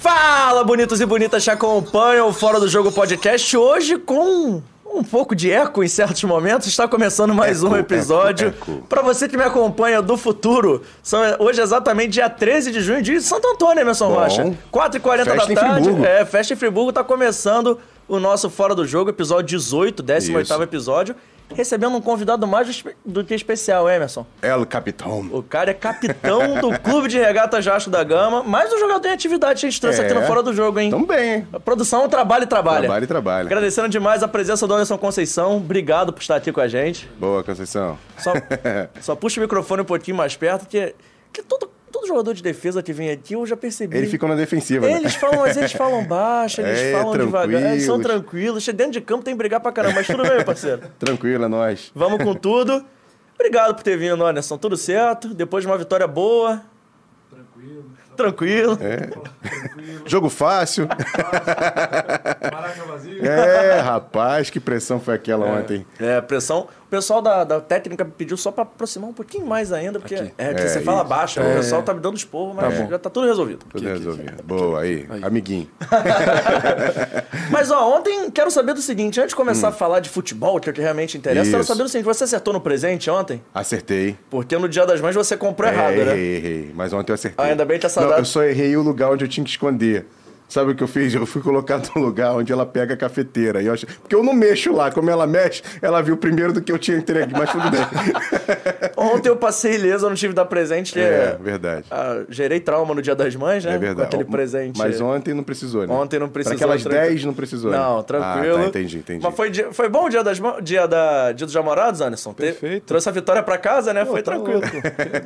Fala, bonitos e bonitas que acompanham o Fora do Jogo Podcast. Hoje com um pouco de eco em certos momentos. Está começando mais Eco, um episódio. Para você que me acompanha do futuro, são, hoje é exatamente dia 13 de junho, de Santo Antônio, Emerson Bom. Rocha. 4h40 da tarde. É, festa em Friburgo. Tá começando o nosso Fora do Jogo, episódio 18, 18 Isso. episódio. Recebendo um convidado mais do que especial, Emerson. El Capitão. O cara é capitão do Clube de Regatas Jasco da Gama, mais um jogador em atividade que a gente trouxe É. aqui no Fora do Jogo, hein? Tamo bem, hein? A produção trabalha e trabalha. Trabalha e trabalha. Agradecendo demais a presença do Anderson Conceição. Obrigado por estar aqui com a gente. Boa, Conceição. Só, só puxa o microfone um pouquinho mais perto, que, que todo, todo jogador de defesa que vem aqui, eu já percebi. Ele ficou na defensiva, né? Eles falam, mas eles falam baixo, eles É, falam devagar, eles são tranquilos. Dentro de campo tem que brigar pra caramba, mas tudo bem, meu parceiro. Tranquilo, é nóis. Vamos com tudo. Obrigado por ter vindo, Anderson. Tudo certo? Depois de uma vitória boa. Tranquilo. Tranquilo. É. Tranquilo. Jogo fácil. Maraca vazio. É, rapaz, que pressão foi aquela ontem. É, pressão. O pessoal da, da técnica me pediu só pra aproximar um pouquinho mais ainda, porque, Aqui. é, É, você fala isso. baixo, o pessoal tá me dando esporro, mas Tá já tá tudo resolvido. Tudo resolvido. Boa, aí. Amiguinho. Mas ó, ontem quero saber do seguinte, antes de começar a falar de futebol, que é o que realmente interessa, quero Hum. Isso. saber do seguinte, você acertou no presente ontem? Acertei. Porque no Dia das Mães você comprou errado, é, né? errei, errei. Mas ontem eu acertei. Ah, ainda bem que essa Não, data- eu só errei o lugar onde eu tinha que esconder. Sabe o que eu fiz? Eu fui colocar no lugar onde ela pega a cafeteira. E eu achei... Porque eu não mexo lá. Como ela mexe, ela viu primeiro do que eu tinha entregue. Mas tudo bem. Ontem eu passei ileso, eu não tive que dar presente, que é, verdade. ah, gerei trauma no Dia das Mães, né? É verdade. Com aquele presente. Mas ontem não precisou, né? Ontem não precisou. Aquelas tranquilo. 10 não precisou, né? Não, tranquilo. Ah, tá, entendi, entendi. Mas foi, dia- foi bom o dia, das, dia, da, dia dos namorados, Anderson? Te- Perfeito. Trouxe a vitória pra casa, né? Pô, foi tá tranquilo. louco.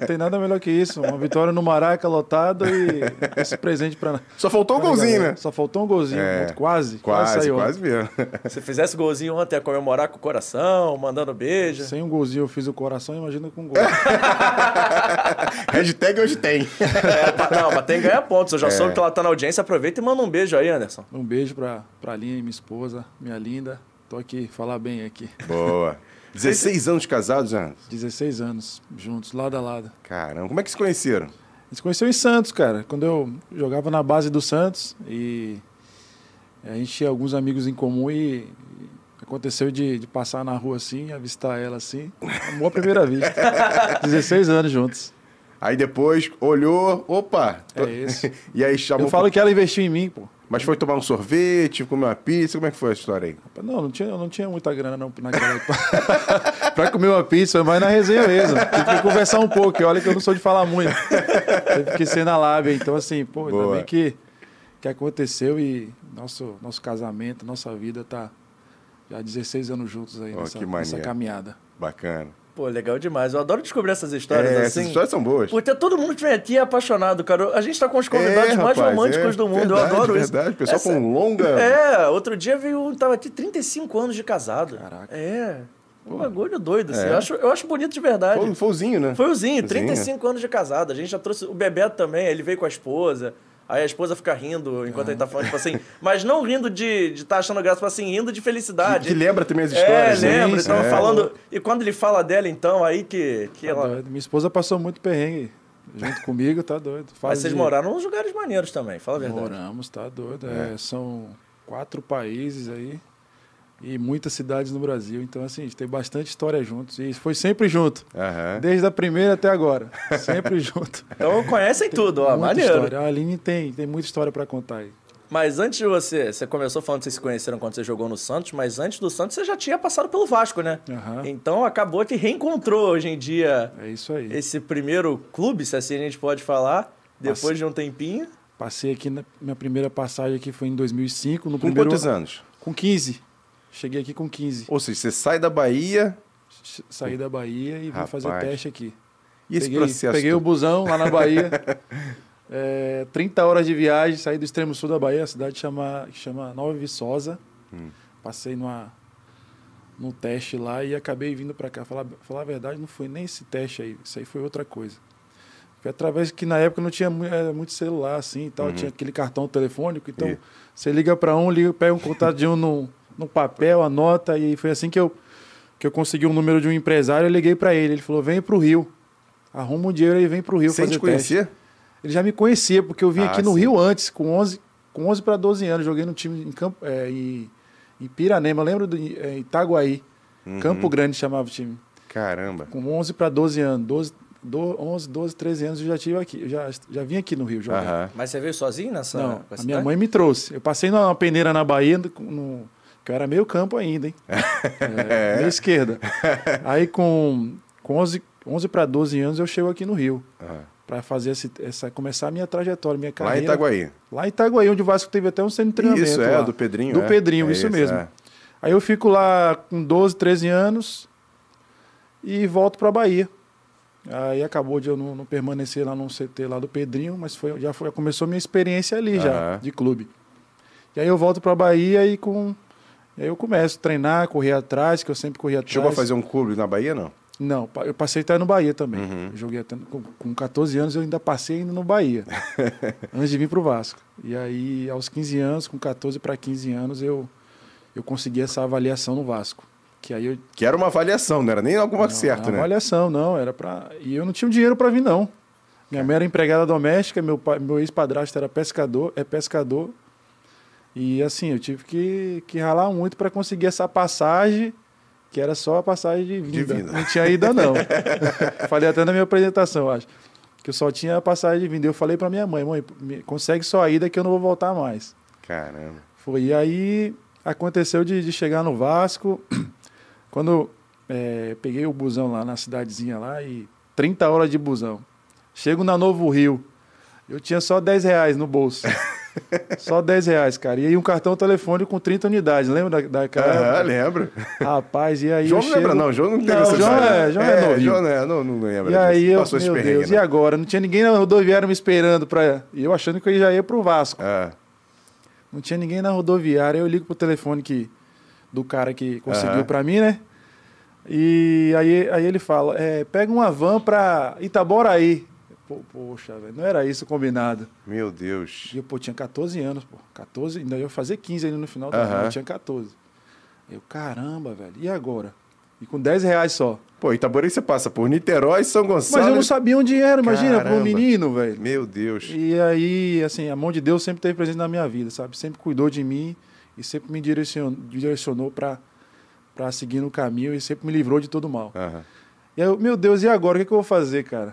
Não tem nada melhor que isso. Uma vitória no Maraca lotado e esse presente pra. Só faltou o pra golzinho, galera. né? Só faltou um golzinho. É. Quase. Quase, saiu. quase mesmo. Se fizesse golzinho ontem, ia comemorar com o coração, mandando beijo. Sem um golzinho eu fiz o coração, imagina com um gol. Hashtag hoje tem. É, pa- não, mas tem que ganhar pontos. Eu já É. soube que ela tá na audiência. Aproveita e manda um beijo aí, Anderson. Um beijo pra, pra Aline, minha esposa, minha linda. Tô aqui, falar bem aqui. Boa. 16 anos de casados, já? 16 anos, juntos, lado a lado. Caramba, como é que se conheceram? Gente se conheceu em Santos, cara. Quando eu jogava na base do Santos e a gente tinha alguns amigos em comum e aconteceu de, de passar na rua assim, avistar ela assim. Amor à primeira vista. 16 anos juntos. Aí depois olhou, opa. É esse. e aí chamou. Eu falo que ela investiu em mim, pô. Mas foi tomar um sorvete, comer uma pizza, como é que foi a história aí? Não, não tinha, não tinha muita grana não naquela época. pra comer uma pizza, mas na resenha mesmo. Tive que conversar um pouco, olha que eu não sou de falar muito. Teve que ser na lábia. Então, assim, pô, ainda Boa. bem que, que aconteceu e nosso, nosso casamento, nossa vida tá já há 16 anos juntos aí Ó, nessa, que nessa caminhada. Bacana. Pô, legal demais. Eu adoro descobrir essas histórias é, assim. essas histórias são boas. Porque todo mundo que vem aqui é apaixonado, cara. A gente tá com os convidados É, mais rapaz, românticos é, do mundo. verdade, eu adoro isso. verdade. Pessoal Essa- com longa. É, outro dia veio. um- Tava aqui 35 anos de casado. Caraca. É. Um bagulho doido, assim. É. Eu, acho, eu acho bonito de verdade. Foi, foi o Zinho, né? Foi o Zinho, Zinho. 35 anos de casado. A gente já trouxe. O Bebeto também, ele veio com a esposa. Aí a esposa fica rindo enquanto ele tá falando, tipo assim. Mas não rindo de estar de tá achando graça, tipo assim, rindo de felicidade. Que, que lembra também as É, histórias. né? lembra, então sim. falando. E quando ele fala dela, então, aí que, que Tá ela. doido. Minha esposa passou muito perrengue junto comigo, tá doido. Mas vocês de- moraram nos lugares maneiros também, fala a verdade. Moramos, tá doido. É, são quatro países aí e muitas cidades no Brasil. Então, assim, a gente tem bastante história juntos. E foi sempre junto. Aham. Desde a primeira até agora. Sempre junto. Então conhecem tudo, ó, muita maneiro. história. A Aline tem, tem muita história pra contar aí. Mas antes de você, você começou falando que vocês se conheceram quando você jogou no Santos, mas antes do Santos você já tinha passado pelo Vasco, né? Aham. Então acabou que reencontrou hoje em dia É isso aí. esse primeiro clube, se assim a gente pode falar, depois Nossa. de um tempinho. Passei aqui, na minha primeira passagem aqui foi em 2005. No Com primeiro quantos anos? Com 15. Cheguei aqui com 15. Ou seja, você sai da Bahia Saí da Bahia e vim Rapaz. fazer teste aqui. e esse peguei, processo. peguei o busão lá na Bahia. é, 30 horas de viagem, saí do extremo sul da Bahia, a cidade chama, chama Nova Viçosa. Hum. Passei numa, num teste lá e acabei vindo para cá. Falar, falar a verdade, não foi nem esse teste aí, isso aí foi outra coisa. Foi através que na época não tinha eh, muito celular assim e tal, tinha aquele cartão telefônico, então E- você liga para um, liga, pega um contato de um no, no papel, anota, e foi assim que eu, que eu consegui o número de um empresário, eu liguei para ele, ele falou, vem para o Rio, arruma um dinheiro e vem para o Rio Sem fazer te teste. conhecer? Ele já me conhecia, porque eu vim Ah, aqui no sim. Rio antes, com 11, com 11 para 12 anos, joguei no time em, campo, é, em, em Piranema, lembro do é, Itaguaí. Uhum. Campo Grande chamava o time. Caramba. Com 11 para 12 anos. 12, do, 11, 12, 13 anos eu já tive aqui. Eu já, já vim aqui no Rio jogar. Aham. Mas você veio sozinho nessa Não, a minha mãe me trouxe. Eu passei numa peneira na Bahia, no- que eu era meio campo ainda, hein? É, meia esquerda. Aí com, com 11, 11 para 12 anos eu chego aqui no Rio. Aham. Para fazer esse, essa, começar a minha trajetória, minha Lá carreira. em Itaguaí. Lá em Itaguaí, onde o Vasco teve até um centro de treinamento. Isso, é, lá. do Pedrinho. Do é. Pedrinho, É isso mesmo. é. Aí eu fico lá com 12, 13 anos e volto para Bahia. Aí acabou de eu não, não permanecer lá no CT lá do Pedrinho, mas foi, já foi, começou minha experiência ali já, Aham. de clube. E aí eu volto para Bahia e com e aí eu começo a treinar, correr atrás, que eu sempre corri atrás. Chegou a fazer um clube na Bahia, não? Não, eu passei até no Bahia também. Uhum. Joguei até no- com, com 14 anos, eu ainda passei ainda no Bahia, antes de vir para o Vasco. E aí, aos 15 anos, com 14 para 15 anos, eu, eu consegui essa avaliação no Vasco. Que aí eu. Que era uma avaliação, não era nem alguma não, certo, a né? avaliação, não, era para. E eu não tinha dinheiro para vir, não. Minha mãe era empregada doméstica, meu, pai- meu ex-padrasto era pescador, é pescador. E assim, eu tive que, que ralar muito para conseguir essa passagem, que era só a passagem de vinda. Não tinha ida, não. Falei até na minha apresentação, acho. Que eu só tinha a passagem de vinda. Eu falei para minha mãe, mãe, consegue só a ida que eu não vou voltar mais. Caramba. Foi. E aí aconteceu de, de chegar no Vasco. Quando é, peguei o busão lá na cidadezinha lá e 30 horas de busão. Chego na Novo Rio. Eu tinha só 10 reais no bolso. só 10 reais, cara. E aí um cartão telefônico com 30 unidades. Lembra da, daquela? Aham, lembro. Rapaz, e aí João não lembra, chego- não. João não teve Não, essa João é- João é novinho. João não, é, não, não lembra. E aí eu, Passou meu Deus, e não. agora? Não tinha ninguém na rodoviária me esperando para E eu achando que eu já ia pro Vasco. Ah, Não tinha ninguém na rodoviária. Eu ligo pro telefone que, do cara que conseguiu Aham. pra mim, né? E aí, aí ele fala: é, pega uma van pra Itaboraí. Pô, poxa, velho, não era isso combinado. meu Deus. E eu, pô, tinha 14 anos, pô. 14, ainda ia fazer 15 ainda no final do ano. Eu tinha 14. Eu, caramba, velho, e agora? E com 10 reais só. Pô, Itaboraí você passa por Niterói, São Gonçalo. Mas eu não sabia onde era, imagina, para um menino, velho. Meu Deus. E aí, assim, a mão de Deus sempre esteve presente na minha vida, sabe? Sempre cuidou de mim e sempre me direcionou, direcionou para seguir no caminho e sempre me livrou de todo mal. E aí, eu, meu Deus, e agora? O que, que eu vou fazer, cara?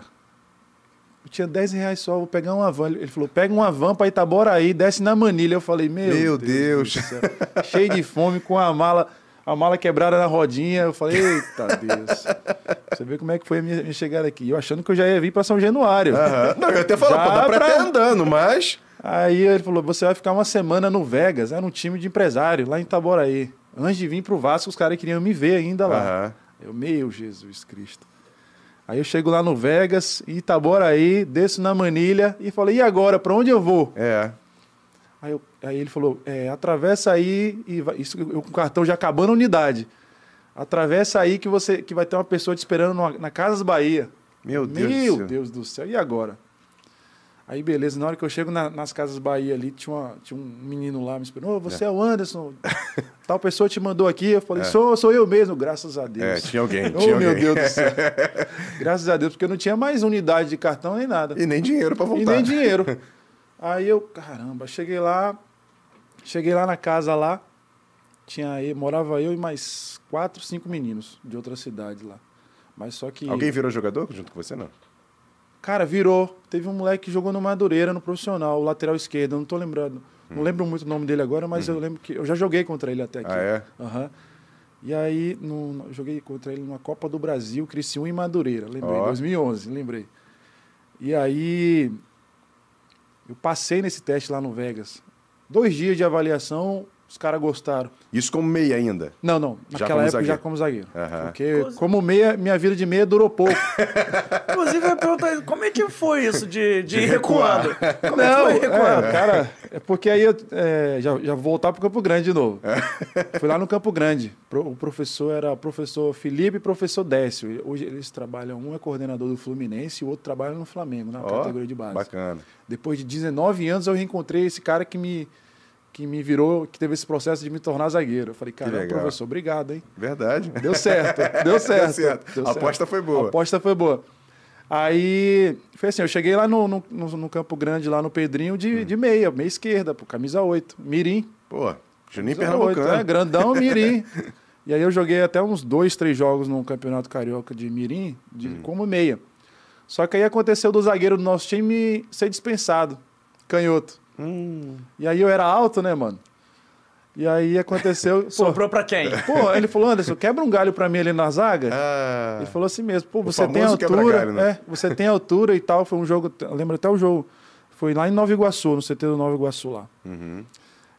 Eu tinha 10 reais só, vou pegar uma van. Ele falou, pega uma van para Itaboraí, desce na manilha. Eu falei, meu, Meu Deus. céu. Cheio de fome, com a mala, a mala quebrada na rodinha. Eu falei, eita Deus. Você vê como é que foi a minha, minha chegada aqui. Eu achando que eu já ia vir para São Januário. Aham. Não, eu até falo, Já pô, dá pra pra- até andando, mas. Aí ele falou: você vai ficar uma semana no Vegas, era um time de empresário, lá em Itaboraí. Antes de vir pro Vasco, os caras queriam me ver ainda lá. Eu, meu Jesus Cristo. Aí eu chego lá no Vegas, Itaboraí, desço na manilha e falei: e agora, pra onde eu vou? É. Aí, eu- aí ele falou: é, atravessa aí, e vai, isso, eu com o cartão já acabando a unidade. Atravessa aí que, você, que vai ter uma pessoa te esperando numa- na Casas Bahia. Meu Deus do Meu céu. Deus do céu, e agora? Aí, beleza, na hora que eu chego na- nas Casas Bahia ali, tinha, uma- tinha um menino lá me esperando. Ô, você é, o Anderson, tal pessoa te mandou aqui. Eu falei, sou, sou eu mesmo, graças a É, Deus. tinha alguém. Oh, tinha meu alguém. Deus do céu. graças a Deus, porque eu não tinha mais unidade de cartão nem nada. E nem dinheiro pra voltar. E nem dinheiro. Aí eu, caramba, cheguei lá, cheguei lá na casa lá, tinha aí, morava eu e mais quatro, cinco meninos de outra cidade lá. Mas só que. Alguém virou jogador junto com você, não? Cara, virou. Teve um moleque que jogou no Madureira, no profissional, o lateral esquerdo, não tô lembrando. Não lembro muito o nome dele agora, mas eu lembro que eu já joguei contra ele até aqui. Ah, é? Aham. E aí, no, joguei contra ele numa Copa do Brasil, Criciúma em Madureira, lembrei, Ó. 2011, lembrei. E aí, eu passei nesse teste lá no Vegas. Dois dias de avaliação, os caras gostaram. Isso como meia ainda. Não, não, naquela época zagueiro. já como zagueiro. Aham. Porque como meia, minha vida de meia durou pouco. Inclusive, eu ia perguntar, como é que foi isso de, de, De recuando? Como Não, é que foi recuando? é, cara, é porque aí eu é, já, já vou voltar para Campo Grande de novo. Fui lá no Campo Grande. O professor era o professor Felipe e o professor Décio. Hoje eles trabalham, um é coordenador do Fluminense e o outro trabalha no Flamengo, na Ó, categoria de base. Bacana. Depois de 19 anos eu reencontrei esse cara que me, que me virou, que teve esse processo de me tornar zagueiro. Eu falei, cara, professor, obrigado, hein? Verdade. Deu certo, deu certo. certo. deu A aposta foi boa. A aposta foi boa. Aí, foi assim, eu cheguei lá no, no, no- Campo Grande, lá no Pedrinho, de, de meia, meia esquerda, pô, camisa 8, mirim. Pô, Juninho Camisa 8, Pernambucano. É, grandão, mirim. e aí eu joguei até uns dois, três jogos no Campeonato Carioca de mirim, de, como meia. Só que aí aconteceu do zagueiro do nosso time ser dispensado, canhoto. Hum, E aí eu era alto, né, mano? E aí aconteceu... pô, Sobrou pra quem? Pô, ele falou, Anderson, quebra um galho pra mim ali na zaga. ah, Ele falou assim mesmo, pô, você tem altura, né? é, você tem altura e tal. Foi um jogo, eu lembro até o jogo, foi lá em Nova Iguaçu, no CT do Nova Iguaçu lá. uhum.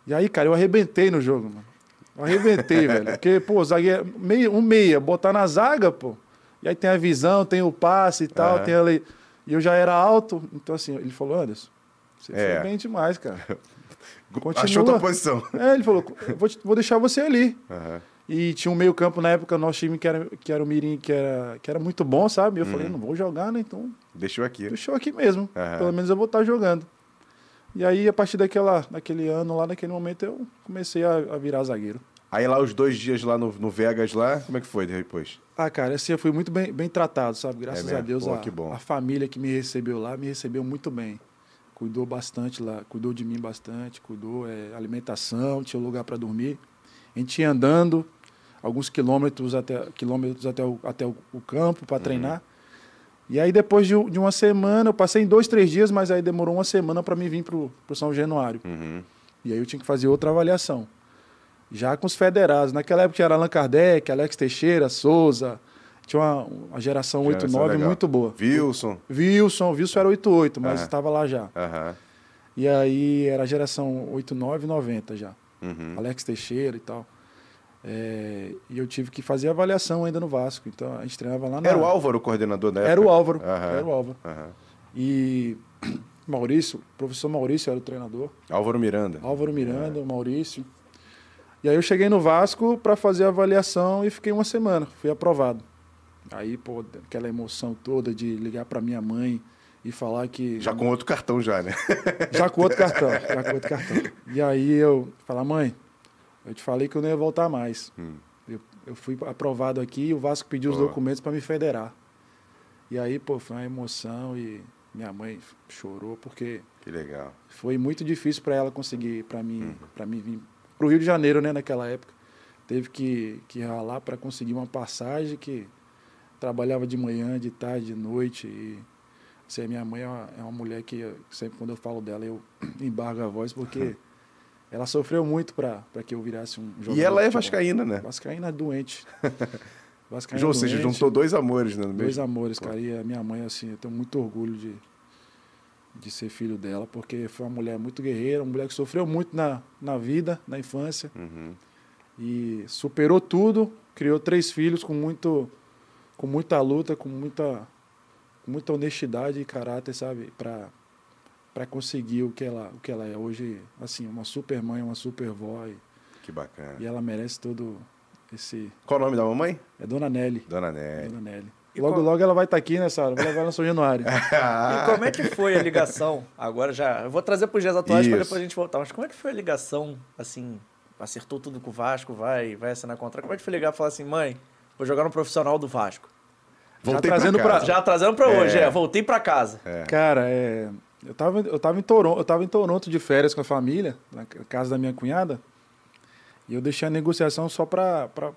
E aí, cara, eu arrebentei no jogo, mano. Eu arrebentei, velho. Porque, pô, zagueiro, meia, um meia, botar na zaga, pô. E aí tem a visão, tem o passe e tal, Aham. tem ali. E eu já era alto, então assim, ele falou, Anderson, você É. foi bem demais, cara. Continua. Achou tua posição. É, ele falou, "Eu vou, te- vou deixar você ali. Aham. E tinha um meio campo na época, nosso time que era, que era o Mirim, que era, que era muito bom, sabe? E eu Uhum. falei, não vou jogar, né? Então, Deixou aqui. deixou aqui mesmo. Aham. Pelo menos eu vou estar jogando. E aí, a partir daquela, daquele ano lá, naquele momento, eu comecei a, a virar zagueiro. Aí lá os dois dias lá no, no Vegas lá, como é que foi depois? Ah, cara, assim, eu fui muito bem, bem tratado, sabe? Graças É a Deus, Pô, a, que bom. a família que me recebeu lá me recebeu muito bem. Cuidou bastante lá, cuidou de mim bastante, cuidou é, alimentação, tinha lugar para dormir. A gente ia andando alguns quilômetros até, quilômetros até, o, até o, o campo Uhum. para treinar. E aí, depois de, de uma semana, eu passei em dois, três dias, mas aí demorou uma semana para mim vir para o São Januário. Uhum. E aí eu tinha que fazer outra avaliação. Já com os federados. Naquela época tinha Allan Kardec, Alex Teixeira, Souza. Tinha uma, uma geração Geração 8-9 legal. muito boa. Wilson. Wilson, Wilson era 8-8, mas estava lá já. Aham. E aí era a geração 8-9 e 90 já. Uhum. Alex Teixeira e tal. É, e eu tive que fazer avaliação ainda no Vasco. Então a gente treinava lá na. Era o Álvaro o coordenador da época? Era o Álvaro. Aham. Era o Álvaro. Aham. E Maurício, o professor Maurício era o treinador. Álvaro Miranda. Álvaro Miranda, o Maurício. E aí eu cheguei no Vasco para fazer a avaliação e fiquei uma semana, fui aprovado. Aí, pô, aquela emoção toda de ligar para minha mãe e falar que Já com outro cartão já, né? já com outro cartão, já com outro cartão. E aí eu falar, mãe, eu te falei que eu não ia voltar mais. Hum. Eu, eu fui aprovado aqui e o Vasco pediu os documentos para me federar. E aí, pô, foi uma emoção e minha mãe chorou porque Que legal. foi muito difícil para ela conseguir para mim Uhum. para mim vir pro Rio de Janeiro né naquela época teve que que ralar para conseguir uma passagem que trabalhava de manhã de tarde de noite e assim, a minha mãe é uma, é uma mulher que eu- sempre quando eu falo dela eu embargo a voz porque ela sofreu muito para que eu virasse um jogador E ela é vascaína, né? vascaína doente vascaína Ou seja, doente. juntou dois amores, né? Dois mesmo- amores, Pô. cara. E a minha mãe, assim, eu tenho muito orgulho de, de ser filho dela, porque foi uma mulher muito guerreira, uma mulher que sofreu muito na, na vida, na infância, Uhum. e superou tudo, criou três filhos com, muito, com muita luta, com muita, com muita honestidade e caráter, sabe? Pra, pra conseguir o que, ela, o que ela é hoje, assim, uma super mãe, uma super vó, e, Que bacana. e ela merece todo esse... Qual o nome da mamãe? É Dona Nelly. Dona Né. Dona Nelly. E Logo, qual- logo ela vai estar aqui nessa hora. Vou levar no São Januário. E como é que foi a ligação? Agora já. Eu vou trazer para os dias atuais para depois a gente voltar. Mas como é que foi a ligação? Assim, acertou tudo com o Vasco, vai, vai assinar contrato. Como é que foi ligar e falar assim, mãe, vou jogar no profissional do Vasco? Voltei Já trazendo pra casa. Já trazendo para hoje, É. é, voltei para casa. É. Cara, é, eu, tava, eu, tava em Toronto, eu tava em Toronto de férias com a família, na casa da minha cunhada. E eu deixei a negociação só pra, pra,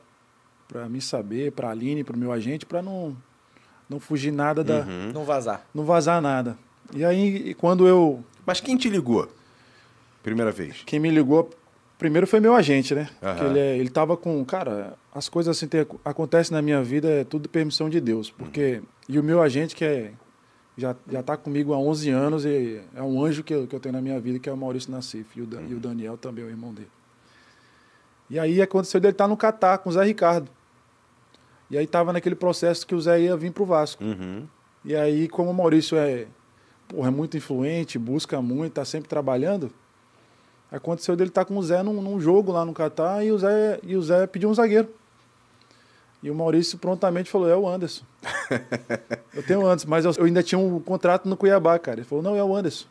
pra me saber, pra Aline, pro meu agente, pra não, não fugir nada da. Uhum. Não vazar. não vazar nada. E aí, quando eu. Mas quem te ligou? Primeira vez. Quem me ligou primeiro foi meu agente, né? Que ele, é- ele tava com. Cara, as coisas assim que acontecem na minha vida é tudo permissão de Deus. Porque. E o meu agente, que é. Já, já tá comigo há 11 anos e é um anjo que eu, que eu tenho na minha vida, que é o Maurício Nassif. E o, Dan- e o Daniel também, o irmão dele. E aí aconteceu dele estar no Catar com o Zé Ricardo. E aí tava naquele processo que o Zé ia vir pro Vasco. Uhum. E aí, como o Maurício é, porra, é muito influente, busca muito, tá sempre trabalhando, aconteceu dele estar com o Zé num, num jogo lá no Catar e o Zé, e o Zé pediu um zagueiro. E o Maurício prontamente falou, é o Anderson. eu tenho o Anderson, mas eu, eu ainda tinha um contrato no Cuiabá, cara. Ele falou, não, é o Anderson.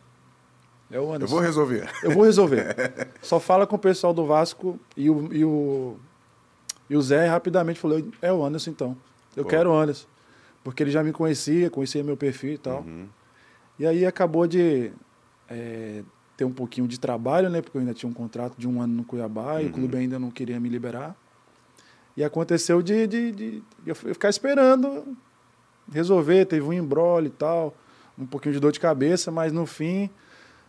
É o Eu Anderson. vou resolver. Eu vou resolver. Só fala com o pessoal do Vasco e o, e o, e o Zé rapidamente falou: é o Anderson então. Eu Pô. quero o Anderson. Porque ele já me conhecia, conhecia meu perfil e tal. Uhum. E aí acabou de é, ter um pouquinho de trabalho, né? Porque eu ainda tinha um contrato de um ano no Cuiabá e o clube ainda não queria me liberar. E aconteceu de, de, de eu ficar esperando resolver, teve um embrolho e tal, um pouquinho de dor de cabeça, mas no fim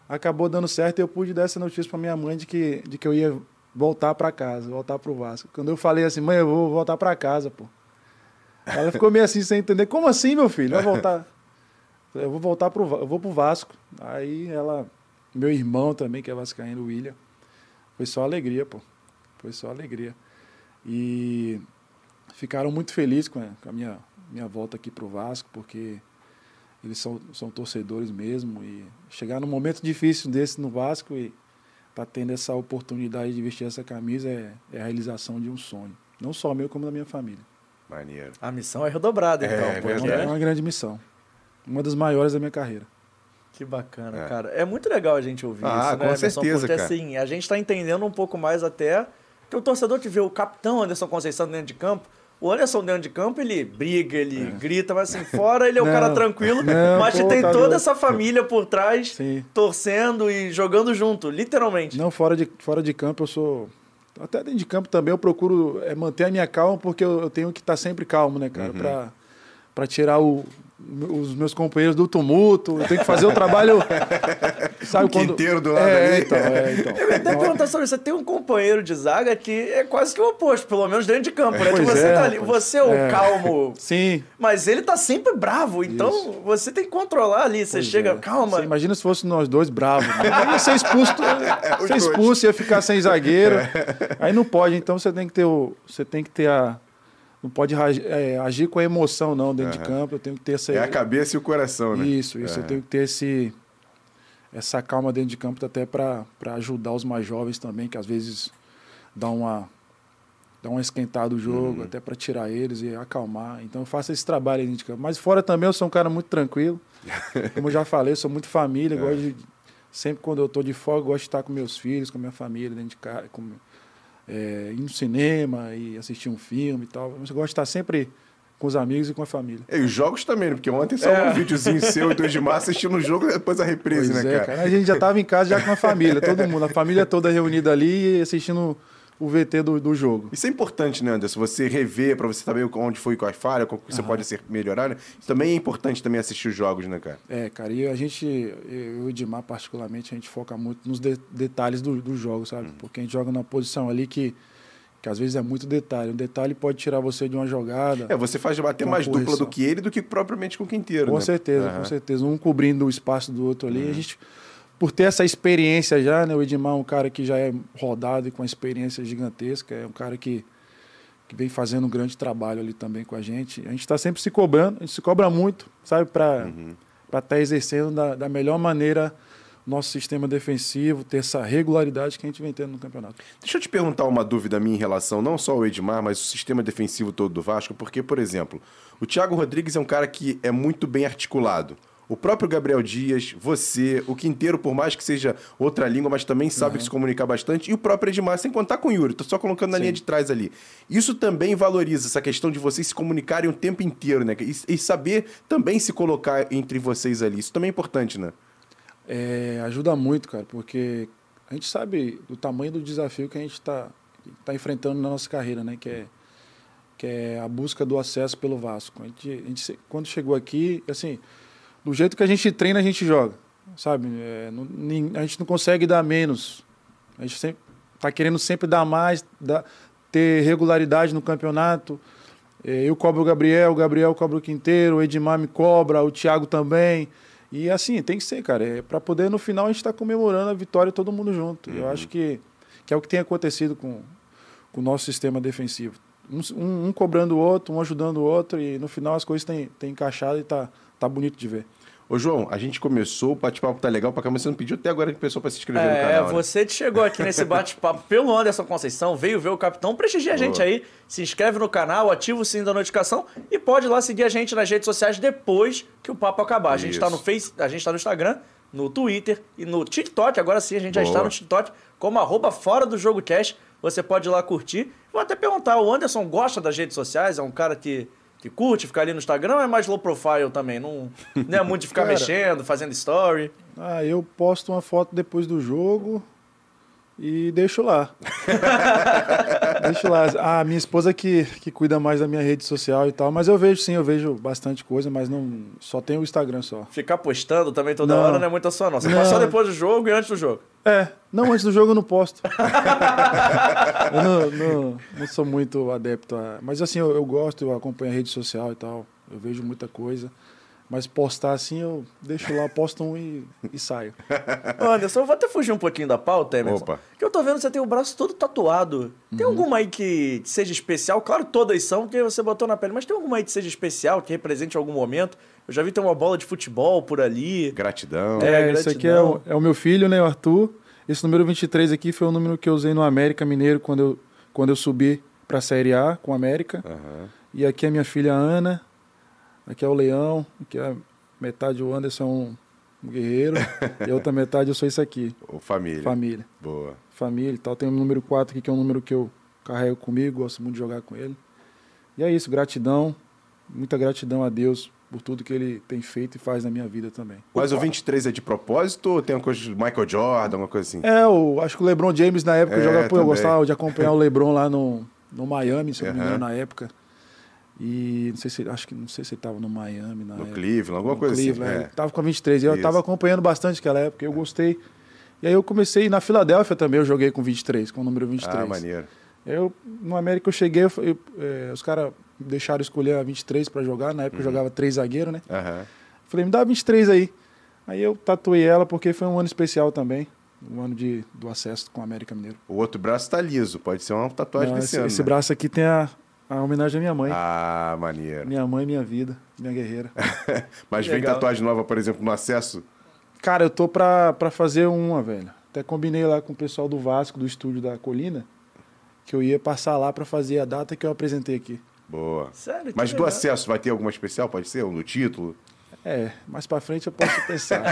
acabou dando certo e eu pude dar essa notícia para minha mãe de que, de que eu ia voltar para casa, voltar pro Vasco. Quando eu falei assim, mãe, eu vou voltar para casa, pô. Ela ficou meio assim sem entender. Como assim, meu filho? Vai voltar? Eu vou voltar pro, eu vou pro Vasco. Aí ela, meu irmão também, que é vascaíno, o William, foi só alegria, pô. Foi só alegria. E ficaram muito felizes com a, com a minha, minha volta aqui pro Vasco, porque eles são, são torcedores mesmo. E chegar num momento difícil desse no Vasco e tá tendo essa oportunidade de vestir essa camisa é, é a realização de um sonho. Não só meu, como da minha família. Maneiro. A missão é redobrada, então. é. É uma grande missão. Uma das maiores da minha carreira. Que bacana, É. cara. É muito legal a gente ouvir Ah, isso, com né, Emerson? certeza, Porque cara. assim, a gente tá entendendo um pouco mais até que o torcedor que vê o capitão Anderson Conceição dentro de campo, o Anderson dentro de campo, ele briga, ele grita, mas assim, fora ele é o cara tranquilo, não, mas pô, tem tá toda essa família por trás, Sim. torcendo e jogando junto, literalmente. Não, fora de, fora de campo eu sou. Até dentro de campo também eu procuro é, manter a minha calma, porque eu, eu tenho que estar sempre calmo, né, cara? Pra, pra tirar o- os meus companheiros do tumulto. Eu tenho que fazer o trabalho. Sabe O quinteiro do lado é, ali. Então, é, então. Eu ia até perguntar sobre isso. Você tem um companheiro de zaga que é quase que o oposto, pelo menos dentro de campo, né? Pois Tipo, você é, tá ali, rapaz. você é o É. calmo, Sim. mas ele tá sempre bravo, então você tem que controlar ali. Você Pois chega, é. calma. Você imagina se fosse nós dois bravos. né? Eu ia ser expulso, Os ser expulso, ia ficar sem zagueiro. Aí não pode, então você tem que ter o. Você tem que ter a. Não pode é, agir com a emoção, não, dentro de campo. Eu tenho que ter essa. É a cabeça e o coração, né? Isso, isso. Eu É. tenho que ter esse, essa calma dentro de campo até para ajudar os mais jovens também, que às vezes dá uma, dá uma esquentada o jogo, até para tirar eles e acalmar. Então eu faço esse trabalho aí dentro de campo. Mas fora também eu sou um cara muito tranquilo. Como eu já falei, eu sou muito família, gosto de, sempre quando eu estou de folga, gosto de estar com meus filhos, com a minha família, dentro de casa, com, é, ir no cinema e assistir um filme e tal. Eu gosto de estar sempre com os amigos e com a família. E os jogos também, né? Porque ontem só um videozinho seu e do Edmar assistindo o jogo e depois a reprise, Pois né, é, cara? cara. A gente já estava em casa já com a família, todo mundo, a família toda reunida ali e assistindo o VT do, do jogo. Isso é importante, né, Anderson? Você rever pra você saber onde foi com a falha, como você pode ser melhorar, né? Isso também é importante também assistir os jogos, né, cara? É, cara, e a gente, eu e o Edmar particularmente, a gente foca muito nos de- detalhes do, do jogo, sabe? Porque a gente joga numa posição ali que, que às vezes é muito detalhe. Um detalhe pode tirar você de uma jogada. É, você faz bater mais dupla correção. do que ele do que propriamente com o Quinteiro, Com né? certeza, Aham. com certeza. Um cobrindo o espaço do outro ali. A gente, por ter essa experiência já, né? O Edmar é um cara que já é rodado e com uma experiência gigantesca. É um cara que, que vem fazendo um grande trabalho ali também com a gente. A gente está sempre se cobrando, a gente se cobra muito, sabe? Para estar exercendo da, da melhor maneira o nosso sistema defensivo, ter essa regularidade que a gente vem tendo no campeonato. Deixa eu te perguntar uma dúvida minha em relação não só ao Edmar, mas o sistema defensivo todo do Vasco, porque, por exemplo, o Thiago Rodrigues é um cara que é muito bem articulado. O próprio Gabriel Dias, você, o Quinteiro, por mais que seja outra língua, mas também sabe se comunicar bastante, e o próprio Edmar, sem contar com o Yuri, tô só colocando na linha de trás ali. Isso também valoriza essa questão de vocês se comunicarem o tempo inteiro, né? E, e saber também se colocar entre vocês ali. Isso também é importante, né? É, ajuda muito, cara, porque a gente sabe do tamanho do desafio que a gente está tá enfrentando na nossa carreira, né? Que é, que é a busca do acesso pelo Vasco. A gente, a gente quando chegou aqui, assim, do jeito que a gente treina, a gente joga, sabe? É, não- a gente não consegue dar menos. A gente sempre tá querendo sempre dar mais, dar, ter regularidade no campeonato. É, Eu cobro o Gabriel, o Gabriel cobra o Quinteiro, o Edmar me cobra, o Thiago também. E assim, tem que ser, cara. É, para poder no final a gente estar comemorando a vitória todo mundo junto. Eu acho que, que é o que tem acontecido com, com o nosso sistema defensivo. Um, um- um cobrando o outro, um ajudando o outro, e no final as coisas têm, têm encaixado e tá, tá bonito de ver. Ô, João, a gente começou, o bate-papo tá legal pra cá, mas você não pediu até agora que o pessoal pra se inscrever no É, canal. né? você que chegou aqui nesse bate-papo pelo Anderson Conceição, veio ver o capitão, prestigia a gente aí, se inscreve no canal, ativa o sininho da notificação e pode ir lá seguir a gente nas redes sociais depois que o papo acabar. A gente Isso. tá no Face, a gente tá no Instagram, no Twitter e no TikTok. Agora sim, a gente já Boa. está no TikTok como arroba fora do jogo cast. Você pode ir lá curtir. Vou até perguntar, o Anderson gosta das redes sociais? É um cara que, que curte ficar ali no Instagram é mais low profile também? Não, não é muito de ficar Cara, mexendo, fazendo story. Ah, eu posto uma foto depois do jogo e deixo lá. deixo lá. A minha esposa que, que cuida mais da minha rede social e tal, mas eu vejo sim, eu vejo bastante coisa, mas não só tem o Instagram só. Ficar postando também toda Não. hora não é muito a sua, não. Você Não. só depois do jogo e antes do jogo. É, não, antes do jogo eu não posto. eu não, não, não sou muito adepto a. Mas assim, eu, eu gosto, eu acompanho a rede social e tal, eu vejo muita coisa. Mas postar assim, eu deixo lá, posto um e, e saio. Anderson, eu vou até fugir um pouquinho da pauta, Emerson. Opa. Que eu tô vendo que você tem o braço todo tatuado. Tem Uhum. alguma aí que seja especial? Claro, todas são, porque você botou na pele, mas tem alguma aí que seja especial, que represente algum momento? Eu já vi ter uma bola de futebol por ali. Gratidão. É, É, esse aqui é gratidão. o, é o meu filho, né, o Arthur. Esse número 23 aqui foi o número que eu usei no América Mineiro quando eu, quando eu subi pra Série A com o América. Aham. E aqui é minha filha Ana. Aqui é o Leão. Aqui é metade o Anderson é um, um guerreiro. e a outra metade eu sou isso aqui. Ô, família. Família. Boa. Família e tal. Tem o número 4 aqui, que é um número que eu carrego comigo, gosto muito de jogar com ele. E é isso, gratidão. Muita gratidão a Deus por tudo que ele tem feito e faz na minha vida também. Mas o 23 é de propósito ou tem uma coisa de Michael Jordan, alguma coisa assim? É, eu acho que o LeBron James na época É, jogava, pô, eu gostava de acompanhar o LeBron lá no, no Miami, se eu não me engano, na época. E não sei se acho que não sei se ele tava no Miami na No época. Cleveland, alguma coisa Cleveland, assim. é. É. Tava com a 23. Eu Isso. tava acompanhando bastante aquela época, eu gostei. E aí eu comecei na Filadélfia também, eu joguei com 23, com o número 23. Ah, maneiro. Eu, no América eu cheguei, eu, eu, é, os caras deixaram escolher a 23 para jogar, na Uhum. época eu jogava três zagueiro, né? Aham. Falei, me dá a 23 aí. Aí eu tatuei ela porque foi um ano especial também, um ano de, do acesso com o América Mineiro. O outro braço tá liso, pode ser uma tatuagem Não, desse esse, ano. esse né? braço aqui tem a, a homenagem à minha mãe. Ah, maneiro. Minha mãe, minha vida, minha guerreira. Mas vem Legal. tatuagem nova, por exemplo, no acesso? Cara, eu tô pra, pra fazer uma, velho. Até combinei lá com o pessoal do Vasco, do estúdio da Colina, que eu ia passar lá pra fazer a data que eu apresentei aqui. Boa. Sério? Mas do legal. acesso vai ter alguma especial? Pode ser? Ou no título? É, mais pra frente eu posso pensar.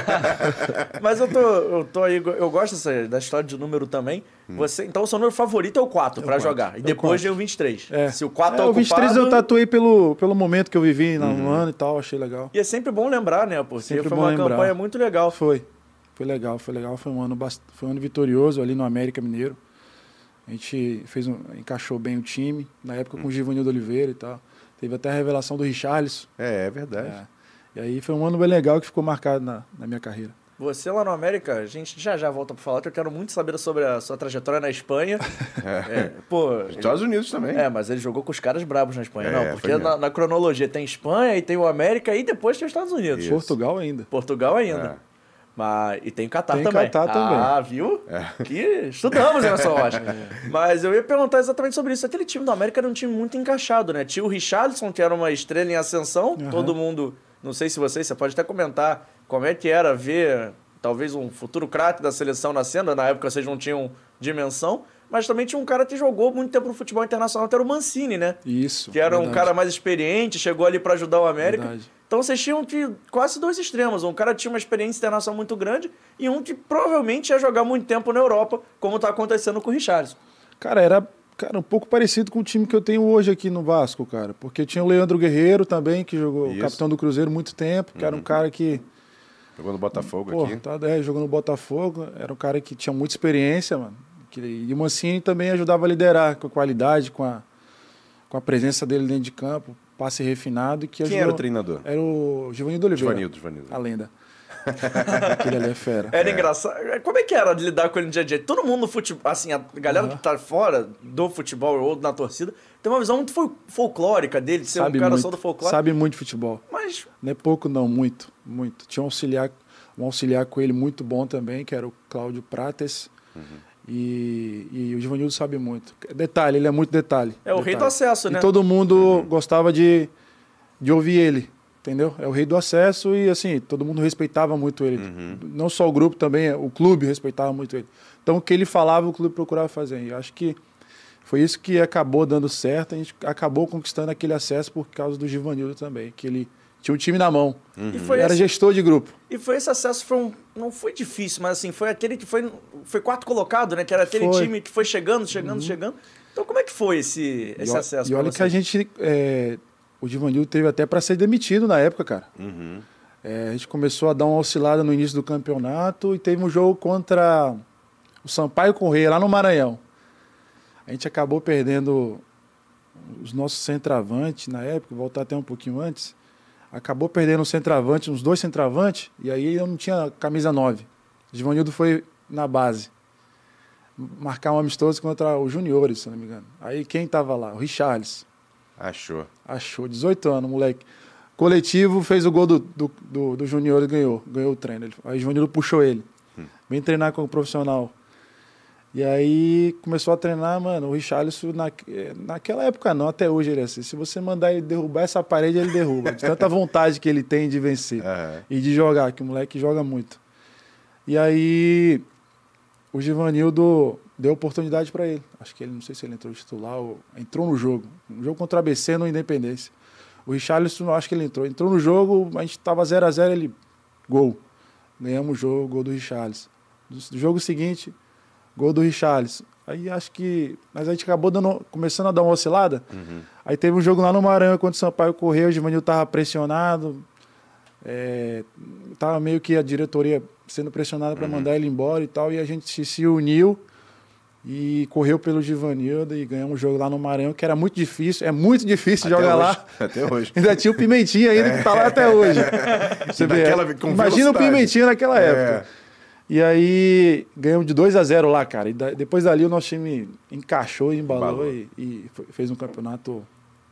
Mas eu tô, eu tô aí, eu gosto dessa, da história de número também. Você, então o seu número favorito é o 4 pra quatro. jogar. E É o depois vem o 23. É. Se o 4 é, é, o 23 ocupado, eu tatuei pelo, pelo momento que eu vivi no no ano e tal, achei legal. E é sempre bom lembrar, né? Porque Sempre foi uma lembrar. campanha muito legal. Foi. Foi legal, foi legal. Foi um ano, bast... foi um ano vitorioso ali no América Mineiro. A gente fez um... encaixou bem o time, na época com o Givanildo Oliveira e tal. Teve até a revelação do Richarlison. É, é verdade. É. E aí foi um ano bem legal que ficou marcado na, na minha carreira. Você lá no América, a gente já já volta pra falar, que eu quero muito saber sobre a sua trajetória na Espanha. É, pô, Estados Unidos também. É, mas ele jogou com os caras brabos na Espanha, É, não. Porque na, na cronologia tem Espanha e tem o América e depois tem os Estados Unidos. Isso. Portugal ainda. Portugal ainda. É. Mas, e tem Catar Tem também. Catar também. Ah, viu? É. Que estudamos, Emerson Rocha. Mas eu ia perguntar exatamente sobre isso. Aquele time do América era um time muito encaixado, né? Tinha o Richarlison, que era uma estrela em ascensão. Aham. Todo mundo, não sei se vocês, você pode até comentar como é que era ver talvez um futuro craque da seleção nascendo. Na época vocês não tinham dimensão. Mas também tinha um cara que jogou muito tempo no futebol internacional, que era o Mancini, né? Isso. Que era um verdade. cara mais experiente, chegou ali pra ajudar o América. Verdade. Então vocês tinham que, quase dois extremos. Um cara tinha uma experiência internacional muito grande e um que provavelmente ia jogar muito tempo na Europa, como tá acontecendo com o Richarlison. Cara, era cara, um pouco parecido com o time que eu tenho hoje aqui no Vasco, cara. Porque tinha o Leandro Guerreiro também, que jogou Isso. capitão do Cruzeiro muito tempo, que era um cara que Jogou no Botafogo Pô, aqui. tá, é, jogou no Botafogo, era um cara que tinha muita experiência, mano. Que, e o Mancini também ajudava a liderar com a qualidade, com a, com a presença dele dentro de campo, passe refinado. e Que Quem ajudou, era o treinador? Era o Givanildo Oliveira. Givanildo, Givanildo. A lenda. Aquele ali é fera. Era engraçado. Como é que era de lidar com ele no dia a dia? Todo mundo no futebol, assim, a galera Aham. que tá fora do futebol ou na torcida, tem uma visão muito fol- folclórica dele, de ser um cara muito, só do folclore. sabe muito de futebol. Mas Não é pouco, não, muito, muito. Tinha um auxiliar, um auxiliar com ele muito bom também, que era o Cláudio Prates. Uhum. E, e o Givanildo sabe muito. Detalhe, ele é muito detalhe. é o rei detalhe. do acesso, né? E todo mundo gostava de, de ouvir ele, entendeu? É o rei do acesso e, assim, todo mundo respeitava muito ele. Não só o grupo, também o clube respeitava muito ele. Então, o que ele falava, o clube procurava fazer. E eu acho que foi isso que acabou dando certo. A gente acabou conquistando aquele acesso por causa do Givanildo também, que ele tinha um time na mão. E foi Ele era esse- gestor de grupo. E foi esse acesso, foi um, não foi difícil, mas assim, foi aquele que foi, foi quarto colocado, né? Que era aquele Foi. Uhum. time que foi chegando, chegando, chegando. Então como é que foi esse, esse e, acesso E olha que a gente. é, o Divanildo teve até para ser demitido na época, cara. Uhum. É, a gente começou a dar uma oscilada no início do campeonato e teve um jogo contra o Sampaio Correia, lá no Maranhão. A gente acabou perdendo os nossos centravantes na época, voltar até um pouquinho antes. Acabou perdendo o centravante, uns dois centravantes, e aí eu não tinha camisa 9. Givanildo foi na base. Marcar um amistoso contra os juniores, se não me engano. Aí quem tava lá? O Richarlis. Achou. Achou, 18 anos, moleque. Coletivo fez o gol do, do, do, do Júnior e ganhou. Ganhou o treino. Aí o Júnior puxou ele. Vem treinar como profissional. E aí começou a treinar, mano. O Richarlison, na, naquela época não, até hoje ele é assim. Se você mandar ele derrubar essa parede, ele derruba. De tanta vontade que ele tem de vencer Aham. e de jogar, que o moleque joga muito. E aí o Givanildo deu oportunidade para ele. Acho que ele, não sei se ele entrou titular ou entrou no jogo. Um jogo contra o ABC no Independência. O Richarlison, acho que ele entrou. Entrou no jogo, a gente tava 0 a 0 ele gol. Ganhamos o jogo, gol do Richarlison. Do jogo seguinte, gol do Richarlison. Aí acho que. Mas a gente acabou dando, começando a dar uma oscilada. Aí teve um jogo lá no Maranhão, quando o Sampaio correu, o Givanildo tava pressionado. É, tava meio que a diretoria sendo pressionada para mandar ele embora e tal, e a gente se uniu e correu pelo Givanildo e ganhamos um jogo lá no Maranhão, que era muito difícil, é muito difícil Até jogar hoje. lá. Até hoje. Ainda tinha o Pimentinha ainda, que tá lá até hoje. Você vê, naquela- com imagina o. Pimentinha naquela É. época. E aí ganhamos de 2 a 0 lá, cara. E da- depois dali o nosso time encaixou, embalou Embalou. e, e fez um campeonato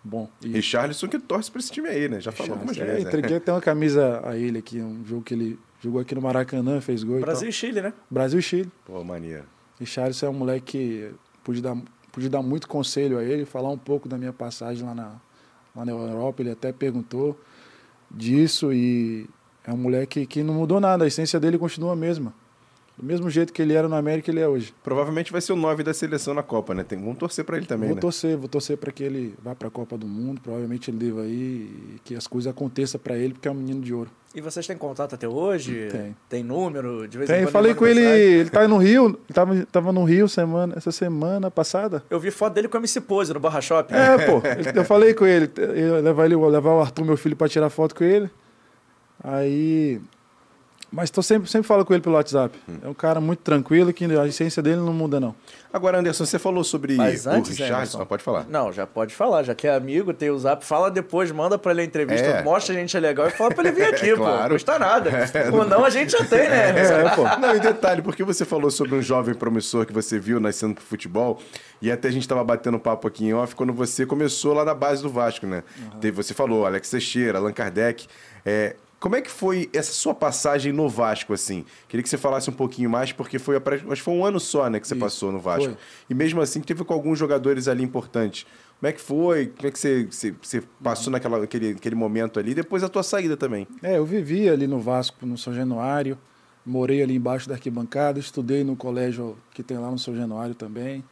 bom. E Richarlison que torce pra esse time aí, né? Já falou algumas é, vezes. né? entreguei até uma camisa a ele aqui, um jogo que ele jogou aqui no Maracanã, fez gol Brasil e e Chile, né? Brasil e Chile. Pô, maneiro. Richarlison é um moleque que pude dar, pude dar muito conselho a ele, falar um pouco da minha passagem lá na, lá na Europa. Ele até perguntou disso e é um moleque que não mudou nada, a essência dele continua a mesma. Do mesmo jeito que ele era no América, ele é hoje. Provavelmente vai ser o 9 da seleção na Copa, né? Tem, vamos torcer pra ele também, vou né? torcer, vou torcer para que ele vá para a Copa do Mundo, provavelmente ele deva ir e que as coisas aconteçam para ele, porque é um menino de ouro. E vocês têm contato até hoje? Tem. Tem número? De vez em Tem, quando falei com ele, ele tá no Rio, ele tava, tava no Rio semana, essa semana passada. Eu vi foto dele com a MC Pose no Barra Shopping. É, pô, ele- eu falei com ele, eu levar ele, levar o Arthur, meu filho, pra tirar foto com ele. Aí. Mas tô sempre, sempre falo com ele pelo WhatsApp. Hum. É um cara muito tranquilo, que a essência dele não muda, não. Agora, Anderson, você falou sobre Mas o antes, Richarlison. Emerson, Pode falar. Não, já pode falar, já que é amigo, tem o zap, fala depois, manda pra ele a entrevista, É. mostra a gente é legal e fala pra ele vir aqui, É, pô. claro. Não custa nada. Ou não, a gente já tem, né? É, pô. Não, e detalhe, porque você falou sobre um jovem promissor que você viu nascendo pro futebol, e até a gente tava batendo papo aqui em off quando você começou lá na base do Vasco, né? Teve- Você falou Alex Teixeira, Allan Kardec. É, como é que foi essa sua passagem no Vasco, assim? Queria que você falasse um pouquinho mais, porque foi, acho que foi um ano só, né, que você Isso, passou no Vasco. foi. E mesmo assim, teve com alguns jogadores ali importantes. Como é que foi? Como é que você, você, você passou naquela, naquele, naquele momento ali? Depois a tua saída também. É, eu vivi ali no Vasco, no São Januário, morei ali embaixo da arquibancada, estudei no colégio que tem lá no São Januário também.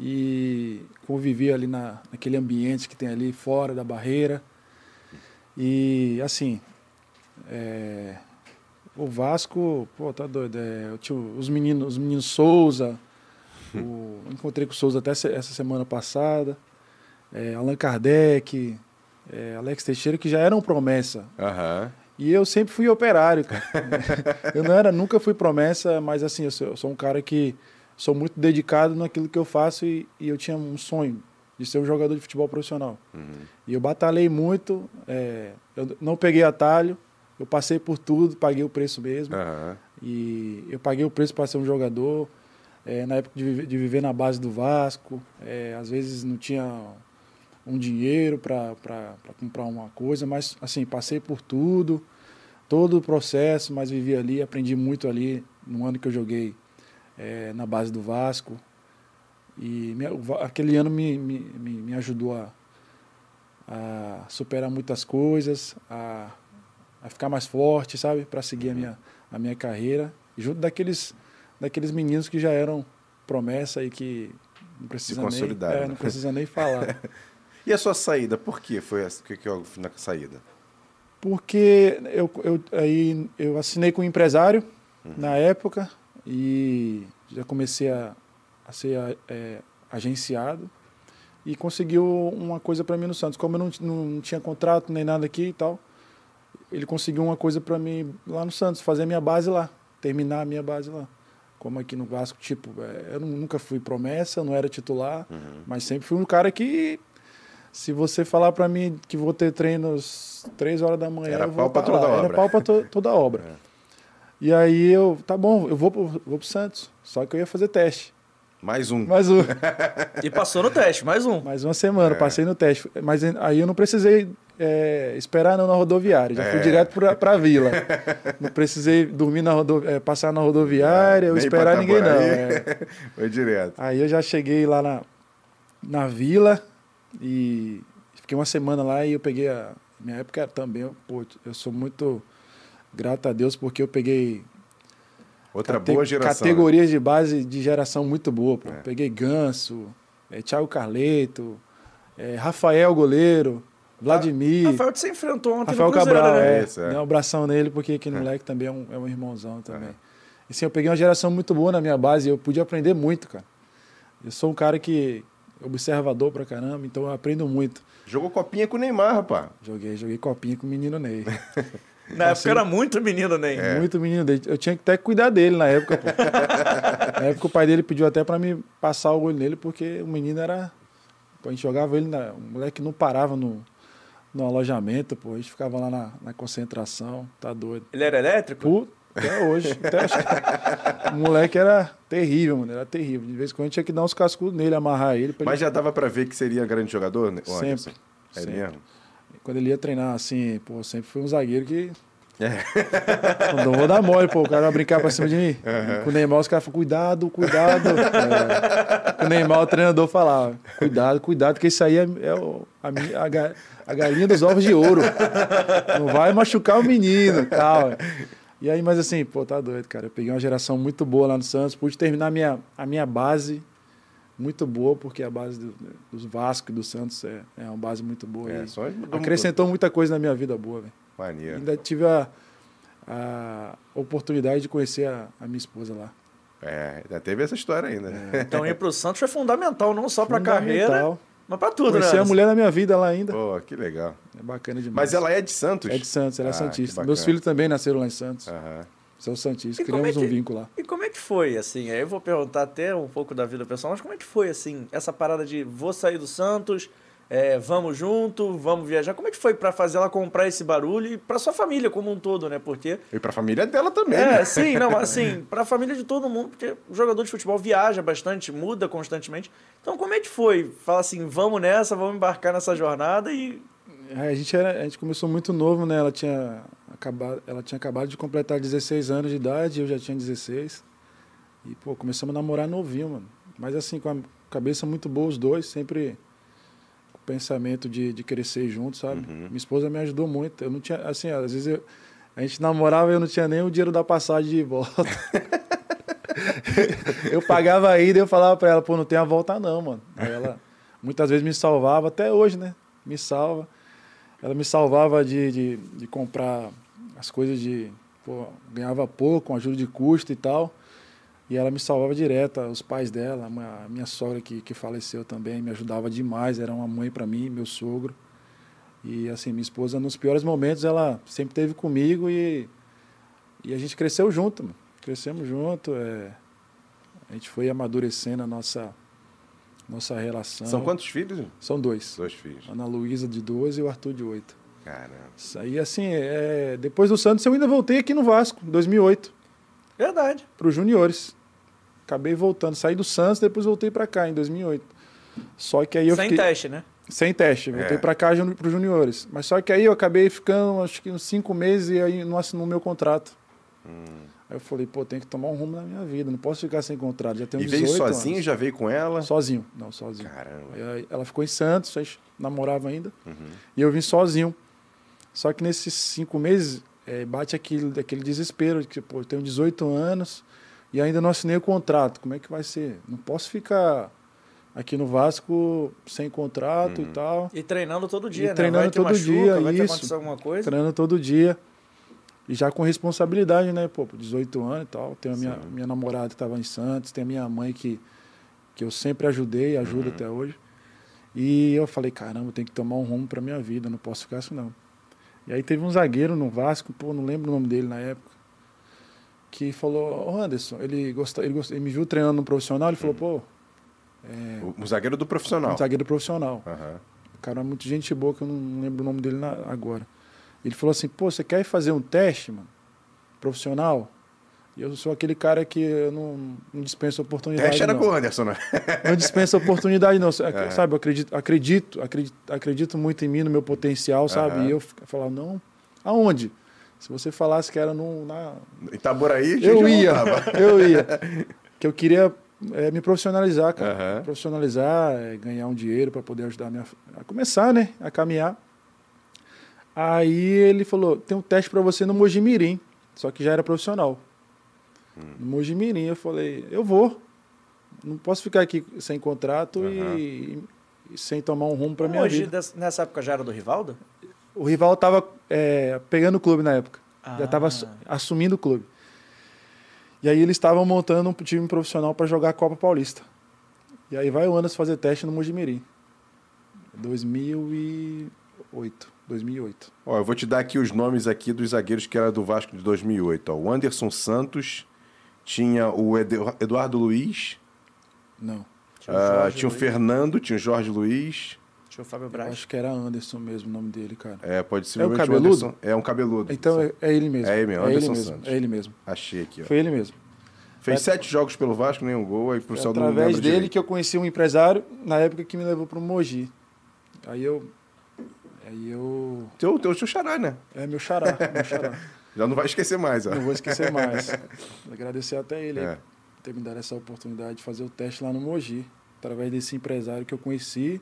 E convivi ali na, naquele ambiente que tem ali fora da barreira. E assim, é, o Vasco, pô, tá doido. É, os meninos, os meninos Souza, o- encontrei com o Souza até essa semana passada, é, Allan Kardec, é, Alex Teixeira, que já eram promessa. Aham. E eu sempre fui operário, cara. eu não era, nunca fui promessa, mas assim, eu sou, eu sou um cara que sou muito dedicado naquilo que eu faço e, e eu tinha um sonho de ser um jogador de futebol profissional. E eu batalhei muito, é, eu não peguei atalho, eu passei por tudo, paguei o preço mesmo. Aham. E eu paguei o preço para ser um jogador. é, na época de viver, de viver na base do Vasco, é, às vezes não tinha um dinheiro para comprar uma coisa, mas assim, passei por tudo, todo o processo, mas vivi ali, aprendi muito ali no ano que eu joguei é, na base do Vasco. E aquele ano me, me, me, me ajudou a, a superar muitas coisas, a, a ficar mais forte, sabe? Para seguir a minha, a minha carreira. Junto daqueles, daqueles meninos que já eram promessa e que não precisa, nem, é, né? não precisa nem falar. E a sua saída, por que foi essa? Que que houve na saída? Porque eu, eu, aí eu assinei com um empresário na época e já comecei a, a ser é, agenciado. e conseguiu uma coisa para mim no Santos. Como eu não, não tinha contrato nem nada aqui e tal, ele conseguiu uma coisa para mim lá no Santos, fazer a minha base lá, terminar a minha base lá. Como aqui no Vasco, tipo, é, eu nunca fui promessa, não era titular, Uhum. mas sempre fui um cara que se você falar para mim que vou ter treinos três horas da manhã, Era eu vou pau tá toda obra. Era pau pra to- toda a obra. É. E aí eu, tá bom, eu vou pro, vou pro Santos. Só que eu ia fazer teste. Mais um. Mais, um, E passou no teste, mais um. mais uma É. semana, passei no teste. Mas aí eu não precisei é, esperar não na rodoviária, já fui É. direto pra, pra vila. Não precisei dormir na rodo, é, passar na rodoviária, ou esperar ninguém não. É. Foi direto. Aí eu já cheguei lá na, na vila e fiquei uma semana lá e eu peguei a. Minha época também, pô, eu sou muito grato a Deus porque eu peguei Outra cate- boa geração. né? categorias de base de geração muito boa. Pô. Peguei Ganso, é, Thiago Carleto, é, Rafael Goleiro, Vladimir. Rafael que você enfrentou ontem Rafael no Cruzeiro, Cabral, né? é. Isso, é. Um abração nele, porque aquele moleque também é um, é um irmãozão também. E assim, eu peguei uma geração muito boa na minha base e eu pude aprender muito, cara. Eu sou um cara que observador pra caramba, então eu aprendo muito. Jogou copinha com o Neymar, rapaz. Joguei, joguei copinha com o menino Ney. Na época era muito menino, nem. É. Muito menino dele. Eu tinha que até cuidar dele na época, pô. na época o pai dele pediu até pra me passar o olho nele, porque o menino era. A gente jogava ele, na... o moleque não parava no, no alojamento, pô. A gente ficava lá na, na concentração, tá doido. Ele era elétrico? Pô, até hoje. Até hoje. o moleque era terrível, mano. Era terrível. De vez em quando tinha que dar uns cascudos nele, amarrar ele. Pra Mas ele... já dava pra ver que seria grande jogador, né? Sempre, Anderson? É sempre. mesmo? Quando ele ia treinar, assim, pô, sempre foi um zagueiro que. É. Não vou dar mole, pô. O cara vai brincar pra cima de mim. Com o Neymar, os caras falam, cuidado, cuidado. É. Com o Neymar, o treinador falava, cuidado, cuidado, que isso aí é, é o- a, a a galinha dos ovos de ouro. Não vai machucar o menino tal. E aí, mas assim, pô, tá doido, cara. Eu peguei uma geração muito boa lá no Santos, pude terminar a minha, a minha base muito boa, porque a base do, dos Vasco e do Santos é, é uma base muito boa. É, e acrescentou muita coisa na minha vida boa, velho. Maneiro. Ainda tive a, a oportunidade de conhecer a, a minha esposa lá. É, ainda teve essa história ainda. né? Então ir pro Santos foi fundamental, não só pra carreira, Fundamental. mas pra tudo, Conheci né? a mulher da minha vida lá ainda. Pô, que legal. É bacana demais. Mas ela é de Santos? é de Santos, ela é Ah, Santista. que Meus filhos também nasceram lá em Santos. Aham. São Santistas. E Criamos é um que- vínculo lá. E como é que foi, assim? Aí eu vou perguntar até um pouco da vida pessoal, mas como é que foi, assim, essa parada de vou sair do Santos, é, vamos junto, vamos viajar? Como é que foi pra fazer ela comprar esse barulho e pra sua família como um todo, né? Porque E pra família dela também. É, né? sim, não, assim, pra família de todo mundo, porque o jogador de futebol viaja bastante, muda constantemente. Então, como é que foi? Fala assim, vamos nessa, vamos embarcar nessa jornada e. É, a, gente era, a gente começou muito novo, né? Ela tinha, acabado, ela tinha acabado de completar 16 anos de idade, eu já tinha 16. E, pô, começamos a namorar novinho, mano. Mas assim, com a cabeça muito boa os dois, sempre pensamento de, de crescer juntos, sabe? Minha esposa me ajudou muito. Eu não tinha, assim, às vezes eu- a gente namorava e eu não tinha nem o dinheiro da passagem de volta. eu pagava a ida e eu falava pra ela, pô, não tem a volta não, mano. Aí ela muitas vezes me salvava, até hoje, né? Me salva. Ela me salvava de, de, de comprar as coisas de. Pô, ganhava pouco, com ajuda de custo e tal. E ela me salvava direto. Os pais dela, a minha, sogra que, que faleceu também, me ajudava demais. Era uma mãe para mim, meu sogro. E assim, minha esposa, nos piores momentos, ela sempre esteve comigo e, e a gente cresceu junto, mano. Crescemos junto. É, a gente foi amadurecendo a nossa, nossa relação. São quantos filhos? São dois. Dois filhos. Ana Luísa de 12 e o Arthur de 8. Caramba. Isso aí, assim, é, depois do Santos eu ainda voltei aqui no Vasco, em 2008, Verdade. para os juniores. Acabei voltando, saí do Santos, depois voltei para cá em 2008. Só que aí eu Sem fiquei... teste, né? Sem teste, voltei É. para cá para os juniores. Mas só que aí eu acabei ficando, acho que uns cinco meses e aí não assinou meu contrato. Hum. Aí eu falei, pô, tem que tomar um rumo na minha vida, não posso ficar sem contrato, já tenho E 18 veio sozinho, anos. já veio com ela? Sozinho, não, sozinho. Caramba. Aí ela ficou em Santos, aí namorava ainda. Uhum. E eu vim sozinho. Só que nesses cinco meses, eh, bate aquele, aquele desespero de que, pô, eu tenho 18 anos e ainda não assinei o contrato. Como é que vai ser? Não posso ficar aqui no Vasco sem contrato e tal. E treinando todo dia, né? treinando todo machuca, dia, vai isso. alguma coisa. Treinando todo dia. E já com responsabilidade, né? Pô, 18 anos e tal. Tenho a minha, Sim. minha namorada que estava em Santos, tem a minha mãe que, que eu sempre ajudei e ajudo Uhum. até hoje. E eu falei, caramba, eu tenho que tomar um rumo pra minha vida, não posso ficar assim não. E aí teve um zagueiro no Vasco, pô, não lembro o nome dele na época, que falou, ô Anderson, ele, gostou, ele, ele me viu treinando no profissional, ele falou, pô, é, O, o zagueiro do profissional. um zagueiro profissional. Aham. O cara é muito gente boa, que eu não lembro o nome dele na- agora. Ele falou assim, pô, você quer fazer um teste, mano, profissional? E eu sou aquele cara que eu não, não dispenso oportunidade, Teste era não. com o Anderson, né? Não dispensa oportunidade, não. É. Sabe, eu acredito, acredito, acredito, acredito muito em mim, no meu potencial, sabe? Aham. E eu falava, não, aonde? Se você falasse que era no, na... Itaboraí, a gente Eu ia, eu ia. Que eu queria é, me profissionalizar, cara. Aham. Profissionalizar, é, ganhar um dinheiro para poder ajudar a, minha, a começar, né? A caminhar. Aí ele falou, tem um teste para você no Mojimirim, só que já era profissional. No Mojimirim, eu falei, eu vou. Não posso ficar aqui sem contrato e, e sem tomar um rumo para minha Hoje, vida. nessa época já era do Rivaldo? O rival estava pegando o clube na época. Já Ah. estava assumindo o clube. E aí eles estavam montando um time profissional para jogar a Copa Paulista. E aí vai o Anderson fazer teste no Mojimirim. 2008. 2008. Ó, eu vou te dar aqui os nomes aqui dos zagueiros que era do Vasco de 2008. Ó. O Anderson Santos, tinha o Edu- Eduardo Luiz, Não. Tinha o ah, Jorge tinha o Fernando, tinha o Jorge Luiz. Tinha o Fábio Eu Braz. acho que era Anderson mesmo o nome dele, cara. É, pode ser É o cabeludo? Anderson- É um cabeludo. Então é, é ele mesmo. É ele mesmo, É ele Anderson mesmo. Santos. É ele mesmo. Achei aqui, ó. Foi ele mesmo. Fez sete jogos pelo Vasco, nenhum gol, aí pro não através dele direito. que eu conheci um empresário na época que me levou para o Mogi. Aí eu. Aí eu. Teu, teu, teu xará, né? É meu xará, meu xará. Já não vai esquecer mais, ó. Não vou esquecer mais. Agradecer até ele aí É. por ter me dado essa oportunidade de fazer o teste lá no Mogi, através desse empresário que eu conheci.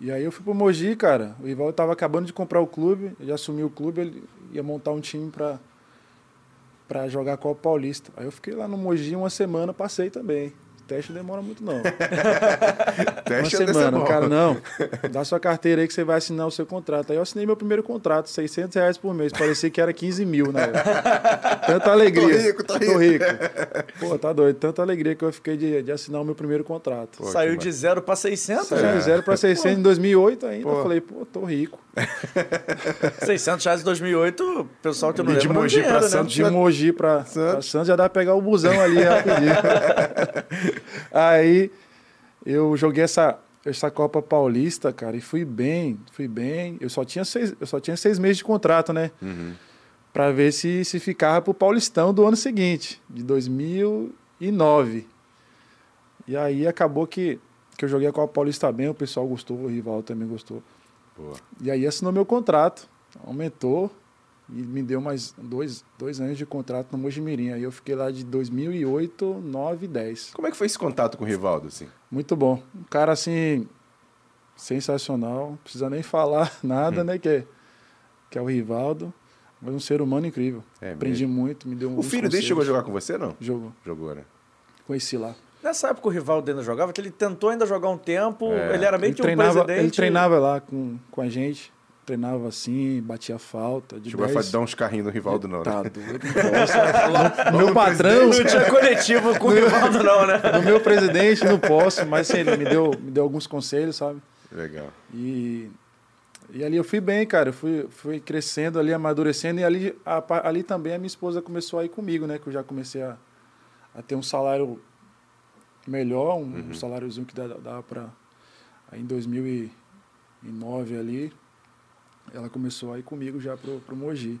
E aí eu fui pro Mogi, cara. O Ival tava acabando de comprar o clube, ele assumiu o clube, ele ia montar um time pra, pra jogar Copa Paulista. Aí eu fiquei lá no Mogi uma semana, passei também. O teste não demora muito, não. Teste uma é semana, o cara, não, dá sua carteira aí que você vai assinar o seu contrato. Aí eu assinei meu primeiro contrato, 600 reais por mês. Parecia que era 15 mil na época. Tanta alegria. Tô rico, tô rico. Pô, tá doido. Tanta alegria que eu fiquei de, de assinar o meu primeiro contrato. Pô, Saiu de zero para 600? Saiu né? de zero para 600 em 2008 ainda. Pô. Eu falei, pô, tô rico. 600 reais em 2008, o pessoal que não E de Mogi pra né? Santos, De Mogi pra Santos. pra Santos já dá pra pegar o busão ali rapidinho. Aí eu joguei essa, essa Copa Paulista, cara, e fui bem, fui bem. Eu só tinha seis, eu só tinha seis meses de contrato, né? Uhum. Pra ver se, se ficava pro Paulistão do ano seguinte, de 2009. E aí acabou que, que eu joguei a Copa Paulista bem, o pessoal gostou, o rival também gostou. Pô. E aí assinou meu contrato, aumentou e me deu mais dois, dois anos de contrato no Mojimirim. Aí eu fiquei lá de 2008, 9 e 10. Como é que foi esse contato com o Rivaldo, assim? Muito bom. Um cara assim, sensacional, não precisa nem falar nada, né? Que é, que é o Rivaldo, mas um ser humano incrível. É Aprendi muito, me deu O alguns filho dele conselhos. chegou a jogar com você, não? Jogou, Jogou, né? conheci lá. Nessa época o Rivaldo ainda jogava, que ele tentou ainda jogar um tempo, É. ele era meio Ele que um treinava, presidente. ele treinava lá com, com a gente, treinava assim, batia falta. De Chegou a 10. fa- dar uns carrinhos no Rivaldo, não, Tá né? doido, não posso. No meu patrão, Não tinha coletivo com o Rivaldo não, né? no meu presidente não posso, mas assim, ele me deu, me deu alguns conselhos, sabe? Legal. E, e ali eu fui bem, cara. Eu fui, fui crescendo ali, amadurecendo. E ali, a ali também a minha esposa começou a ir comigo, né? Que eu já comecei a, a ter um salário melhor, um, um saláriozinho que dava. Aí em 2009 ali, ela começou a ir comigo já pro, pro Mogi.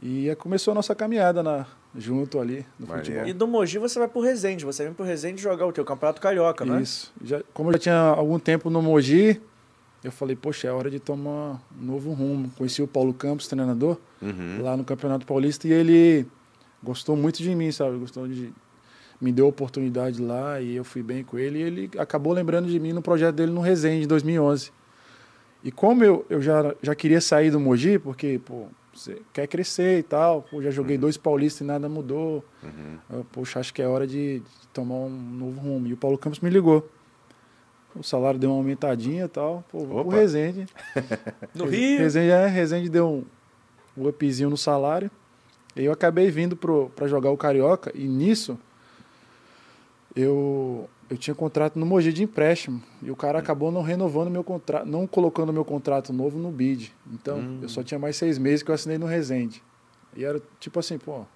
E aí começou a nossa caminhada na, junto ali no Maneiro. futebol. E do Mogi você vai pro Resende, você vem pro Resende jogar o teu Campeonato Carioca, né? Isso. Já, como eu já tinha algum tempo no Mogi, eu falei, poxa, é hora de tomar um novo rumo. Conheci o Paulo Campos, treinador, Uhum. lá no Campeonato Paulista, e ele gostou muito de mim, sabe? Gostou de. Me deu a oportunidade lá e eu fui bem com ele. E ele acabou lembrando de mim no projeto dele no Resende, em 2011. E como eu, eu já, já queria sair do Mogi, porque, pô, você quer crescer e tal, pô, já joguei dois paulistas e nada mudou. Uhum. Eu, Poxa, acho que é hora de, de tomar um novo rumo. E o Paulo Campos me ligou. O salário deu uma aumentadinha e tal. Pô, vou pro Opa. Resende. No Rio, Resende, é, Resende deu um, um upzinho no salário. E eu acabei vindo pro, pra jogar o Carioca. E nisso, eu, eu tinha contrato no Mogi de empréstimo e o cara acabou não renovando meu contrato, não colocando meu contrato novo no bid. Então, eu só tinha mais seis meses que eu assinei no Resende. E era tipo assim, pô,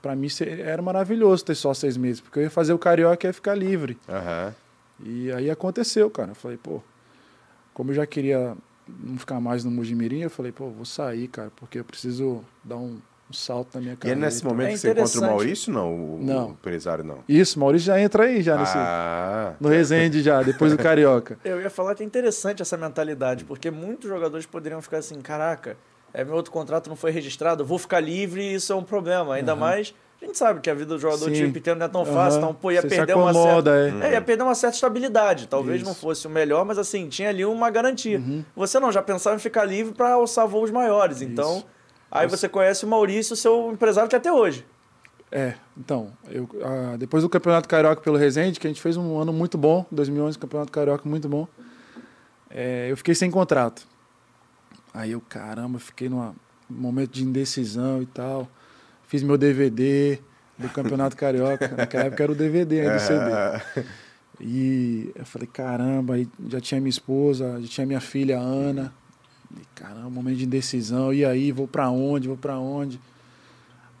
pra mim era maravilhoso ter só seis meses, porque eu ia fazer o Carioca e ia ficar livre. Aham. E aí aconteceu, cara. Eu falei, pô, como eu já queria não ficar mais no Mojimirim, eu falei, pô, vou sair, cara, porque eu preciso dar um, um salto na minha E é carreira. nesse momento É que você encontra o. Maurício, não? O, Não. o empresário, não. Isso, Maurício já entra aí, já nesse, Ah, no Resende já, depois do Carioca. Eu ia falar que é interessante essa mentalidade, porque muitos jogadores poderiam ficar assim, caraca, é, meu outro contrato não foi registrado, eu vou ficar livre e isso é um problema. Ainda mais, a gente sabe que a vida do jogador Sim. de time pequeno não é tão Aham. fácil, então, pô, ia Você perder uma certa... acomoda, é. É, ia perder uma certa estabilidade. Talvez Isso. não fosse o melhor, mas assim, tinha ali uma garantia. Uhum. Você não, já pensava em ficar livre para alçar voos maiores. Então, Isso. Aí você conhece o Maurício, seu empresário que até hoje. É, então, eu, ah, depois do Campeonato Carioca pelo Resende, que a gente fez um ano muito bom, 2011, Campeonato Carioca muito bom, é, eu fiquei sem contrato. Aí eu, caramba, fiquei num momento de indecisão e tal. Fiz meu DVD do Campeonato Carioca, naquela época era o DVD ainda, o CD. E eu falei, caramba, aí já tinha minha esposa, já tinha minha filha, Ana. E, caramba, momento de indecisão, e aí, vou pra onde, vou pra onde?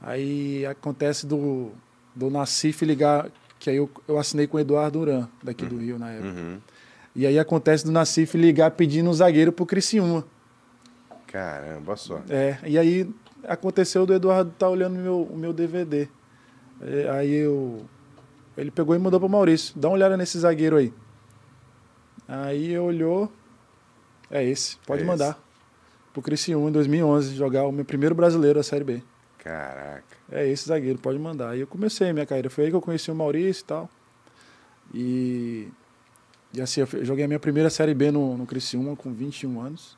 Aí acontece do, do Nacif ligar, que aí eu, eu assinei com o Eduardo Duran, daqui do Rio na época. uhum. E aí acontece do Nacif ligar pedindo um zagueiro pro Criciúma. Caramba, só. É, e aí aconteceu do Eduardo estar olhando o meu, o meu DVD. É, Aí eu. Ele pegou e mandou pro Maurício. Dá uma olhada nesse zagueiro aí. Aí eu olhou. É esse, pode É mandar. Pro Criciúma em 2011, jogar o meu primeiro brasileiro da Série B. Caraca. É esse zagueiro, pode mandar. Aí eu comecei a minha carreira. Foi aí que eu conheci o Maurício e tal. E, e assim, eu joguei a minha primeira Série B no, no Criciúma com 21 anos.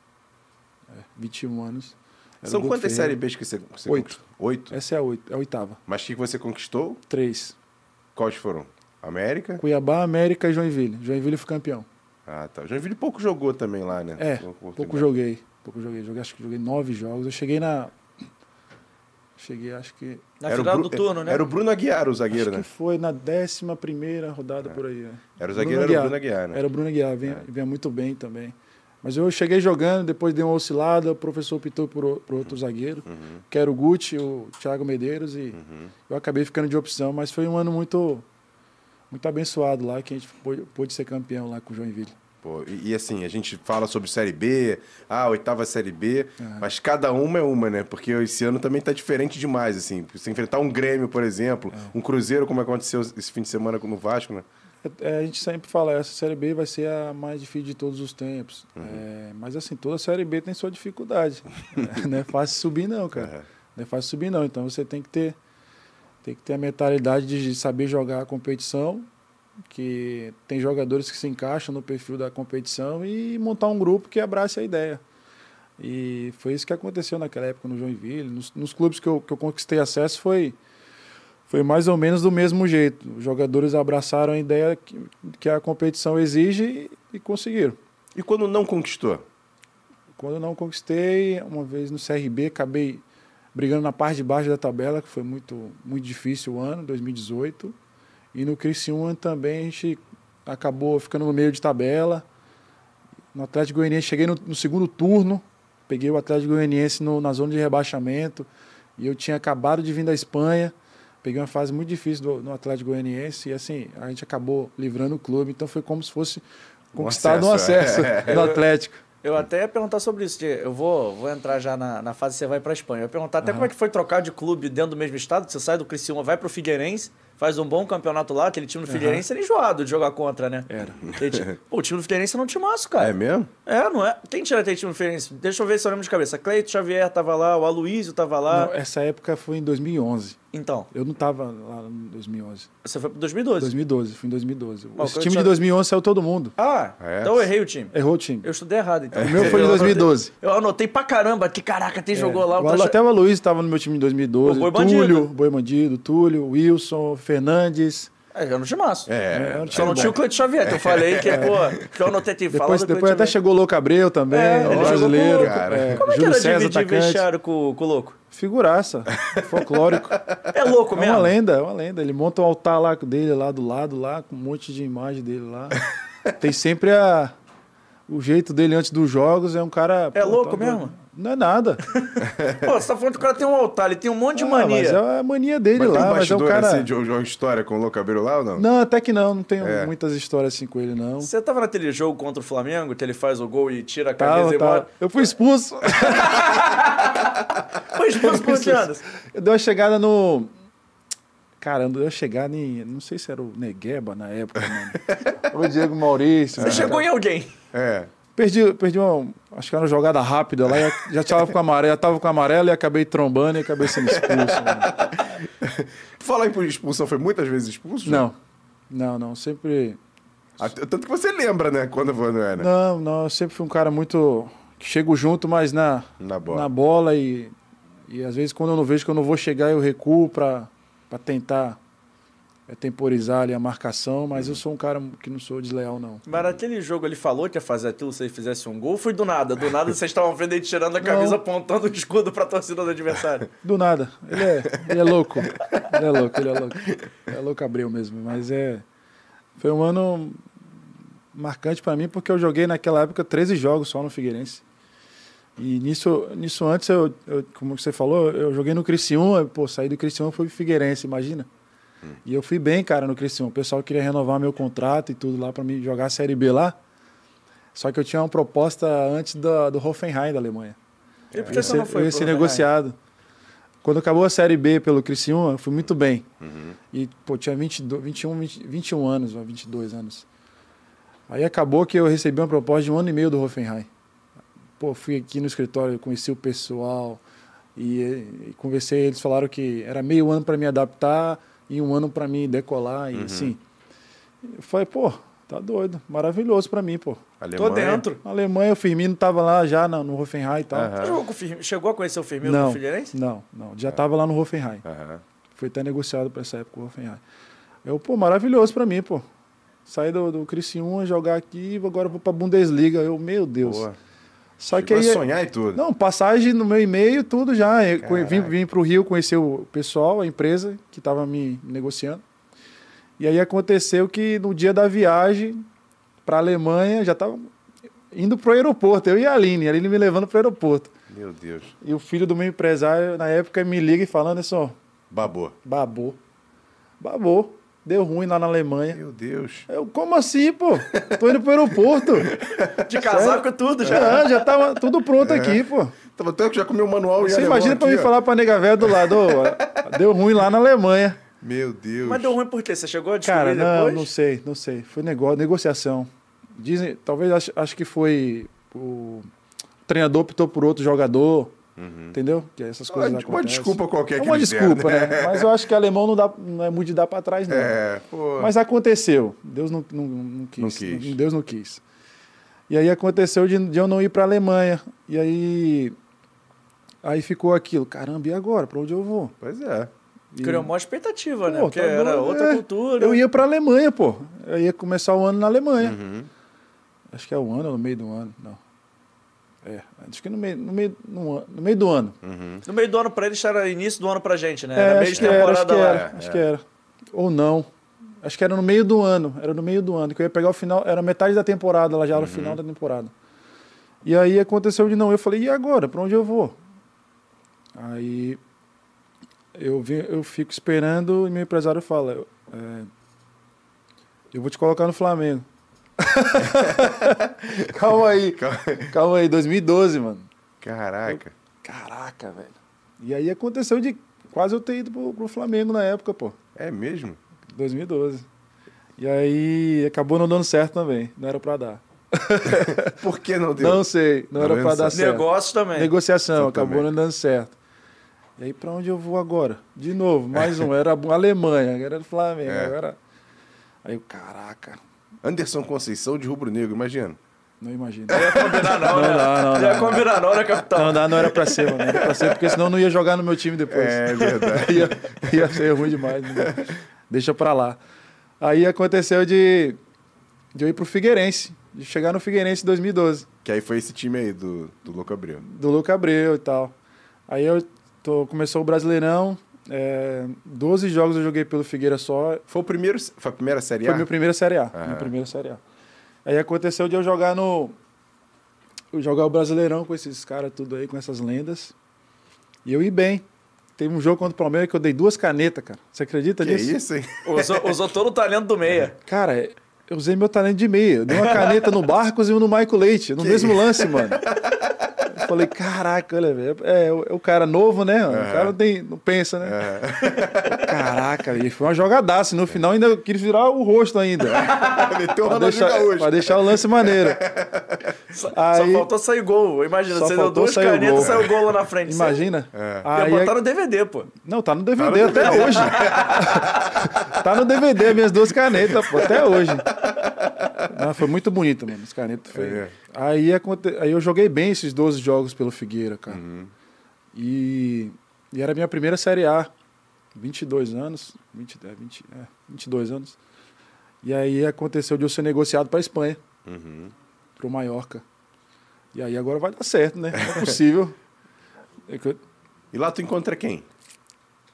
É, 21 anos. Era São quantas série Bs que você, você Oito. conquistou? Oito? Essa é a, oito, é a oitava. Mas que você conquistou? Três. Quais foram? América? Cuiabá, América e Joinville. Joinville foi campeão. Ah, tá. O Joinville pouco jogou também lá, né? É, Pouco joguei. Pouco joguei. joguei. Acho que joguei nove jogos. Eu cheguei na. Cheguei, acho que. Na Era o final Bru- do turno, né? Era o Bruno Aguiar, o zagueiro, acho né? que foi na décima primeira rodada por aí. né? Era o Bruno zagueiro, era o. Bruno Aguiar, né? Era o Bruno Aguiar, vinha, É. vinha muito bem também. Mas eu cheguei jogando, depois dei uma oscilada, o professor optou por, por outro zagueiro, Uhum. que era o Guti, o Thiago Medeiros, e Uhum. eu acabei ficando de opção, mas foi um ano muito muito abençoado lá, que a gente pôde, pôde ser campeão lá com o Joinville. Pô, e, e assim, a gente fala sobre Série B, ah, oitava Série B, Aham. mas cada uma é uma, né? Porque esse ano também tá diferente demais, assim. Você enfrentar um Grêmio, por exemplo, É. um Cruzeiro, como aconteceu esse fim de semana no Vasco, né? É, a gente sempre fala, essa Série B vai ser a mais difícil de todos os tempos. Uhum. É, mas assim, toda Série B tem sua dificuldade. É, não é fácil subir não, cara. Não é fácil subir não. Então você tem que ter, tem que ter a mentalidade de saber jogar a competição, que tem jogadores que se encaixam no perfil da competição e montar um grupo que abrace a ideia. E foi isso que aconteceu naquela época no Joinville. Nos, nos clubes que eu, que eu conquistei acesso foi, foi mais ou menos do mesmo jeito. Os jogadores abraçaram a ideia que, que a competição exige e, e conseguiram. E quando não conquistou? Quando não conquistei, uma vez no CRB, acabei brigando na parte de baixo da tabela, que foi muito, muito difícil o ano, 2018. E no Criciúma também a gente acabou ficando no meio de tabela. No Atlético Goianiense, cheguei no, no segundo turno, peguei o Atlético Goianiense no, na zona de rebaixamento. E eu tinha acabado de vir da Espanha. Peguei uma fase muito difícil do, no Atlético Goianiense. E assim, a gente acabou livrando o clube. Então foi como se fosse conquistado um acesso, acesso é. no Atlético. Eu até ia perguntar sobre isso. Eu vou, vou entrar já na, na fase que você vai para Espanha. Eu ia perguntar até Aham. como é que foi trocar de clube dentro do mesmo estado. que Você sai do Criciúma, vai pro Figueirense, faz um bom campeonato lá. Aquele time do. Figueirense era enjoado de jogar contra, né? Era. O time do Figueirense não tinha maço, cara. É mesmo? É, não é? Quem tira aquele time do Figueirense? Deixa eu ver se eu lembro de cabeça. Cleito Xavier tava lá, o Aloysio tava lá. Não, essa época foi em 2011. Então, Eu não estava lá em 2011. você foi pro 2012. 2012, fui em 2012. Ó, Esse time tinha- de 2011 saiu todo mundo. Ah, É? então eu errei o time. Errou o time. Eu estudei errado, então. O meu foi em Eu anotei- 2012. Eu anotei pra caramba que, caraca, quem jogou lá. É. O o Até o Aloysio estava no meu time em 2012. O Boi Túlio, Bandido. Boi Bandido, Túlio, Wilson, Fernandes. É, era no timaço. É, Era um Só não tinha o Cleiton Xavier, que eu falei que, pô, que eu anotei aqui. fala Depois, depois até Xavier. chegou o Louco Abreu também, É, o brasileiro. jogou com o cara. é, Como é que Júlio era César, dividir atacante. vestiário com, com o louco? Figuraça, folclórico. É louco É mesmo? uma lenda, é uma lenda. Ele monta um altar lá dele lá do lado, lá, com um monte de imagem dele lá. Tem sempre a. O jeito dele antes dos jogos é um cara. É pô, louco tá doido. mesmo? Não é nada. Pô, você tá falando que o cara tem um altar, ele tem um monte de Ah, mania. Mas é a mania dele Mas tem um lá, mas é um cara. assim de uma história com o Louco Cabelo lá ou não? Não, até que não, não tenho É. muitas histórias assim com ele, não. Você tava naquele jogo contra o Flamengo, que ele faz o gol e tira a camisa Tava, e tava. Eu fui expulso. Foi expulso por anos? Eu dei uma chegada no. Cara, eu chegada em. Não sei se era o Negueba na época, mano. o Diego Maurício. Você né? chegou em alguém. É. Perdi, perdi uma. Acho que era uma jogada rápida lá. Já, já tava com amarelo, já tava com amarelo e acabei trombando e acabei sendo expulso. mano. Falar em expulsão, foi muitas vezes expulso? Não. Não, não. Sempre. Ah, Tanto que você lembra, né? Quando não é, né? Não, não. Eu sempre fui um cara muito. que chego junto, mas na, Na bola. na bola e. E às vezes quando eu não vejo que eu não vou chegar, eu recuo pra tentar é, temporizar ali a marcação, mas eu sou um cara que não sou desleal, não. Mas naquele jogo ele falou que ia fazer aquilo se ele fizesse um gol, foi do nada. Do nada vocês estavam vendo ele tirando a camisa, Não. apontando o escudo pra torcida do adversário. Do nada. Ele é, ele é louco. Ele é louco, ele é louco. É louco Abreu mesmo. Mas é. Foi um ano marcante pra mim porque eu joguei naquela época 13 jogos só no Figueirense. E nisso, nisso antes, eu, eu- como você falou, eu joguei no Criciúma, pô, saí do Criciúma e fui pro Figueirense, imagina. E eu fui bem, cara, no Criciúma. O pessoal queria renovar meu contrato e tudo lá pra mim jogar a Série B lá. Só que eu tinha uma proposta antes da, do Hoffenheim da Alemanha. E por que você não foi eu ia ser negociado. Quando acabou a Série B pelo Criciúma, eu fui muito bem. Uhum. E, pô, tinha 22, 21, 20, 21 anos, ou 22 anos. Aí acabou que eu recebi uma proposta de um ano e meio do Hoffenheim. Pô, fui aqui no escritório, conheci o pessoal e, e conversei. Eles falaram que era meio ano para me adaptar e um ano para me decolar. E assim, eu falei, pô, tá doido, maravilhoso para mim, pô. Alemanha. Tô dentro. Na Alemanha, o Firmino tava lá já na- no Hoffenheim e tal. Aham. Você jogou com o Firmino- Chegou a conhecer o Firmino Não, do Figueirense? não, não. Já tava lá no Hoffenheim. Aham. Foi até negociado para essa época o Hoffenheim. Eu, pô, maravilhoso para mim, pô. Sair do, do Criciúma, jogar aqui, agora eu vou pra Bundesliga. Eu, meu Deus. Boa. Só que Chegou aí. a sonhar e tudo. Não, passagem no meu e-mail, tudo já. Vim, vim pro Rio conhecer o pessoal, a empresa que tava me negociando. E aí aconteceu que no dia da viagem pra Alemanha, já tava indo pro aeroporto. Eu e a Aline, a Aline me levando pro aeroporto. Meu Deus. E o filho do meu empresário, na época, me liga e falando assim, Babou. babou. Babou. Deu ruim lá na Alemanha. Meu Deus. Eu, como assim, pô? Tô indo pro aeroporto. De casaco e tudo já. Já, já tava tudo pronto aqui, pô. Tava até que já comeu o manual e Você imagina pra aqui, mim ó. falar pra nega velha do lado, ó, deu ruim lá na Alemanha. Meu Deus. Mas deu ruim por quê? Você chegou a descobrir Cara, não, depois? não sei, não sei. Foi negócio, negociação. Dizem, talvez acho, acho que foi o treinador optou por outro jogador, entendeu? Que essas coisas Uma, uma acontecem. desculpa qualquer É que uma desculpa, deram, né? Mas eu acho que alemão não, dá, não é muito de dar pra trás, não. É, pô. Mas aconteceu. Deus não, não, não quis. Não quis. Deus não quis. E aí aconteceu de, de eu não ir para Alemanha. E aí aí ficou aquilo. Caramba, e agora? Para onde eu vou? Pois é. E- Criou uma expectativa, né? Pô, Porque tá era outra é. cultura. Eu ia para Alemanha, pô. Eu ia começar o ano na Alemanha. Uhum. Acho que é o ano ou no meio do ano. Não. É, acho que no meio, no meio, no, meio do ano. Uhum. No meio do ano pra eles era início do ano pra gente, né? É, Era meio de que era, acho temporada que lá. era, acho que era. Ou não. Acho que era no meio do ano. Era no meio do ano. Que eu ia pegar o final. Era metade da temporada, lá já era o final da temporada. E aí aconteceu de não. Eu falei, e agora? Pra onde eu vou? Aí eu, vi, eu fico esperando e meu empresário fala: é, eu vou te colocar no Flamengo. Calma aí. Calma aí, 2012, mano. Caraca. Caraca, velho. E aí aconteceu de quase eu ter ido pro, pro Flamengo na época, pô. É mesmo? 2012. E aí acabou não dando certo também. Não era pra dar. Por que não deu? Não sei, não, Não era deu pra dar certo. Negócio também. Negociação, acabou não dando certo. E aí pra onde eu vou agora? De novo, mais um. Era a Alemanha, era do Flamengo. É. Agora... Aí eu, caraca, Anderson Conceição de Rubro Negro, imagina. não imagino. Não ia combinar não, Não né? não Não ia combinar não, né, capitão? Não, não, não era pra ser, mano. Não era pra ser, porque senão eu não ia jogar no meu time depois. É verdade. ia, ia ser ruim demais. né? Deixa pra lá. Aí aconteceu de, de eu ir pro Figueirense, de chegar no Figueirense em 2012, Que aí foi esse time aí do, do Louco Abreu. do Luca Abreu e tal. Aí eu tô, começou o Brasileirão, é, 12 jogos eu joguei pelo Figueira só, Foi o primeiro. Foi a primeira série Foi A? minha primeira Série A. Aham. Minha primeira Série A. Aí aconteceu de eu jogar no. Eu jogar o Brasileirão com esses caras tudo aí, com essas lendas. E eu ia bem. Teve um jogo contra o Palmeiras que eu dei duas canetas, cara. Você acredita Que nisso? isso, hein? Usou, usou todo o talento do meia. Cara, eu usei meu talento de meia. Eu dei uma caneta no Barcos e uma no Michael Leite, no mesmo lance, mano. Eu falei, caraca, olha, velho. É, o- é o cara novo, né? O cara não, tem, não pensa, né? Caraca, e foi uma jogadaça. No final ainda eu quis virar o rosto ainda. Meteu o Pra Ronaldinho deixar, Gaúcho. pra deixar o lance maneiro. Só, Aí- só faltou sair gol. Imagina, você deu duas canetas gol. e saiu gol lá na frente. Imagina. É. Ia Aí, botar no DVD, pô. Não, tá no DVD até hoje. tá no DVD, minhas duas canetas, pô, até hoje. Ah, foi muito bonito, mano, as canetas. Foi... É. Aí. Aí eu joguei bem esses 12 jogos pelo Figueira, cara. Uhum. E... e era a minha primeira Série A. 22 anos. 20, é, 20, é, 22 anos. E aí aconteceu de eu ser negociado pra Espanha, Uhum. pro Mallorca. E aí agora vai dar certo, né? É possível. É E lá tu encontra quem?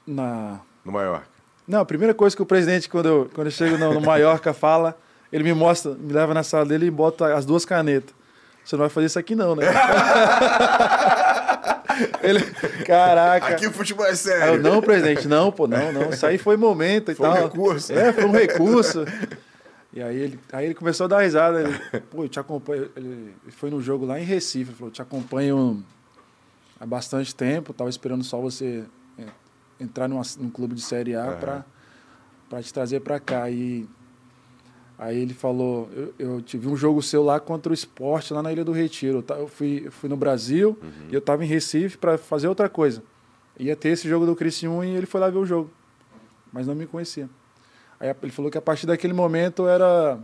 Na... No Maiorca. Não, a primeira coisa que o presidente, quando eu, quando eu chego no, no Mallorca, fala, ele me mostra, me leva na sala dele e bota as duas canetas. Você não vai fazer isso aqui não, né? ele, caraca. Aqui o futebol é Aí eu, sério. não, presidente, não, pô, não, não. Isso aí foi momento e Foi um tal. recurso. É, foi um recurso. E aí ele, aí ele começou a dar risada. Ele, pô, eu te acompanho. Ele foi no jogo lá em Recife. Ele falou, te acompanho há bastante tempo. Tava esperando só você é, entrar numa, num clube de Série A Aham. pra, pra te trazer pra cá. E aí ele falou, eu, eu tive um jogo seu lá contra o esporte, lá na Ilha do Retiro. Eu ta- Eu fui, eu fui no Brasil e eu tava em Recife pra fazer outra coisa. Ia ter esse jogo do Criciúma e ele foi lá ver o jogo. Mas não me conhecia. Aí ele falou que a partir daquele momento era.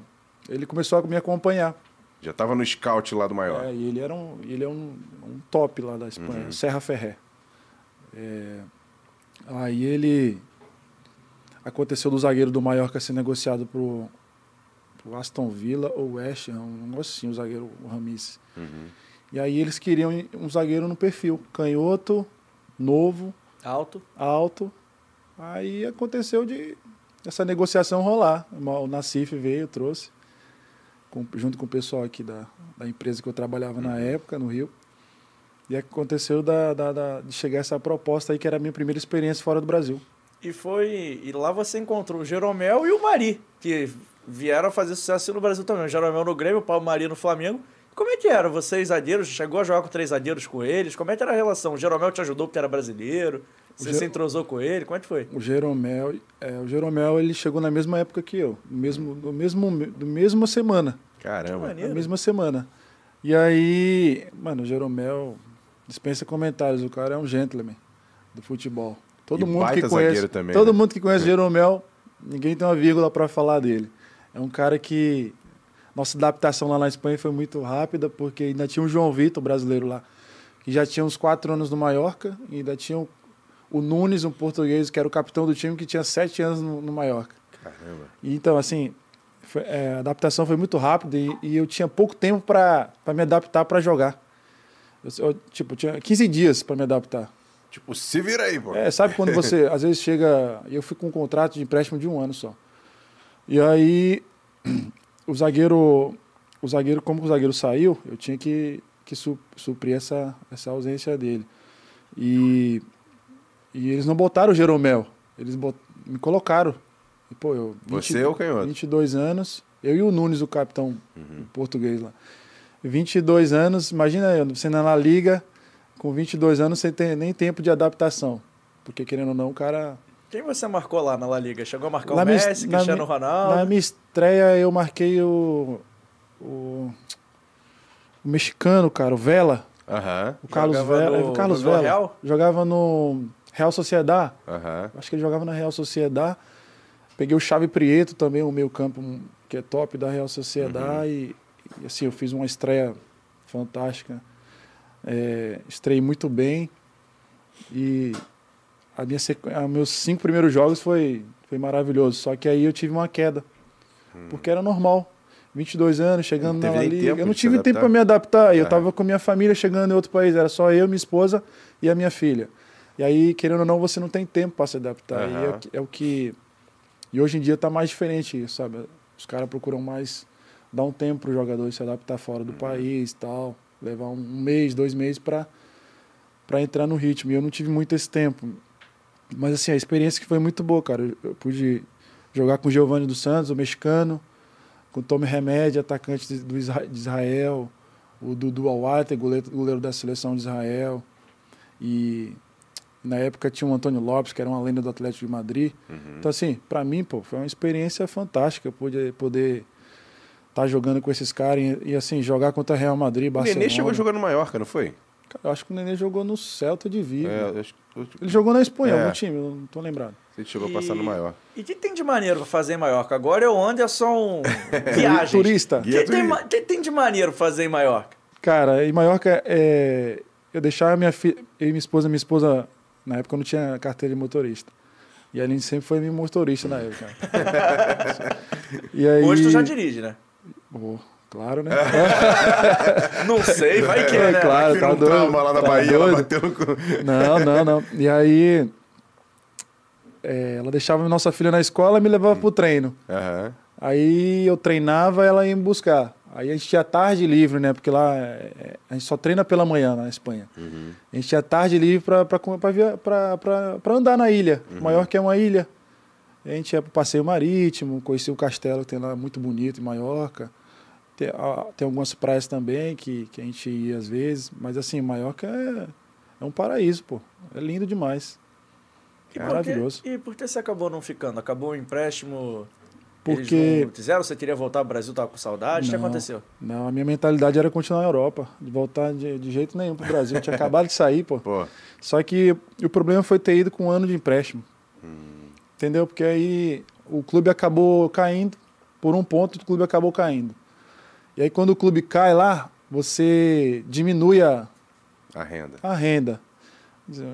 Ele começou a me acompanhar. Já tava no scout lá do Maiorca. É, e ele era um, ele é um, um top lá da Espanha, Serra Ferré. É, aí ele aconteceu do zagueiro do Mallorca ser negociado pro, pro Aston Villa ou West Ham, um negócio assim, o zagueiro o Ramis. Uhum. E aí eles queriam um zagueiro no perfil, canhoto, novo, Alto. alto. Aí aconteceu de essa negociação rolar. O Nacif veio, trouxe, com- junto com o pessoal aqui da, da empresa que eu trabalhava na época, no Rio. E aconteceu da, da- da- de chegar essa proposta aí, que era a minha primeira experiência fora do Brasil. E foi. E lá você encontrou o Jeromel e o Mari, que vieram a fazer sucesso no Brasil também. O Jeromel no Grêmio, o Paulo Mari no Flamengo. Como é que era? Vocês zagueiros, chegou a jogar com três zagueiros com eles? Como é que era a relação? O Jeromel te ajudou porque era brasileiro? Você Jer- se entrosou com ele? Como é que foi? O Jeromel, é, o Jeromel ele chegou na mesma época que eu, mesmo, no mesmo, do mesma semana. Caramba. Na mesma semana. E aí, mano, o Jeromel dispensa comentários. O cara é um gentleman do futebol. Todo E mundo que conhece, também, todo né? mundo que conhece o Jeromel, ninguém tem uma vírgula para falar dele. É um cara que nossa adaptação lá na Espanha foi muito rápida, porque ainda tinha o João Vitor, brasileiro lá, que já tinha uns quatro anos no Mallorca, e ainda tinha o, o Nunes, um português, que era o capitão do time, que tinha sete anos no, no Mallorca. Caramba. E, então, assim, foi- é, a adaptação foi muito rápida e, e eu tinha pouco tempo para me adaptar para jogar. Eu, eu, tipo, tinha 15 dias para me adaptar. Tipo, se vira aí, pô. É, sabe quando você, às vezes, chega. Eu fui com um contrato de empréstimo de um ano só. E aí, o zagueiro. O zagueiro, como o zagueiro saiu, eu tinha que, que su- suprir essa, essa ausência dele. E, e eles não botaram o Jeromel. Eles bot, me colocaram. E, pô, eu, Você é o canhoto. 22 anos. Eu e o Nunes, o capitão português lá. 22 anos, imagina você na Liga, com 22 anos, sem ter nem tempo de adaptação. Porque, querendo ou não, o cara. Quem você marcou lá na La Liga? Chegou a marcar Na o Messi, na Cristiano Ronaldo? Na minha estreia, eu marquei o. O, o mexicano, cara, o Vela. Aham. O Carlos Jogava Vela. no- o Carlos no Vela. Real? Jogava no Real Sociedad. Aham. Acho que ele jogava na Real Sociedad. Peguei o Chave Prieto também, o meio campo que é top da Real Sociedad. E, e, assim, eu fiz uma estreia fantástica. É, estreiei muito bem. E a minha sequ... a meus cinco primeiros jogos foi, foi maravilhoso. Só que aí eu tive uma queda. porque era normal. 22 anos, chegando na Liga. Eu não tive tempo para me adaptar. E Eu É. tava com minha família chegando em outro país. Era só eu, minha esposa e a minha filha. E aí, querendo ou não, você não tem tempo para se adaptar. E é, o é o que. E hoje em dia tá mais diferente isso, sabe? Os caras procuram mais dar um tempo pro jogador se adaptar fora Uhum. do país e tal. Levar um, mês, dois meses para para entrar no ritmo. E eu não tive muito esse tempo. Mas assim, a experiência que foi muito boa, cara. Eu, eu pude jogar com o Giovanni dos Santos, o mexicano, com o Tommy Remédio, atacante de, do Isra- de Israel, o Dudu Awate, goleiro, goleiro da seleção de Israel. E na época tinha o Antônio Lopes, que era uma lenda do Atlético de Madrid. Uhum. Então, assim, pra mim, pô, foi uma experiência fantástica poder poder estar jogando com esses caras e, e, assim, jogar contra Real Madrid, O Barcelona. Nenê chegou jogar no Mallorca, não foi? Cara, eu acho que o Nenê jogou no Celta de Vigo. É, eu acho, eu, Ele jogou na Espanha, É. algum time, eu não tô lembrado. ele chegou a passar no Mallorca. E o que tem de maneiro pra fazer em Maiorca? Agora é o Anderson Viagens. Turista. O que, tem, ma- que tem de maneiro fazer em Maiorca? Cara, em Maiorca, é, eu deixava minha filha, eu e minha esposa, minha esposa, na época eu não tinha carteira de motorista. E a Aline sempre foi minha motorista na época. e aí, Hoje tu já dirige, né? Pô, claro, né? Não sei, vai que, É, né? claro. Tá um doido, trauma lá na tá Bahia, ela doido. bateu no... Não, não, não. E aí, é, ela deixava nossa filha na escola e me levava pro treino. Aham. Aí eu treinava, ela ia me buscar. Aí a gente tinha tarde livre, né? Porque lá é, a gente só treina pela manhã na Espanha. A gente tinha tarde livre pra andar na ilha. Maiorca é uma ilha. A gente ia pro passeio marítimo, conhecia o castelo que tem lá, muito bonito em Maiorca. Tem, a- tem algumas praias também que, que a gente ia às vezes. Mas assim, Maiorca é, é um paraíso, pô. É lindo demais. E que- Maravilhoso. E por que você acabou não ficando? Acabou o empréstimo? Porque- Eles não? Você queria voltar ao Brasil, tava com saudade? O que Não. aconteceu? Não, a minha mentalidade era continuar na Europa. De voltar de, de jeito nenhum pro Brasil. Eu tinha acabado de sair, pô. Pô, Só que o problema foi ter ido com um ano de empréstimo. Entendeu? Porque aí o clube acabou caindo. Por um ponto, o clube acabou caindo. E aí, quando o clube cai lá, você diminui a, a renda. a renda.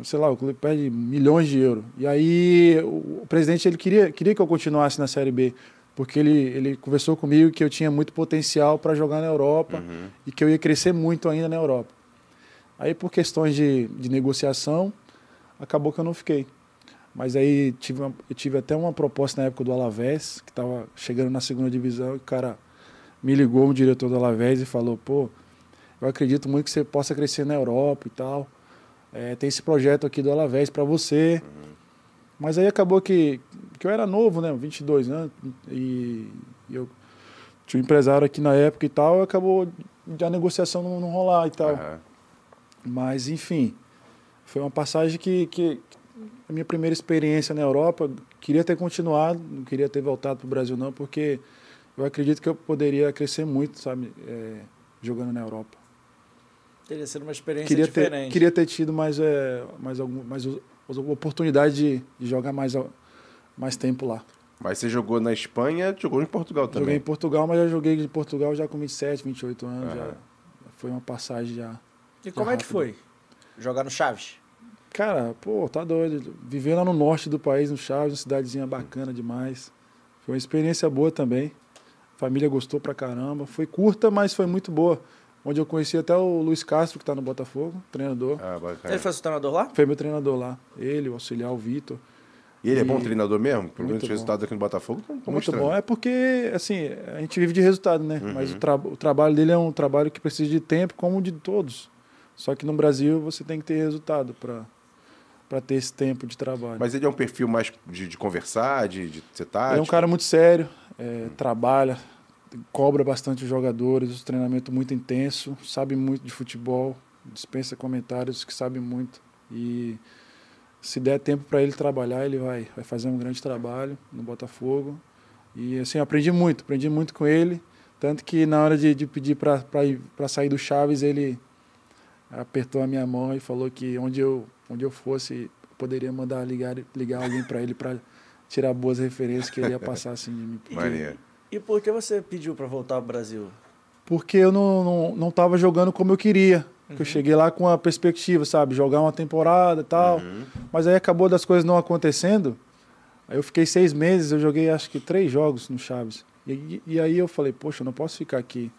Sei lá, o clube perde milhões de euros. E aí, o, presidente ele queria, queria que eu continuasse na Série B. Porque ele, ele conversou comigo que eu tinha muito potencial para jogar na Europa Uhum. e que eu ia crescer muito ainda na Europa. Aí, por questões de, de negociação, acabou que eu não fiquei. Mas aí tive uma- eu tive até uma proposta na época do Alavés, que estava chegando na segunda divisão, e o cara me ligou, o diretor do Alavés, e falou: pô, eu acredito muito que você possa crescer na Europa e tal. É, tem esse projeto aqui do Alavés para você. Mas aí acabou que, que eu era novo, né? 22 anos, e, e eu tinha um empresário aqui na época e tal, e acabou a negociação não, não rolar e tal. Aham. Mas, enfim, foi uma passagem que, que a minha primeira experiência na Europa, queria ter continuado, não queria ter voltado para o Brasil não, porque eu acredito que eu poderia crescer muito, sabe, é, jogando na Europa. Teria sido uma experiência Queria ter, diferente. queria ter tido mais, é, mais, algum, mais oportunidade de, de jogar mais, mais tempo lá. Mas você jogou na Espanha, jogou em Portugal Joguei também. em Portugal, mas já joguei em Portugal já com 27, 28 anos, Aham. já foi uma passagem já... E como é que foi? Jogar no Chaves? Cara, pô, tá doido. Viver lá no norte do país, no Chaves, uma cidadezinha bacana demais. Foi uma experiência boa também. Família gostou pra caramba. Foi curta, mas foi muito boa. Onde eu conheci até o Luiz Castro, que tá no Botafogo, treinador. Ah, bacana. Ele foi seu treinador lá? Foi meu treinador lá. Ele, o auxiliar, o Vitor. E ele é bom E- treinador mesmo? Pelo menos Muito os bom. resultados aqui no Botafogo estão Muito mostrando. bom. É porque, assim, a gente vive de resultado, né? Mas o, tra o trabalho dele é um trabalho que precisa de tempo, como o de todos. Só que no Brasil você tem que ter resultado para para ter esse tempo de trabalho. Mas ele é um perfil mais de, de conversar, de, de ser tático? Ele é um cara muito sério, é, trabalha, cobra bastante os jogadores, o treinamento muito intenso, sabe muito de futebol, dispensa comentários que sabe muito. E se der tempo para ele trabalhar, ele vai, vai fazer um grande trabalho no Botafogo. E assim, aprendi muito, aprendi muito com ele. Tanto que na hora de, de pedir para sair do Chaves, ele apertou a minha mão e falou que onde eu, onde eu fosse, poderia mandar ligar, ligar alguém para ele tirar boas referências que ele ia passar assim de mim. E por que você pediu pra voltar ao Brasil? Porque eu não, não, não tava jogando como eu queria. Porque Eu cheguei lá com a perspectiva, sabe? Jogar uma temporada e tal. Uhum. Mas aí acabou das coisas não acontecendo. Aí eu fiquei seis meses, eu joguei acho que três jogos no Chaves. E, e aí eu falei, poxa, eu não posso ficar aqui.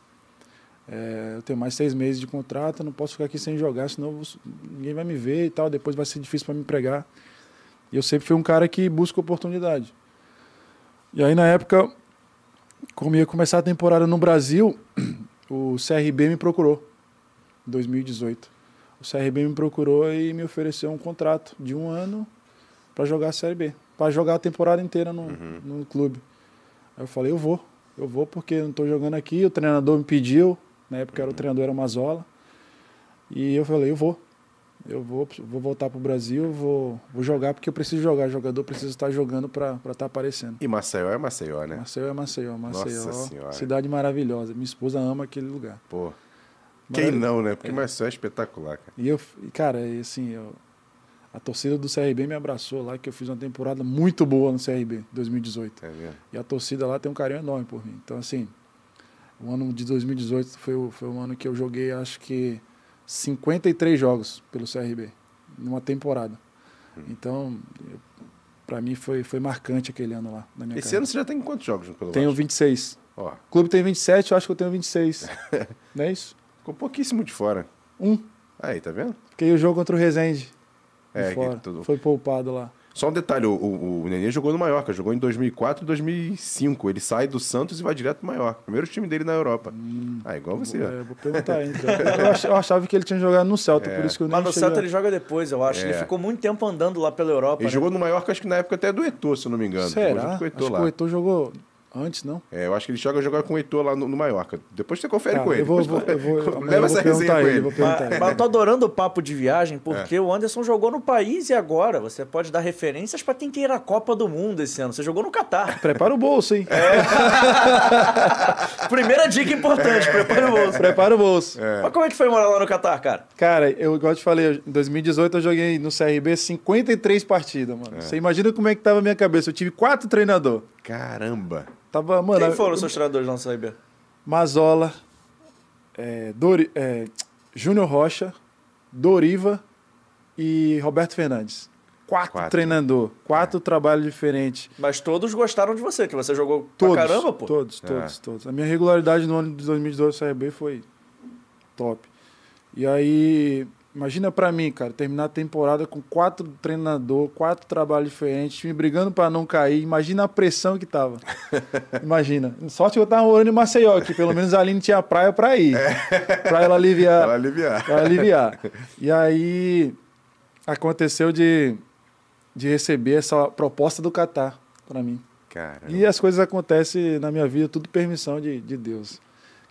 É, eu tenho mais seis meses de contrato, eu não posso ficar aqui sem jogar, senão vou, ninguém vai me ver e tal. Depois vai ser difícil para me empregar. E eu sempre fui um cara que busca oportunidade. E aí, na época, como ia começar a temporada no Brasil, o CRB me procurou, em 2018. O CRB me procurou e me ofereceu um contrato de um ano para jogar a Série B, para jogar a temporada inteira no, uhum. no clube. Aí eu falei, eu vou, eu vou porque não estou jogando aqui, o treinador me pediu, na época era o treinador era Mazola, e eu falei, eu vou, eu vou, vou voltar para o Brasil, vou, vou jogar porque eu preciso jogar, o jogador precisa estar jogando para estar tá aparecendo. E Maceió é Maceió, né? Maceió é Maceió, Maceió, Nossa senhora. cidade maravilhosa, minha esposa ama aquele lugar. Pô, quem não, né? Porque é. Maceió é espetacular, cara. E eu, cara, assim, eu, a torcida do CRB me abraçou lá, que eu fiz uma temporada muito boa no CRB, 2018. É mesmo? E a torcida lá tem um carinho enorme por mim. Então, assim, o ano de 2018 foi, o, foi um ano que eu joguei, acho que, 53 jogos pelo CRB, numa temporada. Hum. Então, para mim foi, foi marcante aquele ano lá. Na minha Esse ano você já tem quantos jogos pelo Tenho 26. Ó. O clube tem 27, eu acho que eu tenho 26. Não é isso? Ficou pouquíssimo de fora. Um. Aí, tá vendo? Fiquei o jogo contra o Resende. É, tudo... Foi poupado lá. Só um detalhe, o, o, o Nenê jogou no Mallorca, jogou em 2004 e 2005. Ele sai do Santos e vai direto pro Mallorca. Primeiro time dele na Europa. Hum, ah, igual você. Vou, é, vou perguntar então. eu, achava que ele tinha jogado no Celta, é. por isso que eu Mas no Celta ele joga depois, eu acho. É. Ele ficou muito tempo andando lá pela Europa. Ele né? jogou no Mallorca, acho que na época até do Eto'o, se eu não me engano. Será? Acho que o Eto'o jogou Antes, não? É, eu acho que ele joga jogar com o Heitor lá no, no Mallorca. Depois você confere ah, com ele. Eu vou, vou, eu vou, leva essa resenha com ele. ele. Mas, mas eu tô adorando o papo de viagem, porque é. o Anderson jogou no país e agora você pode dar referências para quem queira a Copa do Mundo esse ano. Você jogou no Catar. Prepara o bolso, hein? É. Primeira dica importante, prepara o bolso. Prepara o bolso. É. Mas como é que foi morar lá no Catar, cara? Cara, eu, igual eu te falei, em 2018 eu joguei no CRB 53 partidas, mano. É. Você imagina como é que tava a minha cabeça. Eu tive quatro treinadores. Caramba! Tava, mano, Quem foram os seus treinadores lá no CRB? Mazola, é, Dori, é, Júnior Rocha, Doriva e Roberto Fernandes. Quatro, quatro. treinador, quatro é. trabalhos diferentes. Mas todos gostaram de você, que você jogou todos, pra caramba, pô. Todos, todos, é. todos. A minha regularidade no ano de 2012 no CRB foi top. E aí, Imagina para mim, cara, terminar a temporada com quatro treinador, quatro trabalhos diferentes, me brigando para não cair. Imagina a pressão que tava. Imagina. Sorte que eu tava morando em Maceió, que pelo menos a Aline tinha praia para ir. É. Para ela aliviar. Pra aliviar. Pra aliviar. E aí aconteceu de, de receber essa proposta do Catar para mim. Caramba. E as coisas acontecem na minha vida, tudo permissão de, de Deus.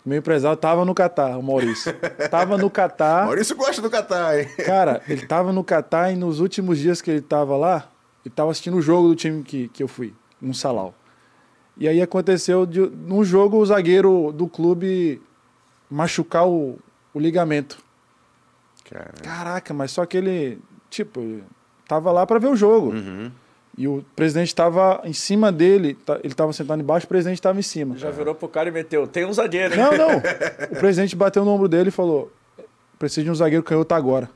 Meu empresário tava no Catar, o Maurício. Tava no Catar. Maurício gosta do Catar, hein? Cara, ele tava no Catar e nos últimos dias que ele tava lá, ele tava assistindo o jogo do time que, que eu fui, um salau. E aí aconteceu, de, num jogo, o zagueiro do clube machucar o, o ligamento. Caramba. Caraca, mas só que ele, tipo, tava lá para ver o jogo. Uhum. E o presidente estava em cima dele, tá, ele estava sentado embaixo, o presidente estava em cima. Já virou pro cara e meteu, tem um zagueiro. Hein? Não, não. O presidente bateu no ombro dele e falou, preciso de um zagueiro canhoto agora.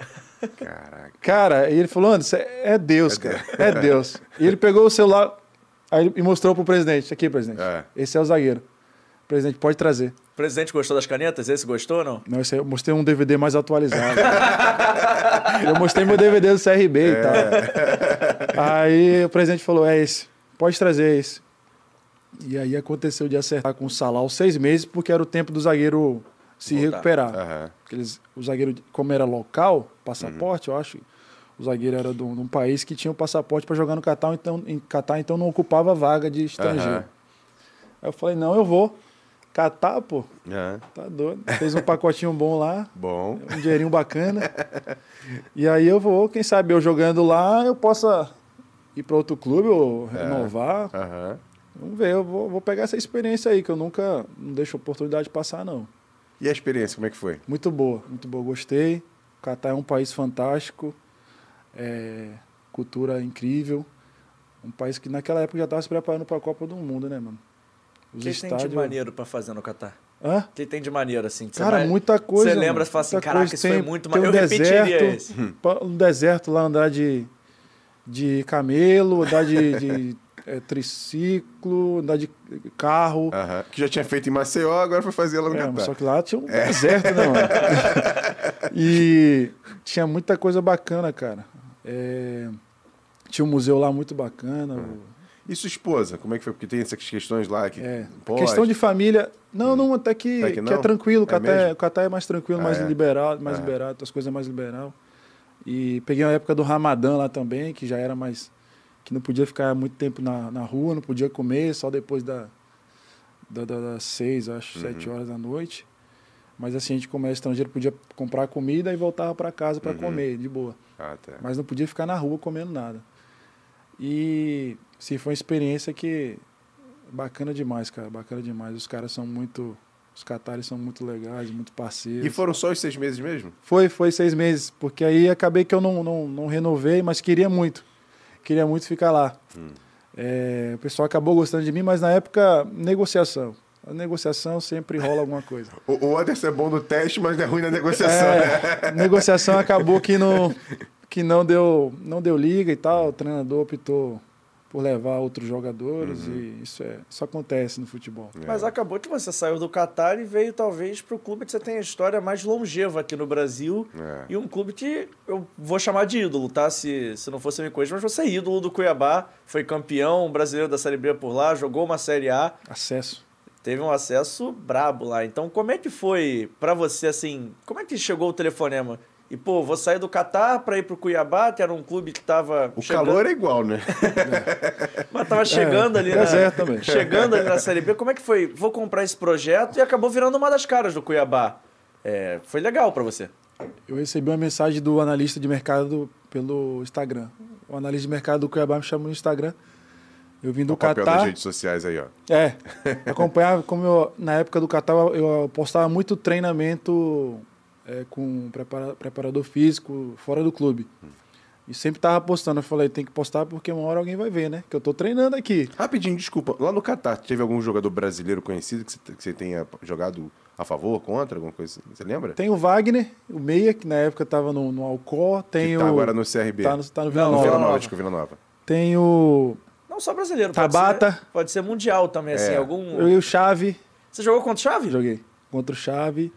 Caraca. Cara, e ele falou, Anderson, é Deus, é cara. Deus. É Deus. E ele pegou o celular aí, e mostrou pro presidente. Aqui, presidente. É. Esse é o zagueiro. Presidente, pode trazer. O presidente gostou das canetas? Esse gostou ou não? Não, esse aí eu mostrei um DVD mais atualizado. eu mostrei meu DVD do CRB é. e tal. Aí o presidente falou: é esse, pode trazer esse. E aí aconteceu de acertar com o Salau seis meses, porque era o tempo do zagueiro se Voltar. recuperar. Uhum. Eles, o zagueiro, como era local, passaporte, uhum. eu acho, o zagueiro era de um, país que tinha o um passaporte para jogar no Catar, então, em Catar, então não ocupava vaga de estrangeiro. Uhum. Aí eu falei, não, eu vou. Catar, pô. É. Tá doido. Fez um pacotinho bom lá. Bom. Um dinheirinho bacana. e aí eu vou, quem sabe, eu jogando lá, eu possa ir para outro clube ou é. renovar. Uhum. Vamos ver, eu vou, vou, pegar essa experiência aí, que eu nunca não deixo a oportunidade de passar, não. E a experiência, como é que foi? Muito boa, muito boa. Gostei. O Catar é um país fantástico. É, cultura incrível. Um país que naquela época já estava se preparando para a Copa do Mundo, né, mano? O que estádios... tem de maneiro para fazer no Catar? Hã? O que tem de maneiro, assim? Cara, vai... muita coisa. Você lembra, você fala assim, caraca, coisa. isso tem, foi muito maneiro. Um Eu deserto, repetiria esse. Um deserto lá, andar de, de camelo, andar de, de é, triciclo, andar de carro. Que já tinha feito em Maceió, agora foi fazer lá no É, Catar. só que lá tinha um deserto, né, mano? e tinha muita coisa bacana, cara. É, tinha um museu lá muito bacana. o- E sua esposa, como é que foi? Porque tem essas questões lá que É, questão de família. Não, não, até que, Até que que é tranquilo. O É Catar é, Catar é mais tranquilo, Ah, mais é? liberado, mais Ah. liberado, as coisas mais liberal. E peguei a época do Ramadã lá também, que já era mais. que não podia ficar muito tempo na, na rua, não podia comer, só depois da, da- da- das seis, acho, Uhum. sete horas da noite. Mas assim, a gente, como é estrangeiro, podia comprar comida e voltava para casa para Uhum. comer, de boa. Ah, tá. Mas não podia ficar na rua comendo nada. E sim, foi uma experiência que bacana demais, cara, bacana demais. Os caras são muito, os catares são muito legais, muito parceiros. E foram só os seis meses mesmo? Foi, foi seis meses, porque aí acabei que eu não, não, não renovei, mas queria muito, queria muito ficar lá. Hum. É, o pessoal acabou gostando de mim, mas na época negociação. A negociação sempre rola alguma coisa. O, o Anderson é bom no teste, mas é ruim na negociação. né? É, negociação acabou que não, que não deu, não deu liga e tal. O treinador optou por levar outros jogadores Uhum. e isso é, isso acontece no futebol. Mas acabou que você saiu do Catar e veio talvez para o clube que você tem a história mais longeva aqui no Brasil. É. E um clube que eu vou chamar de ídolo, tá? Se, se não fosse me corrigir, mas você é ídolo do Cuiabá, foi campeão brasileiro da Série B por lá, jogou uma Série A, Acesso. teve um acesso brabo lá. Então, como é que foi pra você, assim, como é que chegou o telefonema? E, pô, vou sair do Catar pra ir pro Cuiabá, que era um clube que tava. O chegando- calor é igual, né? Mas tava chegando É, ali na. deserto também. Chegando ali na Série B. Como é que foi? Vou comprar esse projeto e acabou virando uma das caras do Cuiabá. É, foi legal pra você. Eu recebi uma mensagem do analista de mercado pelo Instagram. O analista de mercado do Cuiabá me chamou no Instagram. Eu vim do o papel das Catar. redes sociais aí, ó. É, acompanhava, como eu, na época do Catar, eu postava muito treinamento é, com prepara- preparador físico fora do clube. E sempre tava postando. Eu falei, tem que postar porque uma hora alguém vai ver, né? Que eu tô treinando aqui. Rapidinho, desculpa. Lá no Catar, teve algum jogador brasileiro conhecido que você, tenha jogado a favor, contra, alguma coisa assim? Você lembra? Tem o Wagner, o Meia, que na época tava no, no Alcor. Tem que o. tá agora no CRB. Tá no, tá no Vila Não, Nova. Vila Nova. Desculpa, Vila Nova. Tem o. Não só brasileiro, pode Tabata. ser, pode ser mundial também, assim. É. Algum... Eu e o Chave. Você jogou contra o Chave? Joguei. Contra o Chave.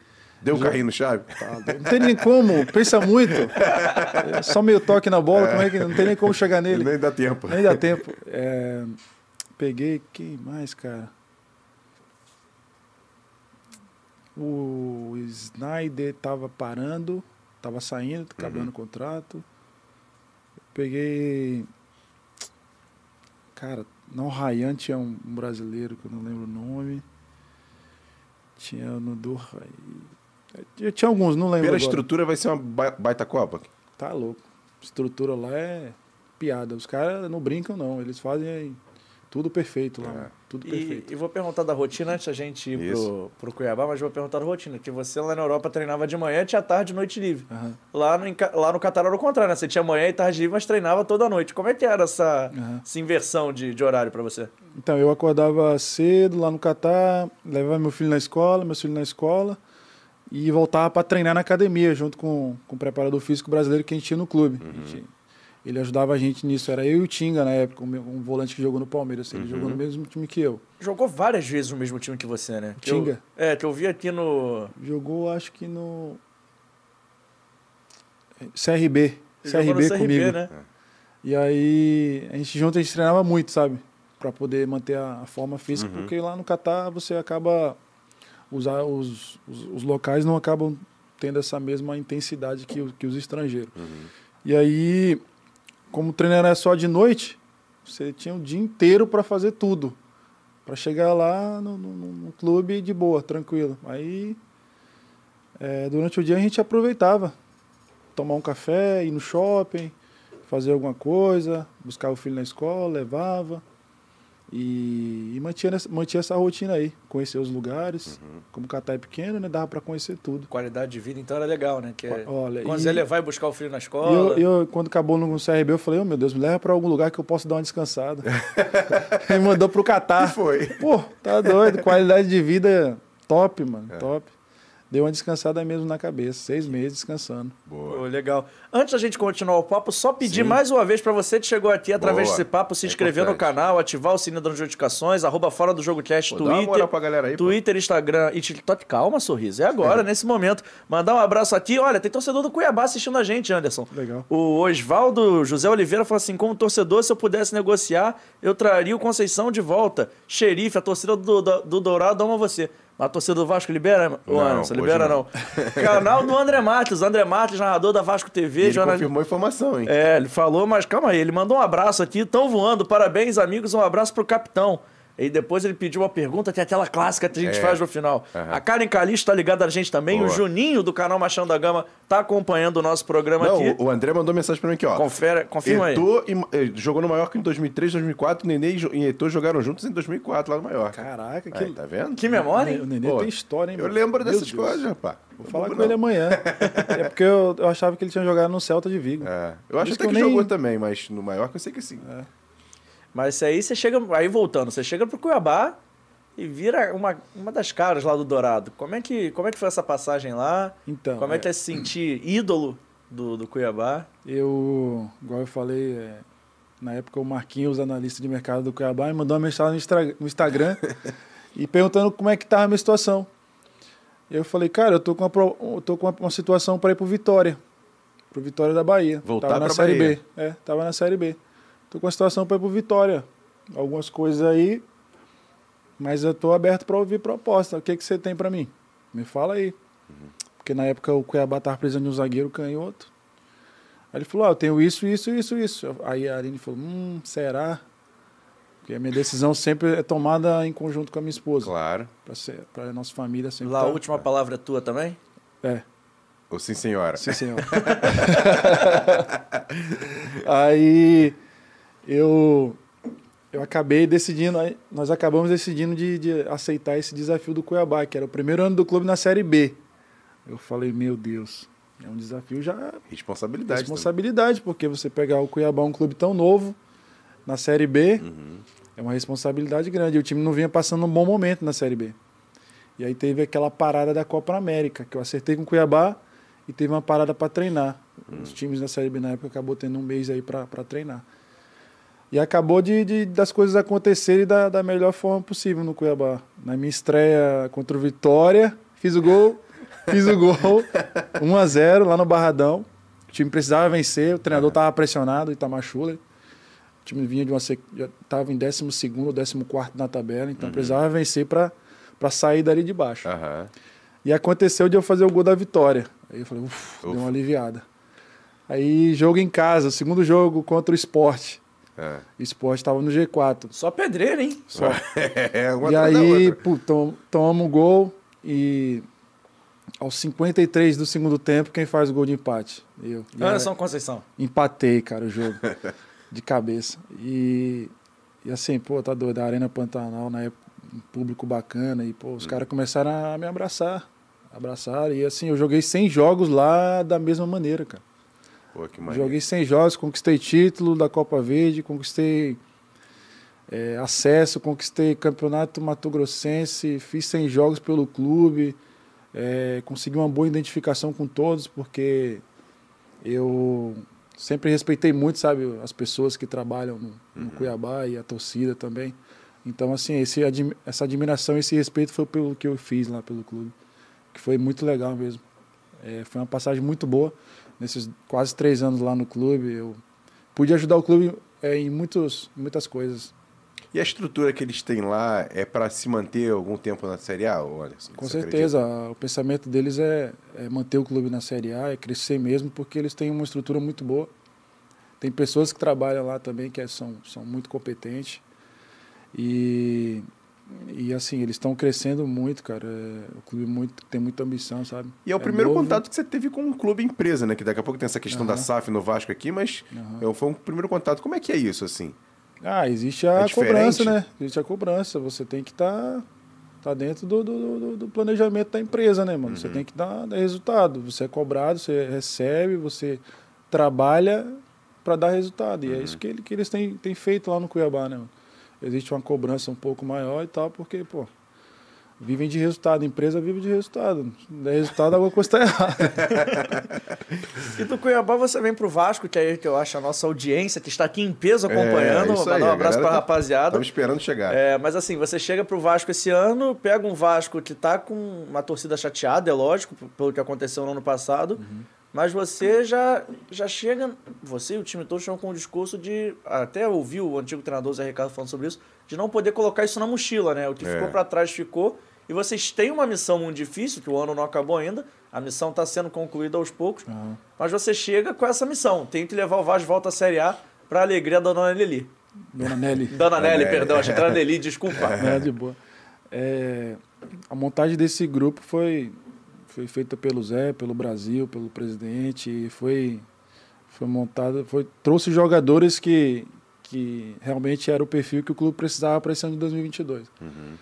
Deu um carrinho no chave? Tá, Não tem nem como, pensa muito. É Só meio toque na bola, como é que não tem nem como chegar nele? Nem dá tempo. Nem dá tempo. É, peguei, quem mais, cara? O Snyder tava parando, tava saindo, acabando o contrato. Peguei. Cara, não, Ryan tinha um, um brasileiro que eu não lembro o nome. Tinha no do Eu tinha alguns, não lembro. Pela agora. estrutura vai ser uma ba- baita Copa. Tá louco. Estrutura lá é piada. Os caras não brincam, não. Eles fazem tudo perfeito lá. É. Tudo E, perfeito. e vou perguntar da rotina antes da gente ir pro, Isso. pro Cuiabá, mas vou perguntar da rotina. Que você lá na Europa treinava de manhã, tinha tarde e noite livre. Aham. Lá no, lá no Catar era o contrário, né? Você tinha manhã e tarde livre, mas treinava toda noite. Como é que era essa, Aham. essa inversão de, de horário pra você? Então, eu acordava cedo lá no Catar, levava meu filho na escola, meu filho na escola, e voltava para treinar na academia, junto com, com o preparador físico brasileiro que a gente tinha no clube. A gente- ele ajudava a gente nisso. Era eu e o Tinga na época, um, um volante que jogou no Palmeiras. Ele jogou no mesmo time que eu. Jogou várias vezes no mesmo time que você, né? Que eu- Tinga? é, que eu vi aqui no. Jogou, acho que no. CRB. jogou CRB, no comigo. né? E aí, a gente junto, a gente treinava muito, sabe? Pra poder manter a, a forma física, Uhum. porque lá no Catar você acaba. Os, os, os locais não acabam tendo essa mesma intensidade que, que os estrangeiros. Uhum. E aí, como o treino era só de noite, você tinha o dia inteiro para fazer tudo. Para chegar lá no, no- no clube de boa, tranquilo. Aí, é, durante o dia a gente aproveitava. Tomar um café, ir no shopping, fazer alguma coisa, buscar o filho na escola, levava. E, e mantinha, mantinha essa rotina aí. Conhecer os lugares. Como o Catar é pequeno, né? Dava para conhecer tudo. Qualidade de vida, então era legal, né? Que é, Olha, quando e- você levar e buscar o filho na E escola. eu, eu, quando acabou no CRB, eu falei, oh meu Deus, me leva pra algum lugar que eu possa dar uma descansada. Ele mandou pro E Catar. foi. Pô, tá doido. Qualidade de vida top, mano. É. Top. Deu uma descansada mesmo na cabeça. Seis meses descansando. Boa. Pô, legal. Antes da gente continuar o papo, só pedir Sim. mais uma vez para você que chegou aqui através Boa. desse papo, se É inscrever no canal, ativar o sininho das notificações, arroba fora do jogo cast, Pô, dá uma Twitter. moral pra galera aí, pô. Twitter, Instagram e TikTok. Calma, sorriso. É agora, nesse momento. Mandar um abraço aqui. Olha, tem torcedor do Cuiabá assistindo a gente, Anderson. Legal. O Osvaldo José Oliveira falou assim: como torcedor, se eu pudesse negociar, eu traria o Conceição de volta. Xerife, a torcida do, do, do Dourado ama você. Mas a torcida do Vasco libera? Não, Anderson, libera não. não. Canal do André Matos. André Matos, narrador da Vasco TV. Ele jornal- confirmou a informação, hein? É, ele falou, mas calma aí, ele mandou um abraço aqui, tão voando, parabéns, amigos, um abraço pro capitão. E depois ele pediu uma pergunta, tem aquela clássica que a gente É. faz no final. Aham. A Karen Calixto tá ligada a gente também, Boa. o Juninho do canal Machão da Gama tá acompanhando o nosso programa Não, aqui. o- o André mandou mensagem pra mim aqui, ó. Confere, confirma aí. Eto'o e- eh, jogou no Mallorca em 2003, 2004. Nenê e e Eto'o jogaram juntos em 2004 lá no Mallorca. Caraca, que. Aí, tá vendo? Que memória, hein? O Nenê Pô, tem história, hein? Eu mano? lembro Meu dessas Deus. coisas, rapaz. Vou falar com ele amanhã. é porque eu, eu achava que ele tinha jogado no Celta de Vigo. É, eu acho até que que, eu nem- jogou também, mas no Mallorca eu sei que sim. Mas isso aí você chega, aí voltando, você chega pro Cuiabá e vira uma, uma das caras lá do Dourado. Como é que, como é que foi essa passagem lá? Então, como é é. que é se sentir ídolo do, do Cuiabá? Eu, igual eu falei, é, na época o Marquinhos, analista de mercado do Cuiabá, me mandou uma mensagem no, Instagram e perguntando como é que estava a minha situação. Eu falei, cara, eu tô com uma, tô com uma, uma situação para ir pro Vitória, pro Vitória da Bahia. Voltar tava na Série Bahia. B. É, tava na Série B. Tô com uma situação para ir pro Vitória. Algumas coisas aí, mas eu tô aberto para ouvir proposta. O que que você tem para mim? Me fala aí. Porque na época o Cuiabá tava precisando de um zagueiro canhoto. Aí ele falou, ah, eu tenho isso, isso, isso, isso. Aí a Aline falou, hum, será? Porque a minha decisão sempre é tomada em conjunto com a minha esposa. Claro. Pra, ser, pra nossa família sempre Lá tá- a última palavra é tua também? É, Ou sim, senhora. sim, senhor. aí eu, eu acabei decidindo, nós acabamos decidindo de, de aceitar esse desafio do Cuiabá, que era o primeiro ano do clube na Série B. Eu falei, meu Deus, é um desafio já Responsabilidade. responsabilidade, porque você pegar o Cuiabá, um clube tão novo, na Série B, é uma responsabilidade grande. E o time não vinha passando um bom momento na Série B. E aí teve aquela parada da Copa América, que eu acertei com o Cuiabá e teve uma parada para treinar. Os times da Série B na época acabou tendo um mês aí para treinar. E acabou de, de- das coisas acontecerem da, da melhor forma possível no Cuiabá. Na minha estreia contra o Vitória, fiz o gol, fiz o gol, 1 a 0 lá no Barradão. O time precisava vencer, o treinador estava pressionado, Itamar Schuller. O time vinha de uma sec- já estava em 12 ou 14 na tabela, então precisava vencer para sair dali de baixo. Aham. E aconteceu de eu fazer o gol da vitória. Aí eu falei, uff, deu uma aliviada. Aí jogo em casa, segundo jogo contra o esporte. É. Esporte estava no G4. Só pedreiro, hein? Só. É, uma e aí, pô, tom- tomamos um gol e aos 53 do segundo tempo, quem faz o gol de empate? Eu. E aí, Anderson Conceição. empatei, cara, o jogo. de cabeça. E, e assim, pô, tá doido. A Arena Pantanal, na época, um público bacana. E, pô, os caras começaram a me abraçar. Abraçaram. E assim, eu joguei 100 jogos lá da mesma maneira, cara. Pô. Joguei 100 jogos, conquistei título da Copa Verde, conquistei é, acesso, conquistei campeonato Mato Grossense, fiz 100 jogos pelo clube, é, consegui uma boa identificação com todos, porque eu sempre respeitei muito, sabe, as pessoas que trabalham no, no Cuiabá e a torcida também. Então, assim, esse, essa admiração, esse respeito foi pelo que eu fiz lá pelo clube, que foi muito legal mesmo. É, foi uma passagem muito boa nesses quase três anos lá no clube. Eu pude ajudar o clube é, em muitos, muitas coisas. E a estrutura que eles têm lá é para se manter algum tempo na Série A, Anderson? Com certeza, o pensamento deles é, é manter o clube na Série A, é crescer mesmo, porque eles têm uma estrutura muito boa. Tem pessoas que trabalham lá também que é- são, são muito competentes. E, e assim, eles estão crescendo muito, cara. É, o clube muito, tem muita ambição, sabe? E é o primeiro novo. contato que você teve com um clube empresa, né? Que daqui a pouco tem essa questão da Aham. SAF no Vasco aqui, mas é, foi um primeiro contato. Como é que é isso, assim? Ah, existe a É cobrança, né? Existe a cobrança. Você tem que estar tá dentro do, do, do- do planejamento da empresa, né, mano? Você tem que dar, dar resultado. Você é cobrado, você recebe, você trabalha para dar resultado. E é isso que, ele- que eles têm, têm feito lá no Cuiabá, né, mano? Existe uma cobrança um pouco maior e tal, porque, pô, vivem de resultado. A empresa vive de resultado. Se der resultado, alguma coisa está errada. e do Cuiabá você vem pro Vasco, que é aí que eu acho a nossa audiência, que está aqui em peso acompanhando. É, Vou dar um abraço pra tá, rapaziada. Estamos esperando chegar. É, mas assim, você chega pro Vasco esse ano, pega um Vasco que tá com uma torcida chateada, é lógico, pelo que aconteceu no ano passado. Uhum. Mas você já, já chega, você e o time todo chegam com o discurso de, até ouvi o antigo treinador Zé Ricardo falando sobre isso, de não poder colocar isso na mochila, né? O que é. ficou para trás ficou. E vocês têm uma missão muito difícil, que o ano não acabou ainda, a missão está sendo concluída aos poucos, uhum. mas você chega com essa missão, tem que levar o Vasco de volta à Série A para a alegria da Dona Nelly. Dona Nelly. Dona Nelly, perdão, achei que era Nelly, desculpa. É, de boa. É, a montagem desse grupo foi foi feita pelo Zé, pelo Brasil, pelo presidente, e foi, foi montada, foi, trouxe jogadores que, que realmente era o perfil que o clube precisava para esse ano de 2022. Uhum.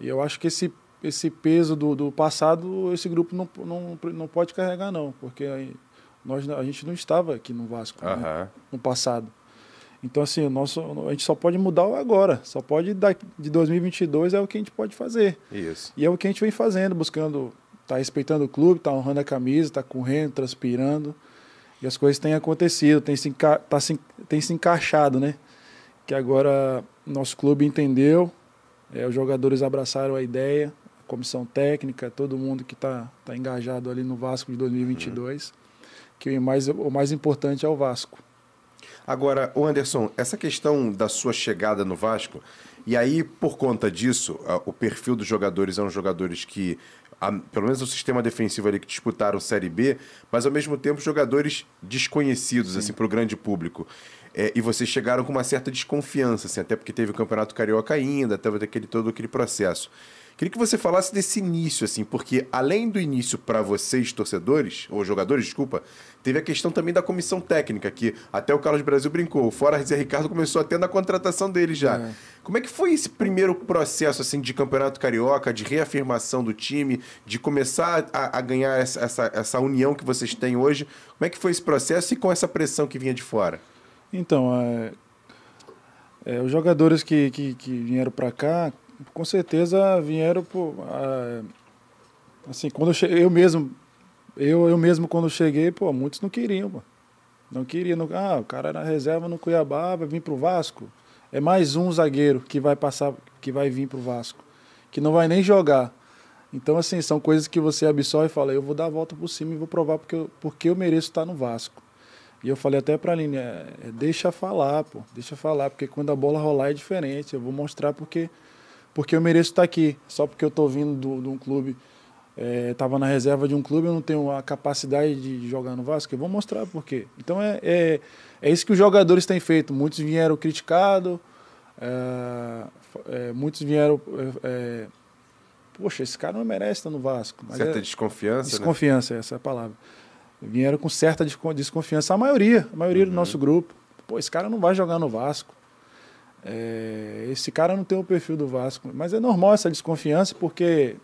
E eu acho que esse, esse peso do, do passado, esse grupo não, não, não pode carregar, não, porque nós, a gente não estava aqui no Vasco uhum. né, no passado. Então, assim, o nosso, a gente só pode mudar agora. Só pode, de 2022 é o que a gente pode fazer. Isso. E é o que a gente vem fazendo, buscando tá respeitando o clube, tá honrando a camisa, tá correndo, transpirando. E as coisas têm acontecido, tem se, tá se, tem se encaixado, né? Que agora nosso clube entendeu, é, os jogadores abraçaram a ideia, a comissão técnica, todo mundo que está tá engajado ali no Vasco de 2022, uhum. que o mais, o mais importante é o Vasco. Agora, o Anderson, essa questão da sua chegada no Vasco, e aí por conta disso, o perfil dos jogadores são jogadores que a, pelo menos o sistema defensivo ali que disputaram Série B, mas ao mesmo tempo jogadores desconhecidos assim para o grande público. É, e vocês chegaram com uma certa desconfiança, assim, até porque teve o Campeonato Carioca ainda, teve aquele, todo aquele processo. Queria que você falasse desse início, assim, porque além do início para vocês, torcedores, ou jogadores, desculpa, teve a questão também da comissão técnica, que até o Carlos Brasil brincou, fora Zé Ricardo começou até na contratação dele já. É. Como é que foi esse primeiro processo, assim, de campeonato carioca, de reafirmação do time, de começar a, a ganhar essa, essa, essa união que vocês têm hoje? Como é que foi esse processo e com essa pressão que vinha de fora? Então, é, é, os jogadores que, que, que vieram para cá com certeza vieram por. Ah, assim, quando eu cheguei, eu mesmo, eu, eu mesmo quando cheguei, pô, muitos não queriam, pô. Não queriam. Não, ah, o cara era reserva no Cuiabá, vai vir pro Vasco. É mais um zagueiro que vai passar, que vai vir pro Vasco. Que não vai nem jogar. Então, assim, são coisas que você absorve e fala, eu vou dar a volta por cima e vou provar porque eu, porque eu mereço estar no Vasco. E eu falei até pra Aline, é, é, deixa falar, pô, deixa falar, porque quando a bola rolar é diferente. Eu vou mostrar porque porque eu mereço estar aqui. Só porque eu estou vindo de um clube, estava é, na reserva de um clube, eu não tenho a capacidade de jogar no Vasco. Eu vou mostrar por quê. Então é, é, é isso que os jogadores têm feito. Muitos vieram criticados, é, é, muitos vieram. É, Poxa, esse cara não merece estar no Vasco. certa desconfiança. Desconfiança, né? essa é a palavra. Vieram com certa desconfiança. A maioria, a maioria uhum. do nosso grupo. Pô, esse cara não vai jogar no Vasco. É, esse cara não tem o perfil do Vasco, mas é normal essa desconfiança porque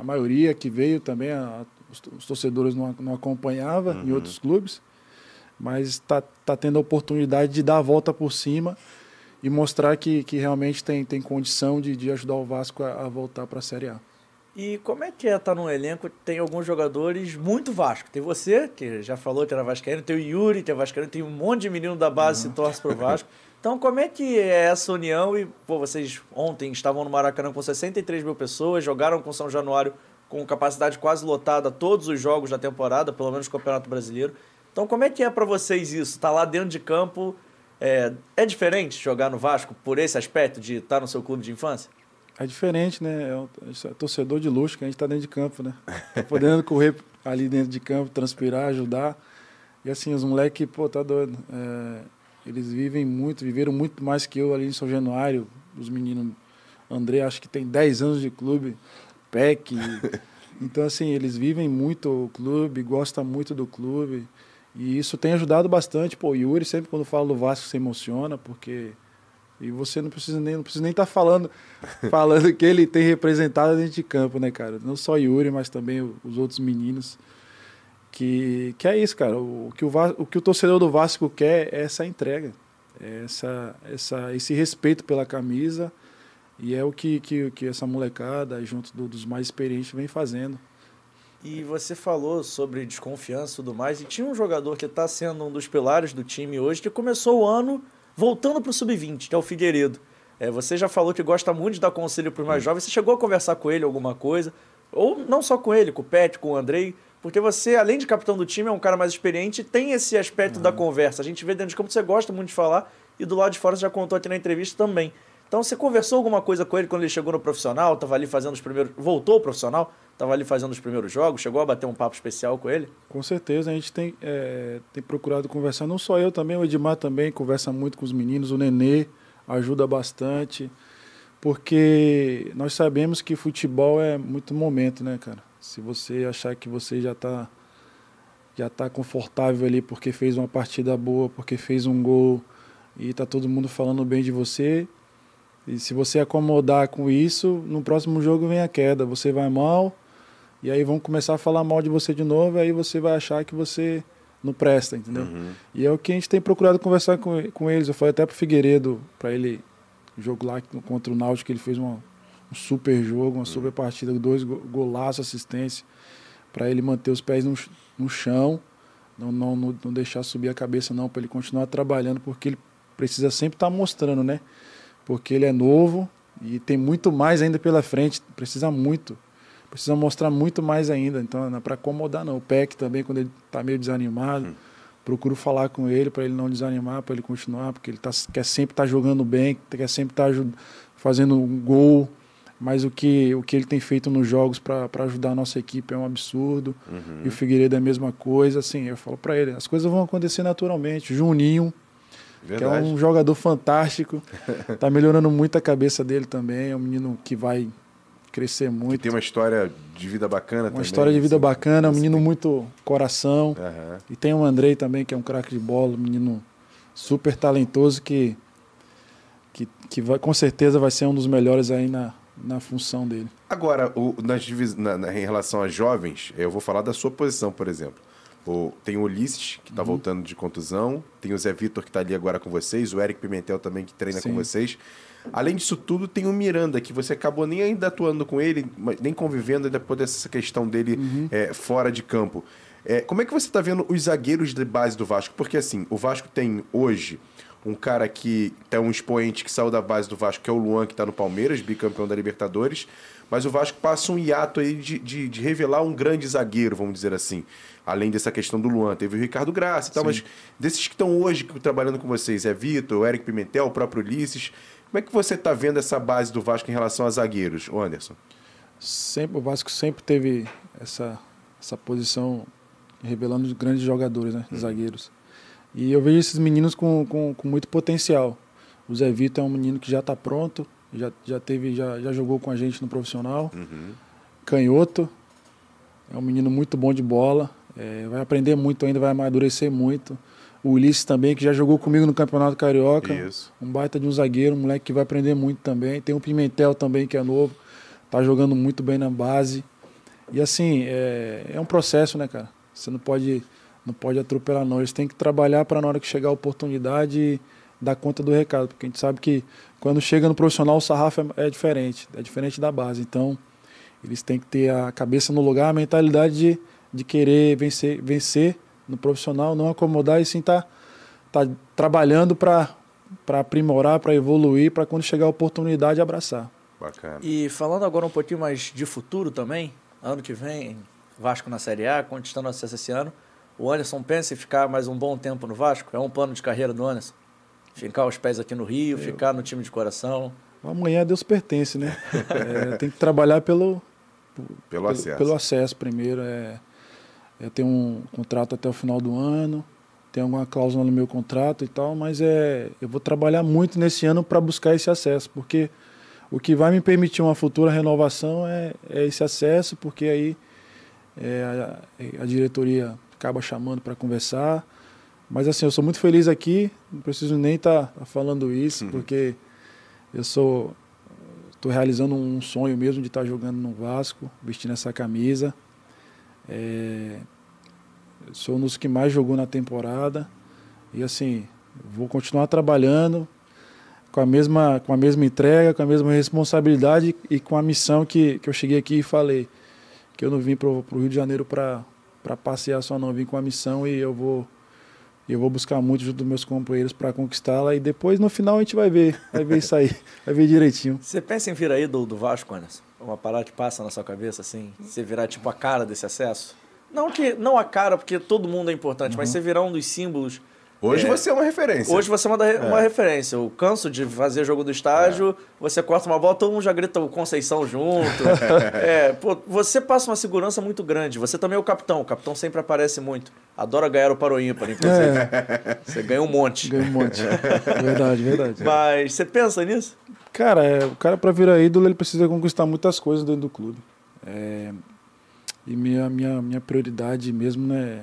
a maioria que veio também, a, os, os, torcedores não, não acompanhava uhum. em outros clubes, mas está tá tendo a oportunidade de dar a volta por cima e mostrar que, que realmente tem, tem condição de, de ajudar o Vasco a, a voltar para a Série A. E como é que é estar tá no elenco? Tem alguns jogadores muito Vasco. Tem você, que já falou que era vascaíno, tem o Yuri, que é vascaíno, tem um monte de menino da base uhum. que torce para o Vasco. Então, como é que é essa união? E, pô, vocês ontem estavam no Maracanã com 63 mil pessoas, jogaram com São Januário com capacidade quase lotada todos os jogos da temporada, pelo menos o Campeonato Brasileiro. Então, como é que é para vocês isso? Tá lá dentro de campo, é, é diferente jogar no Vasco por esse aspecto de estar tá no seu clube de infância? É diferente, né? É, um, é torcedor de luxo que a gente está dentro de campo, né? Tá podendo correr ali dentro de campo, transpirar, ajudar. E assim, os moleques, pô, tá doido. É eles vivem muito, viveram muito mais que eu ali em São Januário. Os meninos, André, acho que tem 10 anos de clube, PEC. então, assim, eles vivem muito o clube, gostam muito do clube. E isso tem ajudado bastante. Pô, Yuri, sempre quando fala do Vasco, se emociona, porque. E você não precisa nem, não precisa nem estar tá falando, falando que ele tem representado dentro de campo, né, cara? Não só Yuri, mas também os outros meninos. Que, que é isso, cara. O, que o, o que o torcedor do Vasco quer é essa entrega, é essa, essa, esse respeito pela camisa E é o que, que, que essa molecada, junto do, dos mais experientes, vem fazendo. E você falou sobre desconfiança e tudo mais, e tinha um jogador que está sendo um dos pilares do time hoje, que começou o ano voltando para o sub-20, que é o Figueiredo. É, você já falou que gosta muito de dar conselho para os mais jovens, você chegou a conversar com ele alguma coisa? Ou não só com ele, com o Pet, com o Andrei, porque você, além de capitão do time, é um cara mais experiente tem esse aspecto uhum. da conversa. A gente vê dentro de campo que você gosta muito de falar e do lado de fora você já contou aqui na entrevista também. Então você conversou alguma coisa com ele quando ele chegou no profissional, estava ali fazendo os primeiros. Voltou ao profissional, estava ali fazendo os primeiros jogos, chegou a bater um papo especial com ele? Com certeza, a gente tem, é, tem procurado conversar, não só eu também, o Edmar também conversa muito com os meninos, o Nenê ajuda bastante, porque nós sabemos que futebol é muito momento, né, cara? Se você achar que você já está já tá confortável ali porque fez uma partida boa, porque fez um gol e tá todo mundo falando bem de você, e se você acomodar com isso, no próximo jogo vem a queda. Você vai mal, e aí vão começar a falar mal de você de novo, e aí você vai achar que você não presta, entendeu? Uhum. E é o que a gente tem procurado conversar com, com eles. Eu falei até pro Figueiredo, para ele, jogo lá contra o Náutico, ele fez uma, um super jogo, uma super partida, dois golaços, assistência, para ele manter os pés no, no chão, não, não, não deixar subir a cabeça não, para ele continuar trabalhando, porque ele precisa sempre estar tá mostrando, né? Porque ele é novo e tem muito mais ainda pela frente, precisa muito, precisa mostrar muito mais ainda, então não é para acomodar não. O PEC também, quando ele está meio desanimado, hum. procuro falar com ele para ele não desanimar, para ele continuar, porque ele tá, quer sempre estar tá jogando bem, quer sempre estar tá fazendo um gol, mas o que, o que ele tem feito nos jogos para ajudar a nossa equipe é um absurdo. Uhum. E o Figueiredo é a mesma coisa. Assim, eu falo para ele, as coisas vão acontecer naturalmente. Juninho, Verdade. que é um jogador fantástico. Tá melhorando muito a cabeça dele também. É um menino que vai crescer muito. Que tem uma história de vida bacana uma também. Uma história de vida assim, bacana, um menino muito coração. Uhum. E tem o Andrei também, que é um craque de bola, um menino super talentoso que, que, que vai, com certeza vai ser um dos melhores aí na, na função dele. Agora, o, nas, na, na, em relação a jovens, eu vou falar da sua posição, por exemplo. O, tem o Ulisses, que está uhum. voltando de contusão. Tem o Zé Vitor, que está ali agora com vocês. O Eric Pimentel também, que treina Sim. com vocês. Além disso tudo, tem o Miranda, que você acabou nem ainda atuando com ele, nem convivendo ainda por essa questão dele uhum. é, fora de campo. É, como é que você está vendo os zagueiros de base do Vasco? Porque assim, o Vasco tem hoje um cara que é um expoente que saiu da base do Vasco, que é o Luan, que está no Palmeiras, bicampeão da Libertadores. Mas o Vasco passa um hiato aí de, de, de revelar um grande zagueiro, vamos dizer assim além dessa questão do Luan. Teve o Ricardo Graça e tal, mas desses que estão hoje trabalhando com vocês, é Vitor, o Eric Pimentel, o próprio Ulisses. Como é que você está vendo essa base do Vasco em relação a zagueiros, Anderson? Sempre, o Vasco sempre teve essa, essa posição revelando grandes jogadores, né? Uhum. Zagueiros. E eu vejo esses meninos com, com, com, muito potencial. O Zé Vitor é um menino que já está pronto, já, já, teve, já, já jogou com a gente no profissional. Uhum. Canhoto, é um menino muito bom de bola. É, vai aprender muito ainda, vai amadurecer muito. O Ulisses também, que já jogou comigo no Campeonato Carioca. Isso. Um baita de um zagueiro, um moleque que vai aprender muito também. Tem o Pimentel também, que é novo. Tá jogando muito bem na base. E assim, é, é um processo, né, cara? Você não pode, não pode atropelar, não. Eles têm que trabalhar para na hora que chegar a oportunidade dar conta do recado. Porque a gente sabe que quando chega no profissional, o sarrafo é, é diferente. É diferente da base. Então, eles têm que ter a cabeça no lugar, a mentalidade de de querer vencer, vencer no profissional, não acomodar e sim estar tá, tá trabalhando para aprimorar, para evoluir, para quando chegar a oportunidade abraçar. Bacana. E falando agora um pouquinho mais de futuro também, ano que vem, Vasco na Série A, conquistando acesso esse ano, o Anderson pensa em ficar mais um bom tempo no Vasco? É um plano de carreira do Anderson? Ficar os pés aqui no Rio, Eu... ficar no time de coração? Amanhã Deus pertence, né? é, tem que trabalhar pelo, pelo, pelo acesso. Pelo acesso primeiro. É, eu tenho um contrato até o final do ano, tem alguma cláusula no meu contrato e tal, mas é, eu vou trabalhar muito nesse ano para buscar esse acesso, porque o que vai me permitir uma futura renovação é, é esse acesso, porque aí é, a, a, diretoria acaba chamando para conversar. Mas assim, eu sou muito feliz aqui, não preciso nem estar tá falando isso, uhum. porque eu sou estou realizando um sonho mesmo de estar tá jogando no Vasco, vestindo essa camisa. É, sou um dos que mais jogou na temporada. E assim, vou continuar trabalhando. com a mesma, com a mesma entrega, com a mesma responsabilidade e com a missão que, que eu cheguei aqui e falei. Que eu não vim para o Rio de Janeiro para passear só, não. Vim com a missão e eu vou, eu vou buscar muito junto dos meus companheiros para conquistá-la. E depois, no final, a gente vai ver. Vai ver isso aí. Vai ver direitinho. Você pensa em vir aí do, do Vasco, Anderson? Uma parada que passa na sua cabeça, assim? Você virar, tipo, a cara desse acesso? Não, que, não a cara, porque todo mundo é importante, uhum. mas você virar um dos símbolos Hoje é, você é uma referência. Hoje você é uma, uma é. referência. Eu canso de fazer jogo do estágio, é. você corta uma bola, todo mundo já grita o Conceição junto. é, pô, você passa uma segurança muito grande. Você também é o capitão. O capitão sempre aparece muito. Adora ganhar o Paro Ímpar, inclusive. É. Você ganha um monte. Ganha um monte. verdade, verdade. Mas você pensa nisso? Cara, é, o cara para virar ídolo, ele precisa conquistar muitas coisas dentro do clube. É, e minha, minha, minha prioridade mesmo, né?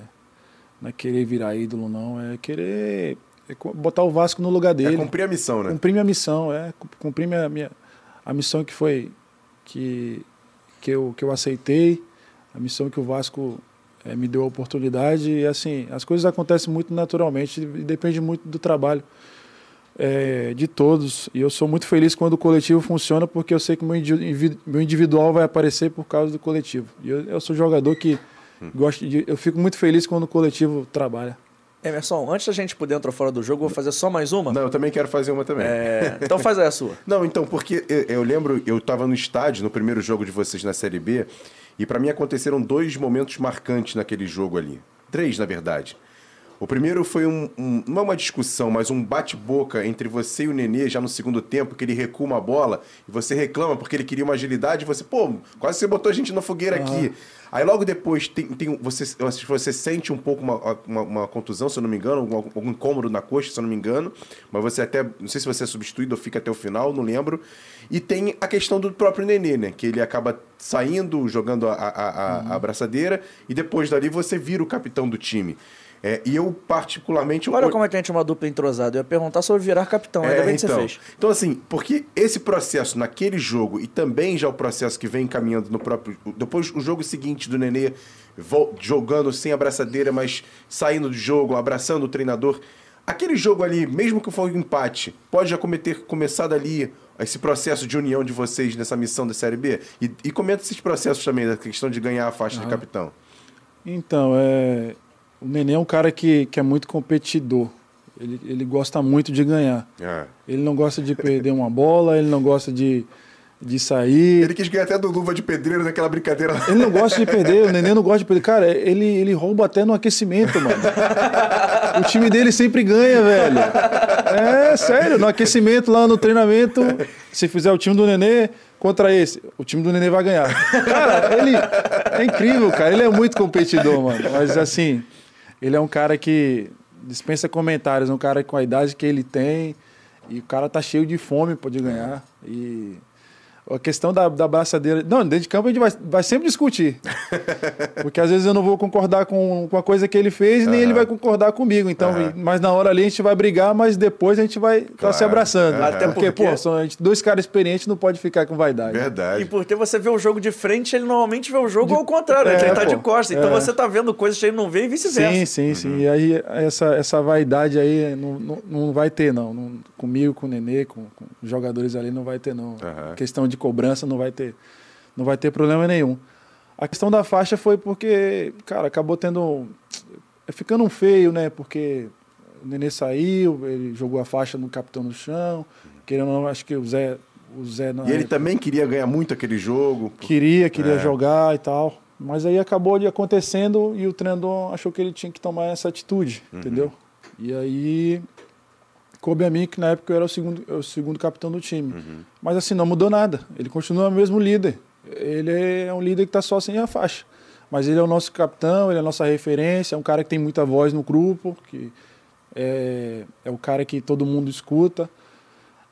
Não é querer virar ídolo, não. É querer é botar o Vasco no lugar dele. É cumprir a missão, né? Cumprir minha missão, é. Cumprir minha, minha, a missão que foi. Que, que, eu, que eu aceitei. A missão que o Vasco é, me deu a oportunidade. E assim, as coisas acontecem muito naturalmente e depende muito do trabalho. É, de todos. E eu sou muito feliz quando o coletivo funciona, porque eu sei que o meu individual vai aparecer por causa do coletivo. E eu, eu sou jogador que Gosto de, eu fico muito feliz quando o coletivo trabalha. Emerson, antes da gente poder entrar fora do jogo, vou fazer só mais uma. Não, eu também quero fazer uma também. É... Então faz aí a sua. Não, então, porque eu, eu lembro, eu estava no estádio no primeiro jogo de vocês na Série B, e para mim aconteceram dois momentos marcantes naquele jogo ali. Três, na verdade. O primeiro foi um, um, não é uma discussão, mas um bate-boca entre você e o Nenê já no segundo tempo, que ele recua uma bola e você reclama porque ele queria uma agilidade e você, pô, quase você botou a gente na fogueira uhum. aqui. Aí logo depois tem, tem, você, você sente um pouco uma, uma, uma contusão, se eu não me engano, algum, algum, incômodo na coxa, se eu não me engano, mas você até, não sei se você é substituído ou fica até o final, não lembro. E tem a questão do próprio Nenê, né? Que ele acaba saindo, jogando a, a, a, uhum. a abraçadeira, e depois dali você vira o capitão do time. É, e eu, particularmente. Olha eu... como é que a gente é uma dupla entrosada. Eu ia perguntar sobre virar capitão, ainda é, bem então, que você então. fez. Então, assim, porque esse processo naquele jogo e também já o processo que vem caminhando no próprio. Depois, o jogo seguinte do Nenê jogando sem abraçadeira, mas saindo do jogo, abraçando o treinador. Aquele jogo ali, mesmo que for um empate, pode já cometer, começado ali esse processo de união de vocês nessa missão da Série B? E, e comenta esses processos também, da questão de ganhar a faixa de capitão. Então, é, o Nenê é um cara que, que é muito competidor. Ele, ele gosta muito de ganhar. É. Ele não gosta de perder uma bola, ele não gosta de, de sair. Ele quis ganhar até do luva de pedreiro naquela brincadeira. Ele não gosta de perder, o Nenê não gosta de perder. Cara, ele, ele rouba até no aquecimento, mano. o time dele sempre ganha, velho. É, sério, no aquecimento, lá no treinamento, se fizer o time do Nenê contra esse, o time do Nenê vai ganhar. Cara, ele é incrível, cara. Ele é muito competidor, mano. Mas assim, ele é um cara que dispensa comentários, um cara com a idade que ele tem. E o cara tá cheio de fome de ganhar. E a questão da, da braçadeira. Não, dentro de campo a gente vai, vai sempre discutir. Porque às vezes eu não vou concordar com, com a coisa que ele fez, nem uhum. ele vai concordar comigo. Então, uhum. mas na hora ali a gente vai brigar, mas depois a gente vai estar claro. tá se abraçando. Uhum. Até porque, porque, pô, são a gente, dois caras experientes não pode ficar com vaidade. Verdade. E porque você vê o jogo de frente, ele normalmente vê o jogo de... ao contrário, é, ele tá pô, de costas. Então é. você tá vendo coisas que ele não vê e vice-versa. Sim, sim, sim. Uhum. E aí essa, essa vaidade aí não, não, não vai ter, não. não. Comigo, com o Nenê, com, com os jogadores ali, não vai ter, não. Questão de cobrança não vai ter, não vai ter problema nenhum. A questão da faixa foi porque, cara, acabou tendo. É ficando feio, né? Porque o Nenê saiu, ele jogou a faixa no capitão no chão. Querendo ou não, acho que o Zé. O Zé e ele também queria ganhar muito aquele jogo. Queria, queria é. jogar e tal. Mas aí acabou de acontecendo e o treinador achou que ele tinha que tomar essa atitude, uhum. entendeu? E aí coube a mim que na época eu era o segundo, o segundo capitão do time. Uhum. Mas assim, não mudou nada. Ele continua o mesmo líder. Ele é um líder que está só sem a faixa. Mas ele é o nosso capitão, ele é a nossa referência, é um cara que tem muita voz no grupo, que é, é o cara que todo mundo escuta.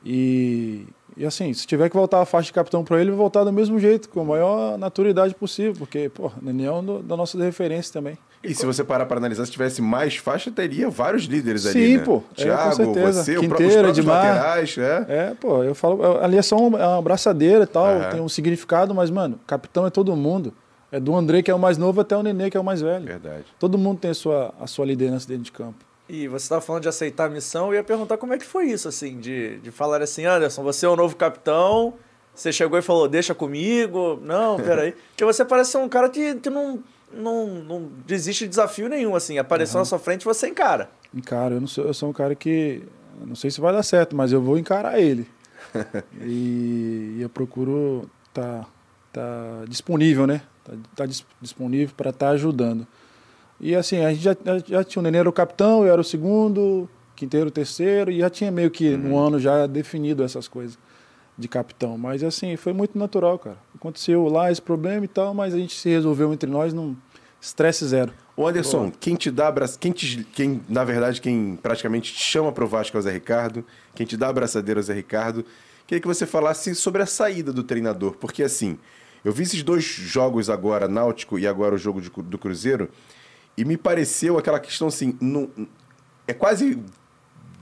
E, e assim, se tiver que voltar a faixa de capitão para ele, vai voltar do mesmo jeito, com a maior naturalidade possível, porque, pô, Nenê é um da nossa referência também. E se você parar para analisar, se tivesse mais faixa, teria vários líderes Sim, ali, né? pô. Tiago, é, você, Quinteira, os laterais, é. É, pô, eu falo, ali é só uma, é uma abraçadeira e tal, é. tem um significado, mas, mano, capitão é todo mundo. É do André, que é o mais novo, até o Nenê, que é o mais velho. Verdade. Todo mundo tem a sua, a sua liderança dentro de campo. E você estava falando de aceitar a missão, eu ia perguntar como é que foi isso, assim, de, de falar assim, Anderson, você é o novo capitão, você chegou e falou, deixa comigo, não, peraí. Porque você parece ser um cara que, que não, não, não desiste de desafio nenhum, assim, apareceu uhum. na sua frente você encara. Encara, eu, não sou, eu sou um cara que, não sei se vai dar certo, mas eu vou encarar ele. e, e, eu procuro estar tá, tá disponível, né? Tá, tá disponível para estar tá ajudando. E assim, a gente já, já tinha o Nenê era o capitão, eu era o segundo, Quinteiro o terceiro, e já tinha meio que uhum. no ano já definido essas coisas de capitão. Mas assim, foi muito natural, cara. Aconteceu lá esse problema e tal, mas a gente se resolveu entre nós num estresse zero. O Anderson, Boa. quem te dá abraço, quem, te, quem na verdade, quem praticamente te chama pro Vasco é o Zé Ricardo, quem te dá a abraçadeira é o Zé Ricardo. Queria que você falasse sobre a saída do treinador, porque assim, eu vi esses dois jogos agora, Náutico e agora o jogo de, do Cruzeiro, e me pareceu aquela questão assim, não, é quase.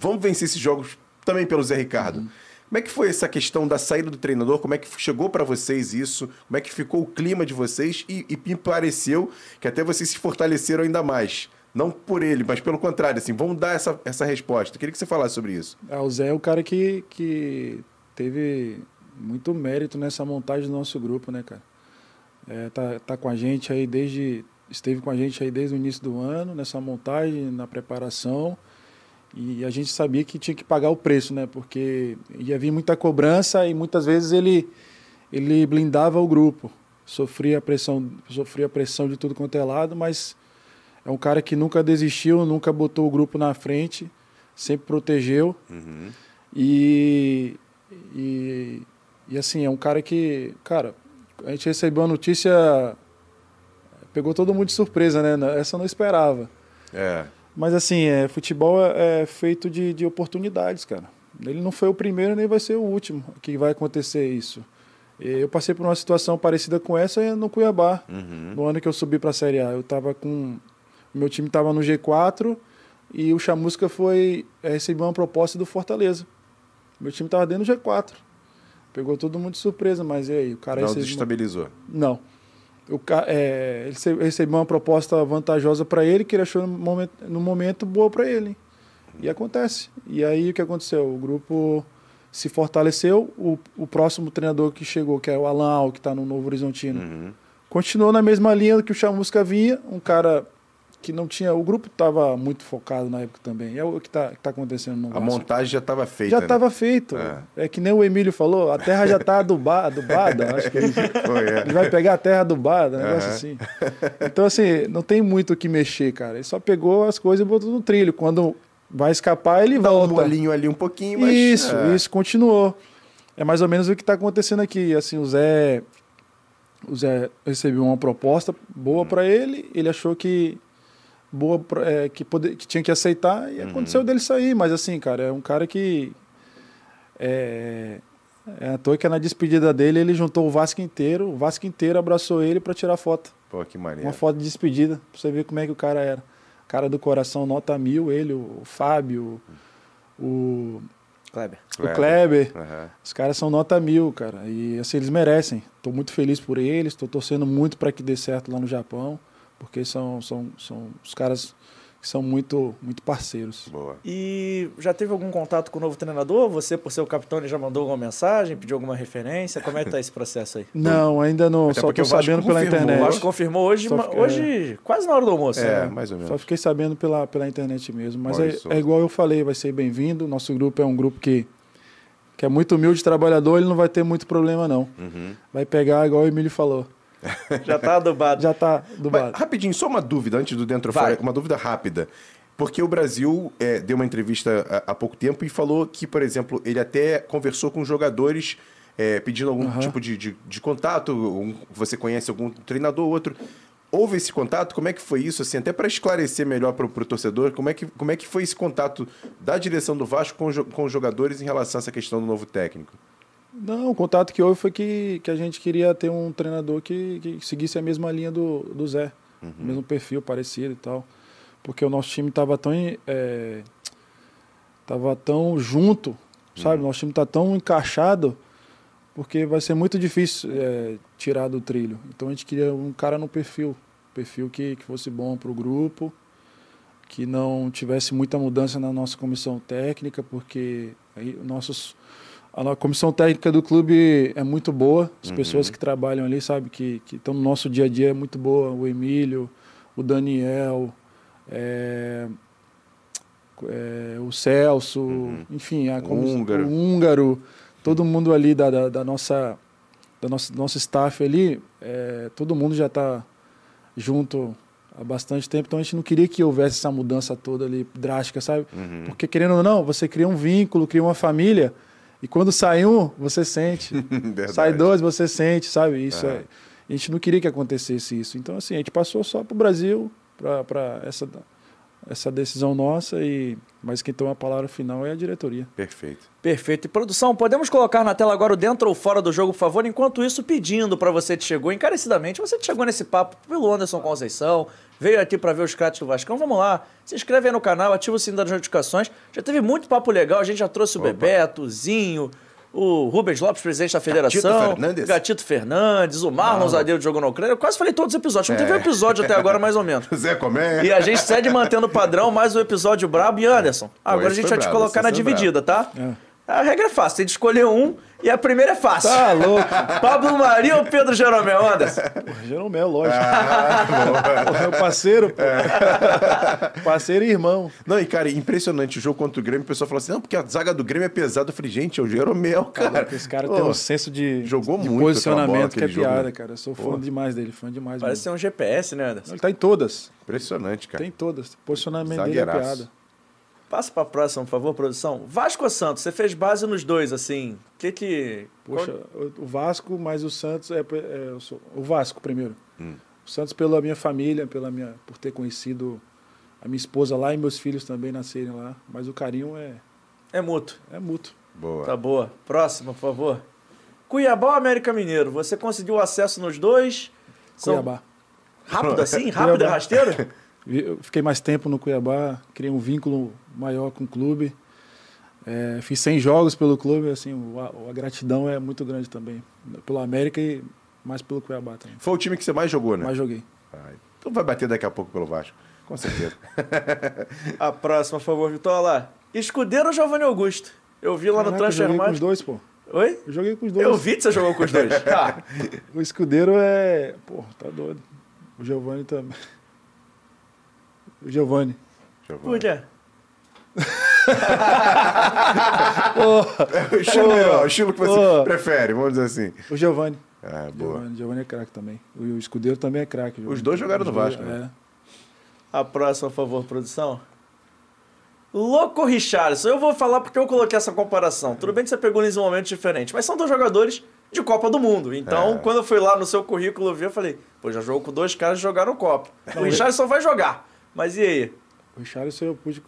Vamos vencer esses jogos também pelo Zé Ricardo. Uhum. Como é que foi essa questão da saída do treinador? Como é que chegou para vocês isso? Como é que ficou o clima de vocês? E, e, me pareceu que até vocês se fortaleceram ainda mais. Não por ele, mas pelo contrário, assim, vamos dar essa, essa resposta. Queria que você falasse sobre isso. Ah, o Zé é o cara que, que teve muito mérito nessa montagem do nosso grupo, né, cara? É, tá, tá com a gente aí desde esteve com a gente aí desde o início do ano, nessa montagem, na preparação. E a gente sabia que tinha que pagar o preço, né? Porque ia vir muita cobrança e muitas vezes ele, ele blindava o grupo. Sofria pressão, sofria pressão de tudo quanto é lado, mas é um cara que nunca desistiu, nunca botou o grupo na frente, sempre protegeu. Uhum. E, e, e assim, é um cara que, cara, a gente recebeu a notícia pegou todo mundo de surpresa, né? Essa eu não esperava. É. Mas assim, é, futebol é, é feito de, de oportunidades, cara. Ele não foi o primeiro nem vai ser o último que vai acontecer isso. Eu passei por uma situação parecida com essa no Cuiabá, uhum. no ano que eu subi para a Série A. Eu tava com. Meu time estava no G4 e o Chamusca foi é, receber uma proposta do Fortaleza. Meu time estava dentro do G4. Pegou todo mundo de surpresa, mas e aí? O cara não desestabilizou? Não o, é, ele recebeu uma proposta vantajosa para ele, que ele achou no momento, no momento boa para ele. E acontece. E aí o que aconteceu? O grupo se fortaleceu, o, o próximo treinador que chegou, que é o Alan Al, que está no Novo Horizontino, uhum. continuou na mesma linha que o Chamusca vinha, um cara que não tinha. O grupo estava muito focado na época também. É o que está tá acontecendo no A montagem já estava feita. Já estava né? feito. É. é. que nem o Emílio falou, a terra já está adubada, adubada. acho que ele, Foi, é. ele, vai pegar a terra adubada, um negócio assim. Então, assim, não tem muito o que mexer, cara. Ele só pegou as coisas e botou no trilho. Quando vai escapar, ele Dá volta. um bolinho ali um pouquinho, mas... Isso, é. isso, continuou. É mais ou menos o que está acontecendo aqui. Assim, o Zé... O Zé recebeu uma proposta boa hum. para ele, ele achou que boa é, que, poder, que tinha que aceitar e uhum. aconteceu dele sair. Mas assim, cara, é um cara que. É, é à toa que na despedida dele ele juntou o Vasco inteiro, o Vasco inteiro abraçou ele para tirar foto. Pô, que maneiro. Uma foto de despedida, pra você ver como é que o cara era. Cara do coração, nota mil, ele, o Fábio, o. Kleber. O Kleber. Uhum. Os caras são nota mil, cara. E assim, eles merecem. Estou muito feliz por eles, estou torcendo muito para que dê certo lá no Japão porque são, são, são os caras que são muito, muito parceiros. Boa. E já teve algum contato com o novo treinador? Você, por ser o capitão, já mandou alguma mensagem, pediu alguma referência? Como é que tá esse processo aí? Não, ainda não. Até só estou sabendo pela internet. O Vasco confirmou hoje, hoje quase na hora do almoço. É, né? mais ou menos. Só fiquei sabendo pela, pela internet mesmo. Mas é, é, igual eu falei, vai ser bem-vindo. Nosso grupo é um grupo que, que é muito humilde, trabalhador, ele não vai ter muito problema, não. Uhum. Vai pegar, igual o Emílio falou Já tá adubado. Já tá adubado. Mas, rapidinho, só uma dúvida antes do dentro fora, uma dúvida rápida. Porque o Brasil é, deu uma entrevista há, há, pouco tempo e falou que, por exemplo, ele até conversou com jogadores é, pedindo algum uhum. tipo de, de, de contato. Um, você conhece algum treinador ou outro. Houve esse contato? Como é que foi isso? Assim, até para esclarecer melhor para o torcedor, como é, que, como é que foi esse contato da direção do Vasco com, com os jogadores em relação a essa questão do novo técnico? Não, o contato que houve foi que, que a gente queria ter um treinador que, que seguisse a mesma linha do, do Zé, uhum. o mesmo perfil parecido e tal. Porque o nosso time estava tão, é, tava tão junto, sabe? Uhum. Nosso time está tão encaixado, porque vai ser muito difícil é, tirar do trilho. Então a gente queria um cara no perfil, perfil que, que fosse bom para o grupo que não tivesse muita mudança na nossa comissão técnica, porque aí nossos a comissão técnica do clube é muito boa, as uhum. pessoas que trabalham ali, sabe, que, estão no nosso dia a dia é muito boa, o Emílio, o Daniel, é, é, o Celso, uhum. enfim, a, o, húngaro. o húngaro, todo mundo ali da, da, da nossa da nossa nosso staff ali, é, todo mundo já está junto há bastante tempo, então a gente não queria que houvesse essa mudança toda ali drástica, sabe? Uhum. Porque querendo ou não, você cria um vínculo, cria uma família, e quando sai um, você sente. sai dois, você sente, sabe? Isso é. A gente não queria que acontecesse isso. Então, assim, a gente passou só para o Brasil, para essa essa decisão nossa e mas quem toma a palavra final é a diretoria. Perfeito. Perfeito. E produção, podemos colocar na tela agora o dentro ou fora do jogo, por favor? Enquanto isso, pedindo para você que chegou encarecidamente, você que chegou nesse papo pelo Anderson Conceição, veio aqui para ver os crates do Vascão, vamos lá. Se inscreve aí no canal, ativa o sininho das notificações. Já teve muito papo legal, a gente já trouxe o Opa. Bebeto, o Zinho, o Rubens Lopes, presidente da federação. Gatito Fernandes. Gatito Fernandes, o Marlon Zadeiro jogou na Ucrânia. Eu quase falei todos os episódios. Não é. teve um episódio até agora, mais ou menos. Zé Comé. E a gente segue mantendo o padrão, mais um episódio brabo. E Anderson, agora a gente vai bravo, te colocar na dividida, bravo. tá? É. A regra é fácil, tem de escolher um e a primeira é fácil. Tá louco. Pablo Maria ou Pedro Jeromel, Anderson? Jeromel, lógico. Ah, meu parceiro, pô. É. Parceiro e irmão. Não, e cara, impressionante. O jogo contra o Grêmio, o pessoal falou assim: não, porque a zaga do Grêmio é pesada. Eu falei, gente, é o Jeromel, cara. Esse cara tem um senso de, jogou de muito posicionamento que é piada, jogo, né? cara. Eu sou fã demais dele, fã demais Parece mesmo. ser um GPS, né, Anderson? Ele tá em todas. Impressionante, cara. Tem todas. Posicionamento Zagueiraço. dele é piada. Passa para a próxima, por favor, produção. Vasco ou Santos? Você fez base nos dois, assim. O que que. Poxa, Qual... o Vasco, mas o Santos é. é sou... o Vasco primeiro. Hum. O Santos pela minha família, pela minha, por ter conhecido a minha esposa lá e meus filhos também nascerem lá. Mas o carinho é. É mútuo. É mútuo. Boa. Tá boa. Próxima, por favor. Cuiabá ou América Mineiro? Você conseguiu acesso nos dois? Cuiabá. Rápido assim? Rápido e rasteiro? Eu fiquei mais tempo no Cuiabá, criei um vínculo maior com o clube. É, fiz 100 jogos pelo clube, assim, a, a, gratidão é muito grande também. Pelo América e mais pelo Cuiabá também. Foi o time que você mais jogou, né? Mais joguei. Ah, então vai bater daqui a pouco pelo Vasco. Com certeza. a próxima, por favor, Vitória. Escudeiro ou Giovanni Augusto? Eu vi lá Caraca, no Transfer Eu joguei com os dois, pô. Oi? Eu joguei com os dois. Eu vi que você jogou com os dois. tá. O Escudeiro é... Pô, tá doido. O Giovanni também. O Giovanni. Giovanni. Por quê? é o estilo, oh, o estilo que você oh. prefere, vamos dizer assim. O Giovanni. É, boa. Giovanni, Giovanni é craque também. O Escudeiro também é craque. Os dois jogaram no Vasco, né? É. A próxima, por favor, produção. Louco Richardson. Eu vou falar porque eu coloquei essa comparação. Tudo bem que você pegou em um momento diferente, mas são dois jogadores de Copa do Mundo. Então, é. quando eu fui lá no seu currículo ver, eu falei, pô, já jogou com dois caras que jogaram Copa. o Richardson vai jogar. Mas e aí? O Richardson eu pude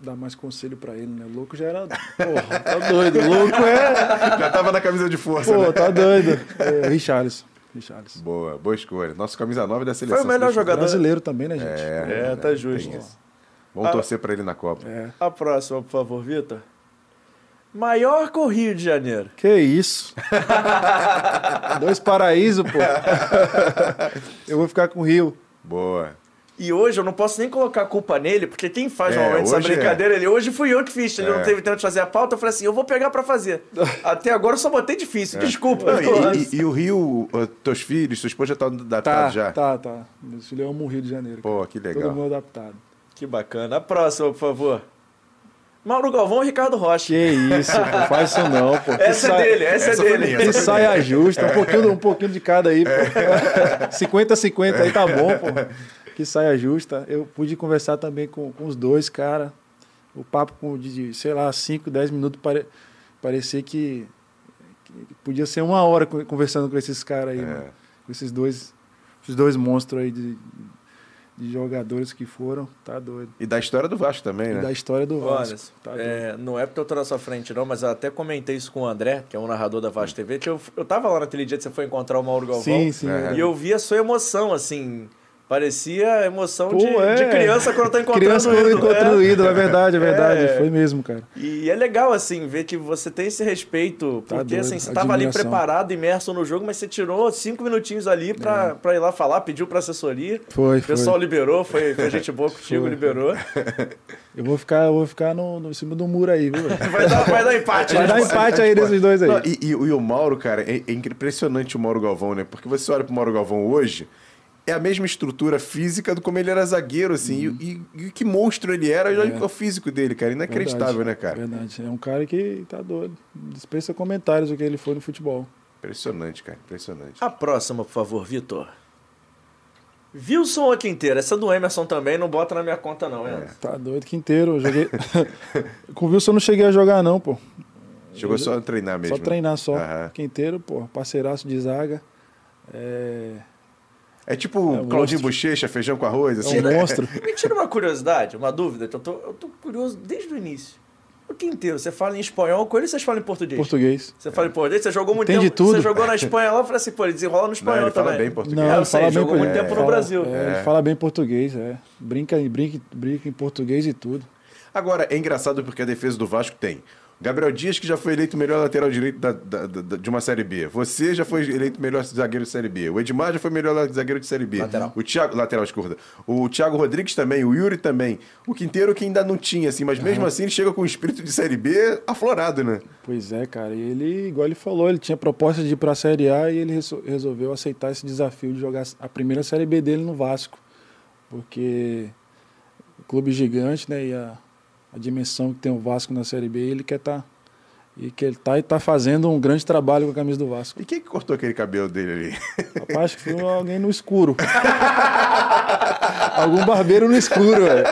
dar mais conselho para ele, né? O louco já era. Porra, tá doido. O louco é. Já tava na camisa de força. Pô, né? tá doido. É, Richarlison. Richarlison. Boa, boa escolha. Nosso camisa 9 da seleção. Foi o melhor jogador brasileiro também, né, gente? É, é tá justo. Vamos a... torcer para ele na Copa. É. A próxima, por favor, Vitor. Maior que o Rio de Janeiro. Que isso? Dois paraísos, pô. Eu vou ficar com o Rio. Boa. E hoje eu não posso nem colocar a culpa nele, porque quem faz é, normalmente essa é. brincadeira, é. ele hoje fui eu que fiz. Ele é. não teve tempo de fazer a pauta, eu falei assim, eu vou pegar para fazer. Até agora eu só botei difícil, é. desculpa. Não, e, e, e, o Rio, teus filhos, sua esposa já tá adaptado tá, já? Tá, tá. Meus filhos amam o Rio de Janeiro. Pô, que legal. Todo mundo adaptado. Que bacana. A próxima, por favor. Mauro Galvão e Ricardo Rocha. Que isso, pô, faz isso não, pô. Essa é dele, essa, essa é dele. Que saia justa, um pouquinho, um pouquinho de cada aí, pô. 50-50 aí tá bom, pô que saia justa. Eu pude conversar também com, com os dois, cara. O papo com, de, sei lá, 5, 10 minutos, pare, parecia que, que, podia ser uma hora conversando com esses caras aí, é. com esses dois, esses dois monstros aí de, de jogadores que foram, tá doido. E da história do Vasco também, né? E da história do Vasco. Olha, tá é, não é porque eu tô na sua frente, não, mas eu até comentei isso com o André, que é um narrador da Vasco TV, que eu, eu tava lá naquele dia que você foi encontrar o Mauro Galvão. Sim, sim. É. E eu vi a sua emoção, assim Parecia emoção Pô, de, é. de criança quando tá encontrando Criança o quando ídolo. encontrando o É. ídolo, é verdade, é verdade. É. Foi mesmo, cara. E é legal, assim, ver que você tem esse respeito, Tá porque, doido, assim, você tava ali preparado, imerso no jogo, mas você tirou cinco minutinhos ali pra, pra ir lá falar, pediu pra assessoria. Foi, O pessoal foi. liberou, foi, foi gente boa contigo, Foi. liberou. Eu vou ficar, eu vou ficar no, no em cima do muro aí, viu? Vai dar, vai dar empate. Vai né? dar empate aí desses dois aí. Não, e, e- e o Mauro, cara, é, é impressionante o Mauro Galvão, né? Porque você olha pro Mauro Galvão hoje, é a mesma estrutura física do como ele era zagueiro, assim. Uhum. E, e- e que monstro ele era, e olha o físico dele, cara. Inacreditável, Verdade, né, cara? Verdade. É um cara que tá doido. Dispensa comentários o que ele foi no futebol. Impressionante, cara. Impressionante. A próxima, por favor, Vitor. Wilson ou Quinteiro? Essa do Emerson também não bota na minha conta, não, é. Tá doido, Quinteiro. Eu joguei. Com o Wilson eu não cheguei a jogar, não, pô. Chegou só a treinar mesmo. Só treinar só. Aham. Quinteiro, pô, parceiraço de zaga. É, É tipo É um Claudinho monstro. Bochecha, feijão com arroz, é assim. um monstro. Me tira uma curiosidade, uma dúvida, que eu tô, eu tô curioso desde o início. O Quinteiro, você fala em espanhol com ele ou vocês falam em português? Português. Você fala em português, você jogou muito Entende tempo. tudo. Você jogou na Espanha lá, eu falei assim, pô, ele desenrola no espanhol ele fala também. bem português. Não, É, ele sei, fala bem jogou muito português. tempo no Fala- Brasil. é, Ele fala bem português, é. Brinca, brinca, brinca em português e tudo. Agora, é engraçado porque a defesa do Vasco tem Gabriel Dias, que já foi eleito o melhor lateral direito da- da- da- de uma Série B. Você já foi eleito o melhor zagueiro de Série B. O Edmar já foi o melhor zagueiro de Série B. Lateral. O Thiago, lateral esquerda. O Thiago Rodrigues também, o Yuri também. O Quinteiro que ainda não tinha, assim, mas mesmo assim ele chega com o espírito de Série B aflorado, né? Pois é, cara. E ele, igual ele falou, ele tinha proposta de ir pra Série A e ele reso- resolveu aceitar esse desafio de jogar a primeira Série B dele no Vasco. Porque o clube gigante, né? E a, a dimensão que tem o Vasco na Série B, ele quer estar. e que ele tá e tá fazendo um grande trabalho com a camisa do Vasco. E quem que cortou aquele cabelo dele ali? Rapaz, acho que foi alguém no escuro. Algum barbeiro no escuro, velho.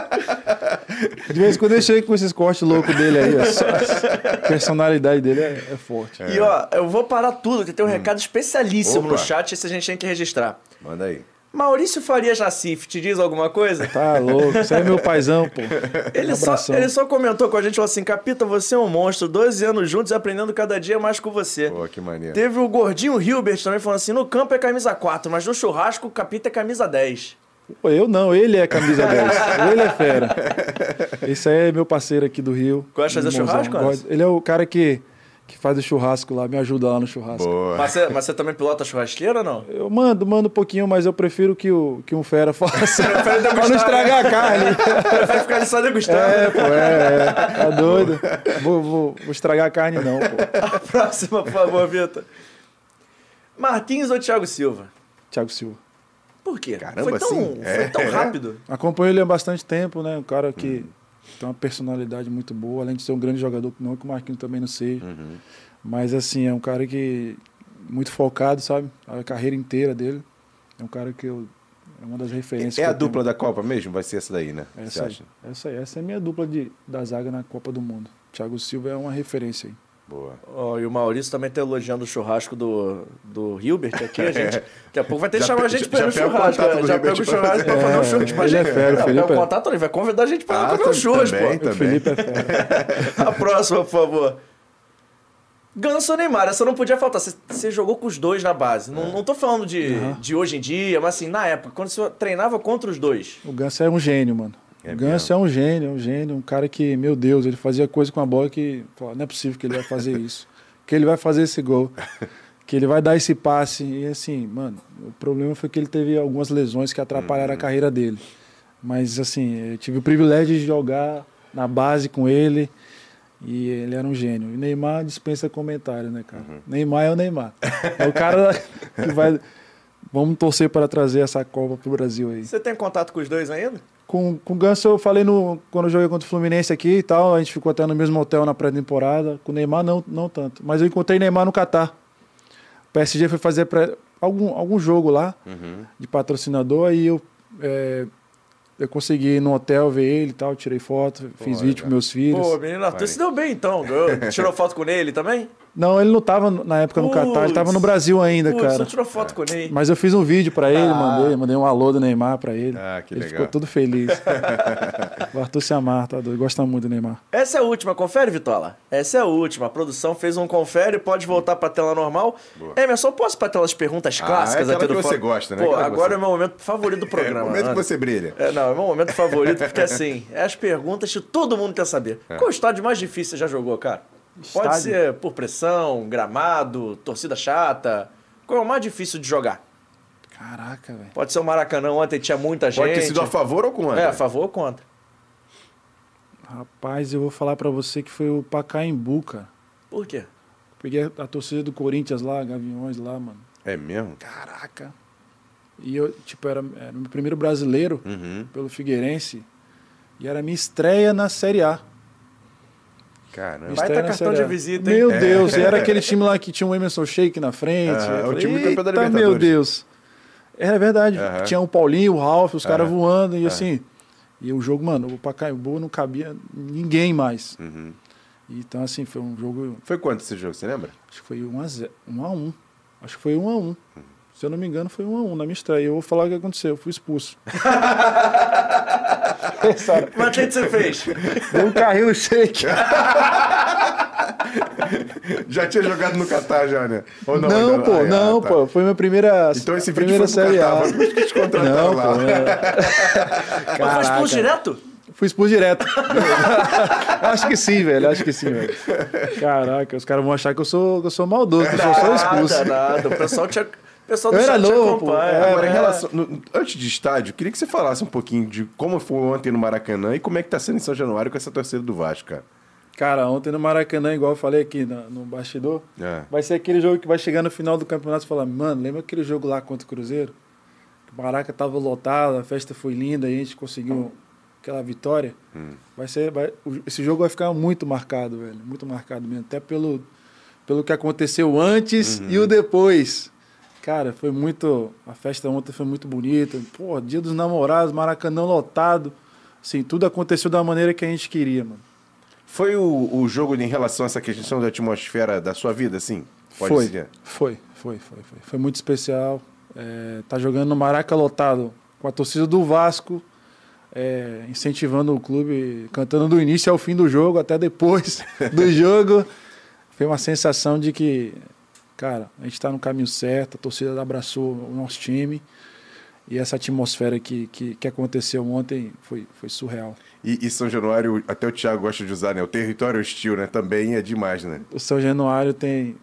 De vez em quando eu chego com esses cortes loucos dele aí. A personalidade dele é, é forte. E ó, eu vou parar tudo, que tem um recado especialíssimo Opa. no chat, esse a gente tem que registrar. Manda aí. Maurício Farias Nassif, te diz alguma coisa? Tá louco. Isso aí é meu paizão, pô. Ele Um só, abração. ele só comentou com a gente, falou assim, Capita, você é um monstro, 12 anos juntos e aprendendo cada dia mais com você. Pô, que maneiro. Teve o gordinho Hilbert também falando assim, no campo é camisa 4, mas no churrasco o Capita é camisa 10. Pô, eu não, ele é camisa 10. ele é fera. Esse aí é meu parceiro aqui do Rio. Gosta de fazer churrasco, Ele é o cara que, que faz o churrasco lá, me ajuda lá no churrasco. Boa. Mas você, mas você também pilota churrasqueira ou não? Eu mando, mando um pouquinho, mas eu prefiro que, o, que um fera faça. Pra não estragar a carne. Prefere ficar ali só degustando. É, pô, é, é. Tá doido? Vou, vou, vou estragar a carne, não, pô. A próxima, por favor, Vitor. Martins ou Thiago Silva? Thiago Silva. Por quê? Caramba, foi tão, assim? foi É. tão rápido. Acompanho ele há bastante tempo, né? Um cara que tem uma personalidade muito boa, além de ser um grande jogador, não que o Marquinhos também não seja. Mas, assim, é um cara que muito focado, sabe? A carreira inteira dele. É um cara que eu. É uma das referências. É que a dupla da Copa mesmo? Vai ser essa daí, né? Essa aí, essa aí. Essa é a minha dupla de, da zaga na Copa do Mundo. Thiago Silva é uma referência aí. Boa. Ó, e o Maurício também tá elogiando o churrasco do, do Hilbert aqui. A gente, daqui a pouco vai ter que chamar a gente pega o churrasco. né? Já pega o churrasco pra É, fazer um churras pra ele é gente. fera, o Felipe é- contato, ele vai convidar a gente pra Ah, comer um churras, também, pô. também. O Felipe é fera. A próxima, por favor. Ganso ou Neymar, essa não podia faltar. Você, jogou com os dois na base. Não, não tô falando de, de hoje em dia, mas assim, na época, quando você treinava contra os dois. O Ganso é um gênio, mano. É o Ganso é um gênio, é um gênio, um cara que, meu Deus, ele fazia coisa com a bola que não é possível que ele vai fazer isso. que ele vai fazer esse gol. que ele vai dar esse passe. E assim, mano, o problema foi que ele teve algumas lesões que atrapalharam Uhum. a carreira dele. Mas assim, eu tive o privilégio de jogar na base com ele. E ele era um gênio. E Neymar dispensa comentário, né, cara? Uhum. Neymar é o Neymar. É o cara que vai. Vamos torcer para trazer essa Copa pro Brasil aí. Você tem contato com os dois ainda? Com, com o Ganso eu falei no, quando eu joguei contra o Fluminense aqui e tal, a gente ficou até no mesmo hotel na pré-temporada. Com o Neymar não, não tanto. Mas eu encontrei Neymar no Catar. O PSG foi fazer pré- algum, algum jogo lá Uhum. de patrocinador, aí eu, é, eu consegui ir no hotel ver ele e tal, tirei foto, fiz vídeo com meus filhos. Pô, menino Arthur se deu bem então. Tirou foto com ele também? Não, ele não tava na época no Catar, ele tava no Brasil ainda, Putz, cara. Você tirou foto com o Ney. Mas eu fiz um vídeo pra ele, Ah. mandei, mandei um alô do Neymar pra ele. Ah, que ele legal. ficou todo feliz. o Arthur se amar, tá doido. Gosta muito do Neymar. Essa é a última, confere, Vitola. Essa é a última. A produção fez um confere, pode voltar pra tela normal. Emerson, posso pra aquelas perguntas Ah, clássicas é aquela aqui do que você gosta, né? Pô, Aquela que agora você- é o meu momento favorito do É o programa. momento que Ana. você brilha. É, não, é o meu momento favorito, porque assim, é as perguntas que todo mundo quer saber. Qual o estádio mais difícil você já jogou, cara? Pode Estádio? ser por pressão, gramado, torcida chata. Qual é o mais difícil de jogar? Caraca, velho. Pode ser o Maracanã, ontem tinha muita gente. Pode ter sido a favor ou contra? É, a favor ou contra? Rapaz, eu vou falar pra você que foi o Pacaembu, cara. Por quê? Peguei a torcida do Corinthians lá, Gaviões lá, mano. É mesmo? Caraca. E eu, tipo, era, era o meu primeiro brasileiro Uhum. pelo Figueirense. E era minha estreia na Série A. Caramba. Vai na cartão de visita, hein? Meu Deus, e era aquele time lá que tinha um Emerson Sheik na frente. Eu é o falei, time do campeão da "Eita, Libertadores." Meu Deus. Era verdade. Aham. Tinha o Paulinho, o Ralf, os caras Aham. voando. E assim. E o jogo, mano, o Pacaembu não cabia ninguém mais. Uhum. Então, assim, foi um jogo. Foi quanto esse jogo, você lembra? Acho que foi 1 a 0 1 a 1 Acho que foi 1 a 1 Se eu não me engano, foi 1 a 1 na minha estreia. Eu vou falar o que aconteceu. Eu fui expulso. Mas o que que você fez? Deu um carrinho no shake. Já tinha jogado no Catar já, né? Ou Não, ainda pô, Ah, não, tá. pô. Foi minha primeira. Então esse vídeo primeira foi pro série Catar, isso que te contrataram Não, lá. pô. é- Mas foi expulso direto? Fui expulso direto. acho que sim, velho. Acho que sim, velho. Caraca, os caras vão achar que eu sou, que eu sou maldoso, que eu sou só expulso. Nada, nada. O pessoal te, o pessoal do Eu era chat pô. acompanha. É, Agora, em relação, no- antes de estádio, queria que você falasse um pouquinho de como foi ontem no Maracanã e como é que tá sendo em São Januário com essa torcida do Vasco, cara. Cara, ontem no Maracanã, igual eu falei aqui no, no bastidor, É. vai ser aquele jogo que vai chegar no final do campeonato e falar, mano, lembra aquele jogo lá contra o Cruzeiro? O Maraca tava lotado, a festa foi linda e a gente conseguiu aquela vitória. Vai ser, vai- esse jogo vai ficar muito marcado, velho. Muito marcado mesmo. Até pelo, pelo que aconteceu antes e o depois. Cara, foi muito. A festa ontem foi muito bonita. Pô, dia dos namorados, Maracanã lotado. Assim, tudo aconteceu da maneira que a gente queria, mano. Foi o, o jogo em relação a essa questão da atmosfera da sua vida, assim? Pode foi, foi, foi, foi, foi. Foi muito especial. É, tá jogando no Maraca lotado com a torcida do Vasco, é, incentivando o clube, cantando do início ao fim do jogo, até depois do jogo. Foi uma sensação de que, cara, a gente está no caminho certo, a torcida abraçou o nosso time. E essa atmosfera que, que, que aconteceu ontem foi, foi surreal. E, e São Januário, até o Thiago gosta de usar, né? O território hostil, né? Também é demais, né? o São Januário tem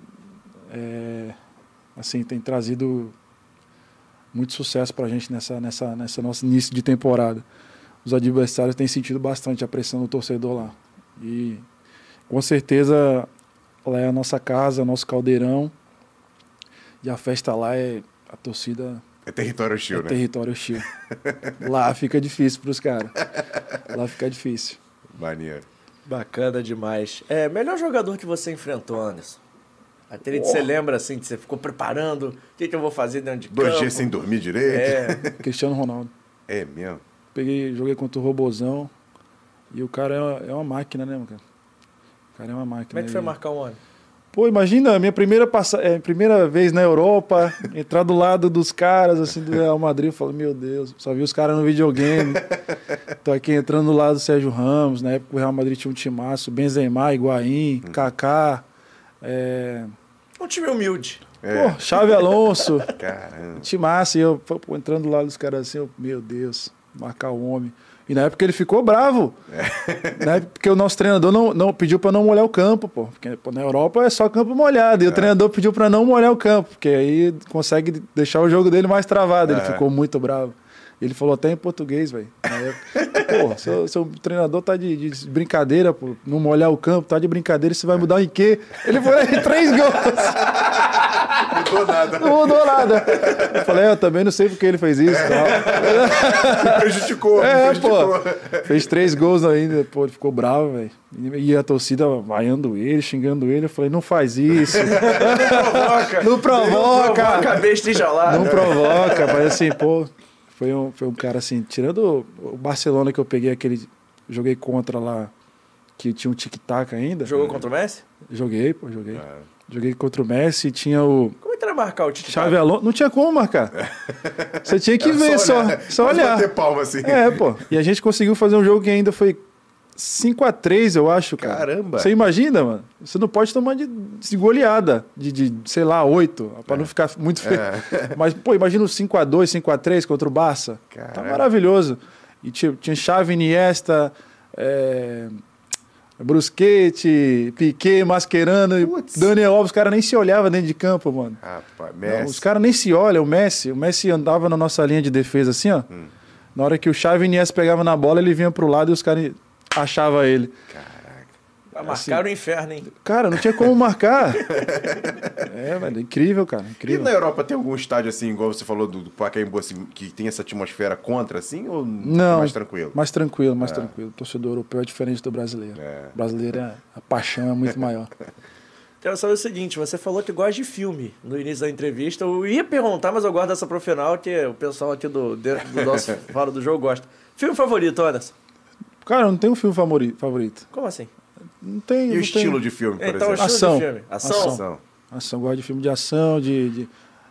é, assim tem trazido muito sucesso para a gente nessa nessa nessa nosso início de temporada os adversários têm sentido bastante a pressão do torcedor lá e com certeza lá é a nossa casa nosso caldeirão e a festa lá é a torcida É território é hostil, né? território hostil lá fica difícil para os caras lá fica difícil Maneiro. Bacana demais. É, melhor jogador que você enfrentou, Anderson? Aquele que você lembra assim, que você ficou preparando, o que, que eu vou fazer dentro de Dois campo? dias sem dormir direito. É, Cristiano Ronaldo É mesmo. Peguei, joguei contra o Robozão. E o cara é uma, é uma máquina, né, cara? O cara é uma máquina. como é que foi Ele- marcar um homem? Pô, imagina, a minha primeira, passa... é, primeira vez na Europa, entrar do lado dos caras, assim, do Real Madrid. Eu falo, meu Deus, só vi os caras no videogame. Tô aqui entrando do lado do Sérgio Ramos. Na época o Real Madrid tinha um timaço. Benzema, Higuaín, Kaká. É... Um time humilde. É. Pô, Xavi Alonso. Caramba. Timaço, e eu pô, entrando do lado dos caras assim, eu, meu Deus, marcar o homem. E na época ele ficou bravo. Na época, porque o nosso treinador não, não pediu para não molhar o campo, pô. Porque pô, na Europa é só campo molhado. E o treinador pediu para não molhar o campo, porque aí consegue deixar o jogo dele mais travado. Ele É. ficou muito bravo. Ele falou até em português, velho. Pô, seu, seu treinador tá de, de brincadeira, pô. Não molhar o campo, tá de brincadeira, você vai mudar em quê? Ele foi em três gols. Mudou nada. Não mudou nada. Eu falei, é, eu também não sei porque ele fez isso. Tal. Prejudicou, É, prejudicou. pô. Fez três gols ainda, pô, ele ficou bravo, velho. E a torcida vaiando ele, xingando ele. Eu falei, não faz isso. Provoca. Não provoca. Provoca a besta enjaulada. Não provoca, mas assim, pô, foi um, foi um cara assim, tirando o Barcelona que eu peguei aquele. Joguei contra lá, que tinha um tic-tac ainda. Jogou contra o Messi? Joguei, pô, joguei. Joguei contra o Messi, tinha o Como é que era marcar o Tite? Xavi Alonso. Não tinha como marcar. Você tinha que ver só, olhar, só quase olhar. bater palma assim. É, pô. E a gente conseguiu fazer um jogo que ainda foi 5 a 3 eu acho, cara. Caramba. Você imagina, mano? Você não pode tomar de, de goleada, de, de, sei lá, 8, pra não ficar muito feio. Mas, pô, imagina o 5 a 2 5 a 3 contra o Barça. Tá Caraca. maravilhoso. E tinha, tinha Xavi, Iniesta, é, Brusquete, Piquet, Mascherano, Putz. Daniel Alves. Os caras nem se olhavam dentro de campo, mano. Rapaz, Messi. os caras nem se olham. O Messi, o Messi andava na nossa linha de defesa assim, ó. Hum. Na hora que o Xavi Iniesta pegava na bola, ele vinha pro lado e os caras achavam ele. Pra marcar o inferno, hein? Cara, não tinha como marcar. é, velho, incrível, cara, E incrível. na Europa tem algum estádio assim, igual você falou do, do Pacaembu, assim, que tem essa atmosfera contra, assim, ou Não. mais tranquilo? Mais tranquilo, mais tranquilo. O torcedor europeu é diferente do brasileiro. É. O brasileiro, é, a paixão é muito maior. Quero saber o seguinte, você falou que gosta de filme no início da entrevista. Eu ia perguntar, mas eu gosto dessa pro final, que o pessoal aqui do, do nosso Fala do Jogo gosta. Filme favorito, Anderson? Cara, não tem um filme favori- favorito. Como assim? Não tem. E não o estilo tem... de filme, por Então, exemplo? Ação. de filme. Ação? Ação. Ação. Ação, gosto de filme de ação, de, de-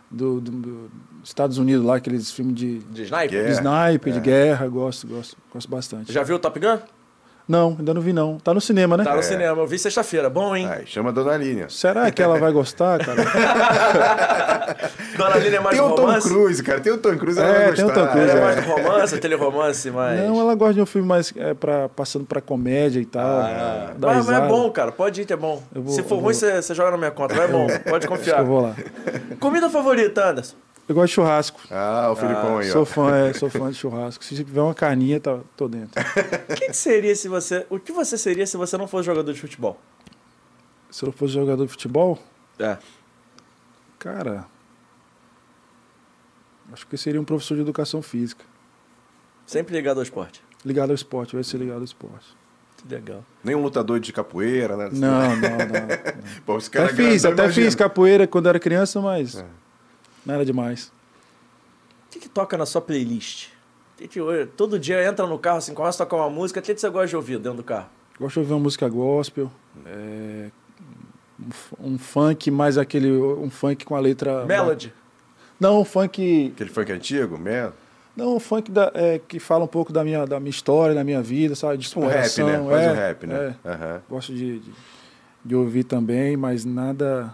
do, do- do Estados Unidos lá, aqueles filmes de, De sniper? Guerra. de sniper, de É. guerra, gosto, gosto, gosto bastante. Já viu o Top Gun? Não, ainda não vi não. Tá no cinema, né? Tá no cinema. Eu vi sexta-feira. Bom, hein? Ai, chama a Dona Línia. Será que ela vai gostar, cara? Dona Lina é mais Tem o Tom romance? Cruise, cara. Tem o Tom Cruise, ela É, vai tem o gostar. Tom Cruise, Ela é é. mais do romance, telерomance, mas... Não, ela gosta de um filme mais é, pra, passando pra comédia e tal. Ah, dar mas, mas é bom, cara. Pode ir, que é bom. Vou- Se for ruim, você joga na minha conta. Mas é bom. Pode Acho que confiar. eu vou lá. Comida favorita, Anderson? Eu gosto de churrasco. Ah, o Filipão aí, ó. Sou fã, é, sou fã de churrasco. Se tiver uma carninha, tá, tô dentro. O que, que seria se você... O que você seria se você não fosse jogador de futebol? Se eu fosse jogador de futebol, É. cara. Acho que seria um professor de educação física. Sempre ligado ao esporte. Ligado ao esporte, vai ser ligado ao esporte. Que legal. Nem um lutador de capoeira, né? Não, não, não. Pô, os caras Até fiz, até imagina. fiz capoeira quando era criança, mas É. nada demais. O que, que toca na sua playlist? Que que todo dia entra no carro, assim, começa a tocar uma música. O que, que você gosta de ouvir dentro do carro? Gosto de ouvir uma música gospel, é, um, um funk, mais aquele. Um funk com a letra. Melody. Não, um funk. Aquele funk antigo, mesmo? Não, um funk da- é, que fala um pouco da minha, da minha história, da minha vida, sabe? De Tipo um rap, né? Faz é, o rap, né? é. Aham. Gosto de, de, de ouvir também, mas nada.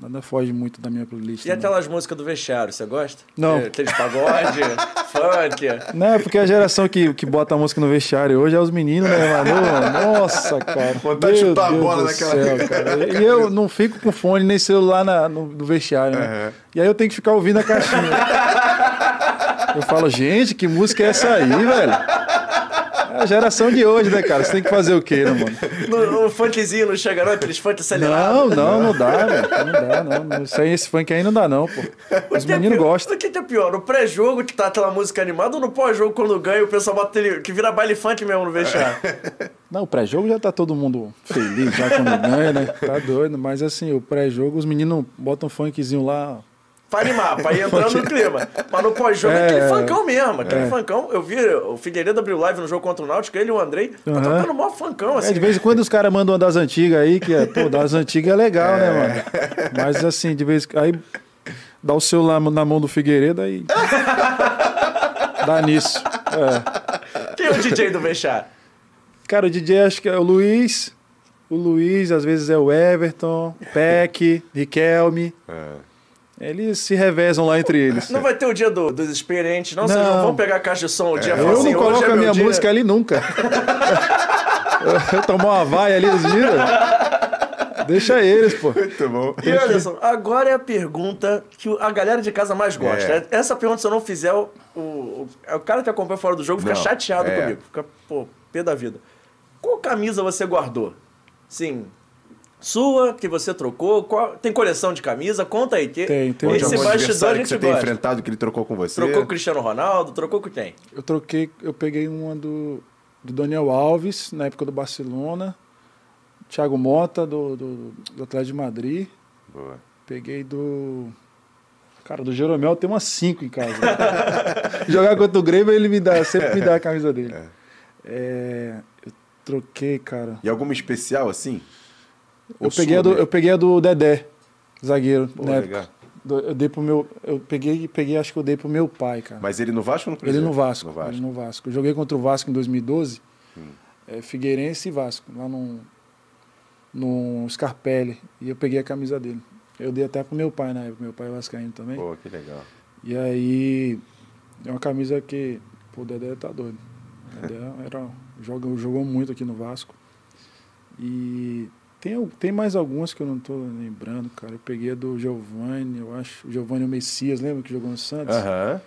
Nada foge muito da minha playlist. E não. aquelas músicas do vestiário, você gosta? Não. É, Aqueles pagode, funk. Não, é porque a geração que, que bota a música no vestiário hoje é os meninos, né, mano? Nossa, cara. Vontade de chutar a Deus bola do naquela- céu, cara. E eu não fico com fone nem celular na, no, no vestiário, né? Aham. E aí eu tenho que ficar ouvindo a caixinha. Eu falo, gente, que música é essa aí, velho? É a geração de hoje, né, cara? Você tem que fazer o quê, né, mano? No, no funkzinho não chega não, aqueles funk acelerados. Não, não, não dá, velho. Não dá, não. aí, esse funk aí não dá, não, pô. Os O é meninos gostam. O que que é pior? No pré-jogo que tá aquela música animada ou no pós-jogo quando ganha o pessoal bota ele, que vira baile funk mesmo no vestiário? Não, o pré-jogo já tá todo mundo feliz já quando ganha, né? Tá doido. Mas assim, o pré-jogo, os meninos botam um funkzinho lá. Pra animar, pra ir entrando no clima. Mas no pós-jogo é, aquele É. funkão mesmo. Aquele É. funkão. Eu vi o Figueiredo abriu live no jogo contra o Náutico, ele e o Andrei. Tá Aham. tocando mó funkão, assim. É, de vez em quando os caras mandam uma das antigas aí, que é, pô, das antigas é legal, né, mano? Mas assim, de vez em aí dá o celular na mão do Figueiredo aí. dá nisso. É. Quem é o DJ do vestiário? Cara, o DJ acho que é o Luiz. O Luiz, às vezes é o Everton, Peck, Riquelme. É. Eles se revezam lá entre eles. Não vai ter o dia do- dos experientes, não? Vocês Não. vão pegar a caixa de som o dia e falar Eu assim, não hoje coloco é a minha dia. música ali nunca. eu, eu tomar uma vaia ali, eles viram? Deixa eles, pô. Muito bom. E Anderson, agora é a pergunta que a galera de casa mais gosta. É. Essa pergunta, se eu não fizer, o, o, o cara que acompanha fora do jogo fica Não, chateado é. comigo. Fica, pô, pé da vida. Qual camisa você guardou? Sim. Sua, que você trocou? Qual- tem coleção de camisa? Conta aí. Que Tem, tem. Esse bastidor a adversário que gente você tem gosta. enfrentado que ele trocou com você? Trocou com o Cristiano Ronaldo? Trocou com quem? Eu troquei, eu peguei uma do, do Daniel Alves, na época do Barcelona. Thiago Mota, do, do, do Atlético de Madrid. Boa. Peguei do. Cara, do Jeromel tem umas cinco em casa. Jogar contra o Grêmio, ele me dá, sempre me dá a camisa dele. É, eu troquei, cara. E alguma especial assim? Eu peguei, do, né? eu peguei a do Dedé, zagueiro. Pô, na legal. Eu dei pro meu. Eu peguei, peguei, acho que eu dei pro meu pai, cara. Mas ele no Vasco ou no Ele Cruzeiro? no Vasco. No Vasco. Ele no Vasco. Eu joguei contra o Vasco em 2012. Hum. é, Figueirense e Vasco, lá no, no Scarpelli. E eu peguei a camisa dele. Eu dei até pro meu pai na época. Meu pai é vascaíno também. Pô, que legal. E aí, é uma camisa que, pô, o Dedé tá doido. O Dedé era, joga, jogou muito aqui no Vasco. E tem, tem mais algumas que eu não tô lembrando, cara. Eu peguei a do Giovanni, eu acho. O Giovanni Messias, lembra que jogou no Santos? Aham.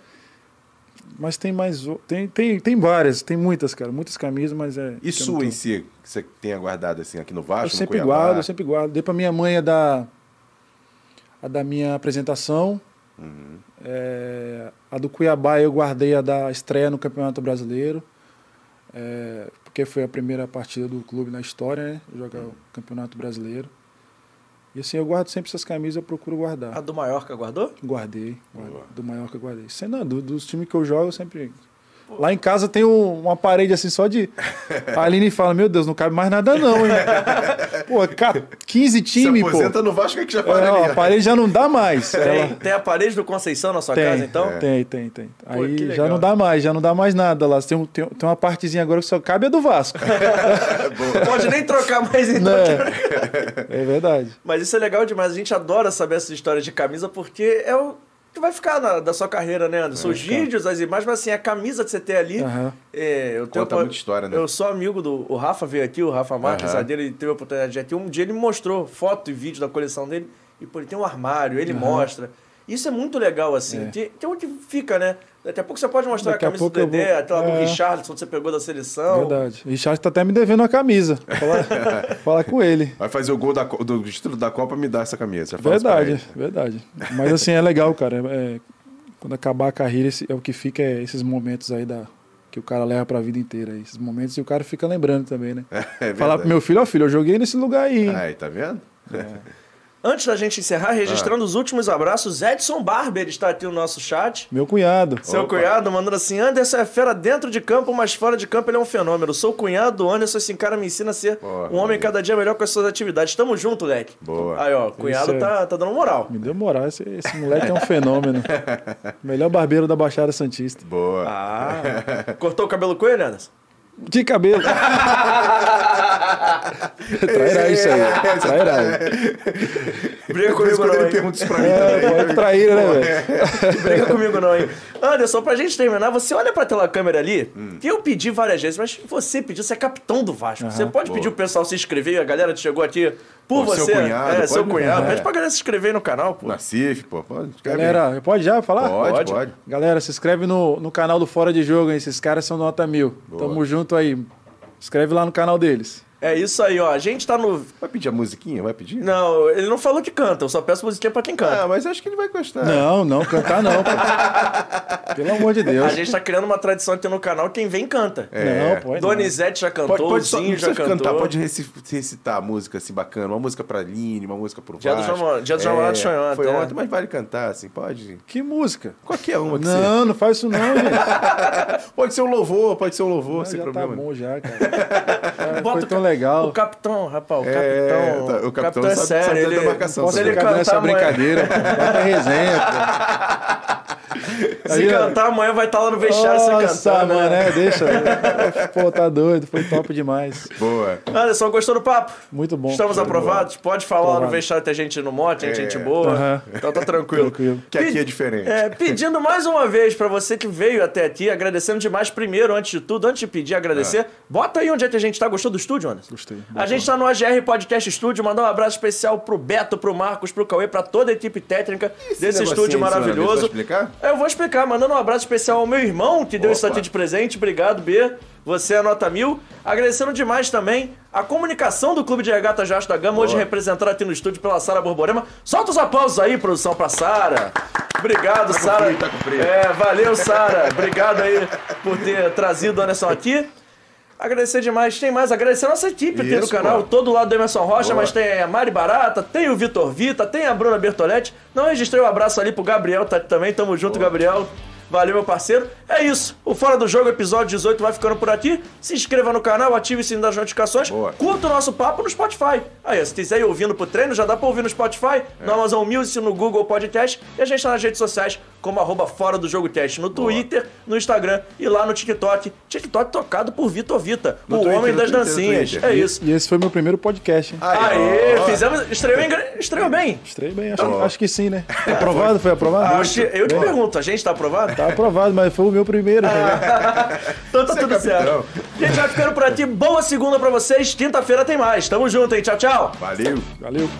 Mas tem mais. o- Tem, tem, tem várias, tem muitas, cara. Muitas camisas, mas é. E sua tô- em si, que você tenha guardado assim aqui no Vasco? Eu sempre guardo, eu sempre guardo. Dei pra minha mãe a da, a da minha apresentação. Uhum. É, a do Cuiabá eu guardei a da estreia no Campeonato Brasileiro. é, porque foi a primeira partida do clube na história, né? Jogar o Campeonato Brasileiro. E assim, eu guardo sempre essas camisas, eu procuro guardar. A do Maiorca guardou? Guardei, Boa. do Maiorca guardei. Sei não, do- dos times que eu jogo, eu sempre. Lá em casa tem um- uma parede assim só de. A Aline fala: Meu Deus, não cabe mais nada não, hein? Pô, cara, 15 Se times, pô. aposenta no Vasco é que já É, ó, ali. a parede já não dá mais. Tem, Ela- tem a parede do Conceição na sua tem, casa, então? Tem, tem, tem. Pô, Aí já não dá mais, já não dá mais nada lá. Tem, um- tem, tem uma partezinha agora que só cabe a do Vasco. Pode nem trocar mais então. né? É verdade. Mas isso é legal demais. A gente adora saber essas histórias de camisa porque é o que vai ficar na- da sua carreira, né, Anderson? Os vídeos, as imagens, mas assim, a camisa que você tem ali. Aham. é, eu tenho Conta uma- muita história, né? Eu sou amigo do. O Rafa veio aqui, o Rafa Marques, a dele, ele teve a oportunidade de ir aqui. Um dia ele me mostrou foto e vídeo da coleção dele. E, pô, ele tem um armário, ele mostra. Isso é muito legal, assim. É. Tem, tem onde fica, né? Daqui a pouco você pode mostrar Daqui a a camisa do pouco eu Dedé, vou- aquela do é. Richardson que você pegou da seleção. Verdade. O Richard tá até me devendo uma camisa. Fala, fala com ele. Vai fazer o gol da, do título da Copa, me dá essa camisa. Verdade, verdade. Mas assim, é legal, cara. É- é- quando acabar a carreira, esse- é o que fica é esses momentos aí da, que o cara leva pra vida inteira. Esses momentos e o cara fica lembrando também, né? É Falar verdade. pro meu filho, ó filho, eu joguei nesse lugar aí, hein? Aí, tá vendo? Antes da gente encerrar, registrando os últimos abraços, Edson Barber está aqui no nosso chat. Meu cunhado. Seu Opa. cunhado mandando assim: Anderson é fera dentro de campo, mas fora de campo ele é um fenômeno. Sou cunhado do Anderson, esse cara me ensina a ser Porra, um homem aí. cada dia melhor com as suas atividades. Tamo junto, leque. Boa. Aí, ó, cunhado Isso é. tá, tá dando moral. Me deu moral, esse, esse moleque é um fenômeno. Melhor barbeiro da Baixada Santista. Boa. Ah, cortou o cabelo com ele, Anderson? De cabelo. Trairá isso aí. Trairá. Briga comigo quando não, ele hein? pergunta isso pra mim É, também. pode traíra, né, velho? Briga comigo não, hein? Anderson, pra gente terminar, você olha pra tela câmera ali, Hum. que eu pedi várias vezes, mas você pediu, você é capitão do Vasco. Você pode Boa. pedir o pessoal se inscrever, a galera que chegou aqui por Pô, você. seu cunhado, é, seu cunhado. É. Pede pra galera se inscrever no canal, pô. Nacif, pô. Pode, aí. Galera, pode já falar? Pode, Pode. pode. Galera, se inscreve no, no canal do Fora de Jogo, hein? Esses caras são nota mil. Boa. Tamo junto aí. Escreve lá no canal deles. É isso aí, ó. A gente tá no. Vai pedir a musiquinha? Vai pedir? Não, ele não falou que canta, eu só peço musiquinha pra quem canta. Ah, mas acho que ele vai gostar. Não, não, cantar não. pô. Pelo amor de Deus. A gente tá criando uma tradição aqui no canal, quem vem canta. É. Não, pode. Donizete já cantou, Pode, pode só, não Zinho já precisa cantou. cantar, pode reci- recitar a música assim bacana, uma música pra Line, uma música pro Dia dos Vasco. Dia dos Namorados foi ontem, Foi é. ontem, mas vale cantar assim, pode. Que música? Qualquer uma que Não, não faz isso não, gente. seja. Pode ser um louvor, pode ser um louvor, Não, sem já tá problema. bom já, cara. É, Bota foi o tão ca- legal. O capitão, rapaz, o É, capitão. tá, o capitão é sabe- sério. sabe da ele, demarcação, se sabe? ele cantar essa amanhã, brincadeira? Bota resenha, pô. se Aí, cantar amanhã vai estar lá no vestiário Nossa, cantando. mano, né? é, deixa. Pô, tá doido. Foi top demais. Boa. Anderson, gostou do papo? Muito bom. Estamos de aprovados? Pode falar lá no vestiário, tem gente no mote, tem É. gente boa. Aham. Então tá tranquilo. Tranquilo. Que aqui é diferente. É, pedindo mais uma vez pra você que veio até aqui, agradecendo demais primeiro, antes de tudo, antes de pedir, agradecer. Bota aí onde é que a gente tá. Gostou do estúdio, Anderson? Gostei. A gente tá no AGR Podcast Studio, mandar um abraço especial pro Beto, pro Marcos, pro Cauê, pra toda a equipe técnica Esse desse estúdio maravilhoso. Vai explicar? Eu vou explicar, mandando um abraço especial ao meu irmão, que deu esse aqui de presente. Obrigado, B. Você é nota mil. Agradecendo demais também a comunicação do Clube de Regata Jasto da Gama, hoje Boa. representada aqui no estúdio pela Sara Borborema. Solta os aplausos aí, produção, pra Sara. Obrigado, Tá Sara. tá. É, valeu, Sara. Obrigado aí por ter trazido o Anderson aqui. Agradecer demais. Tem mais, agradecer a nossa equipe aqui no canal, todo lado do Emerson Rocha, Boa. mas tem a Mari Barata, tem o Vitor Vita, tem a Bruna Bertoletti. Não registrei o abraço ali pro Gabriel tá, também, tamo junto, Gabriel. Valeu, meu parceiro. É isso. O Fora do Jogo, episódio 18, vai ficando por aqui. Se inscreva no canal, ative o sininho das notificações. Boa. Curta o nosso papo no Spotify. Aí, se quiser ir ouvindo pro treino, já dá pra ouvir no Spotify, no Amazon Music, no Google Podcast. E a gente tá nas redes sociais como arroba Fora do Jogo Teste. No Twitter, no Instagram e lá no TikTok. TikTok tocado por Vitor Vita, No o Twitter, homem das Twitter, dancinhas. É isso. E esse foi meu primeiro podcast, hein? Aê, ó. fizemos. Estreou, em estreou bem. Estreiei bem, acho, acho que sim, né? Aprovado? Foi aprovado? Acho eu te Bem, pergunto, a gente tá aprovado? Tá aprovado, mas foi o meu primeiro, entendeu? Então tá Você é tudo capitão. certo. Gente, vai ficando por aqui. Boa segunda pra vocês. Quinta-feira tem mais. Tamo junto, hein? Tchau, tchau. Valeu. Valeu.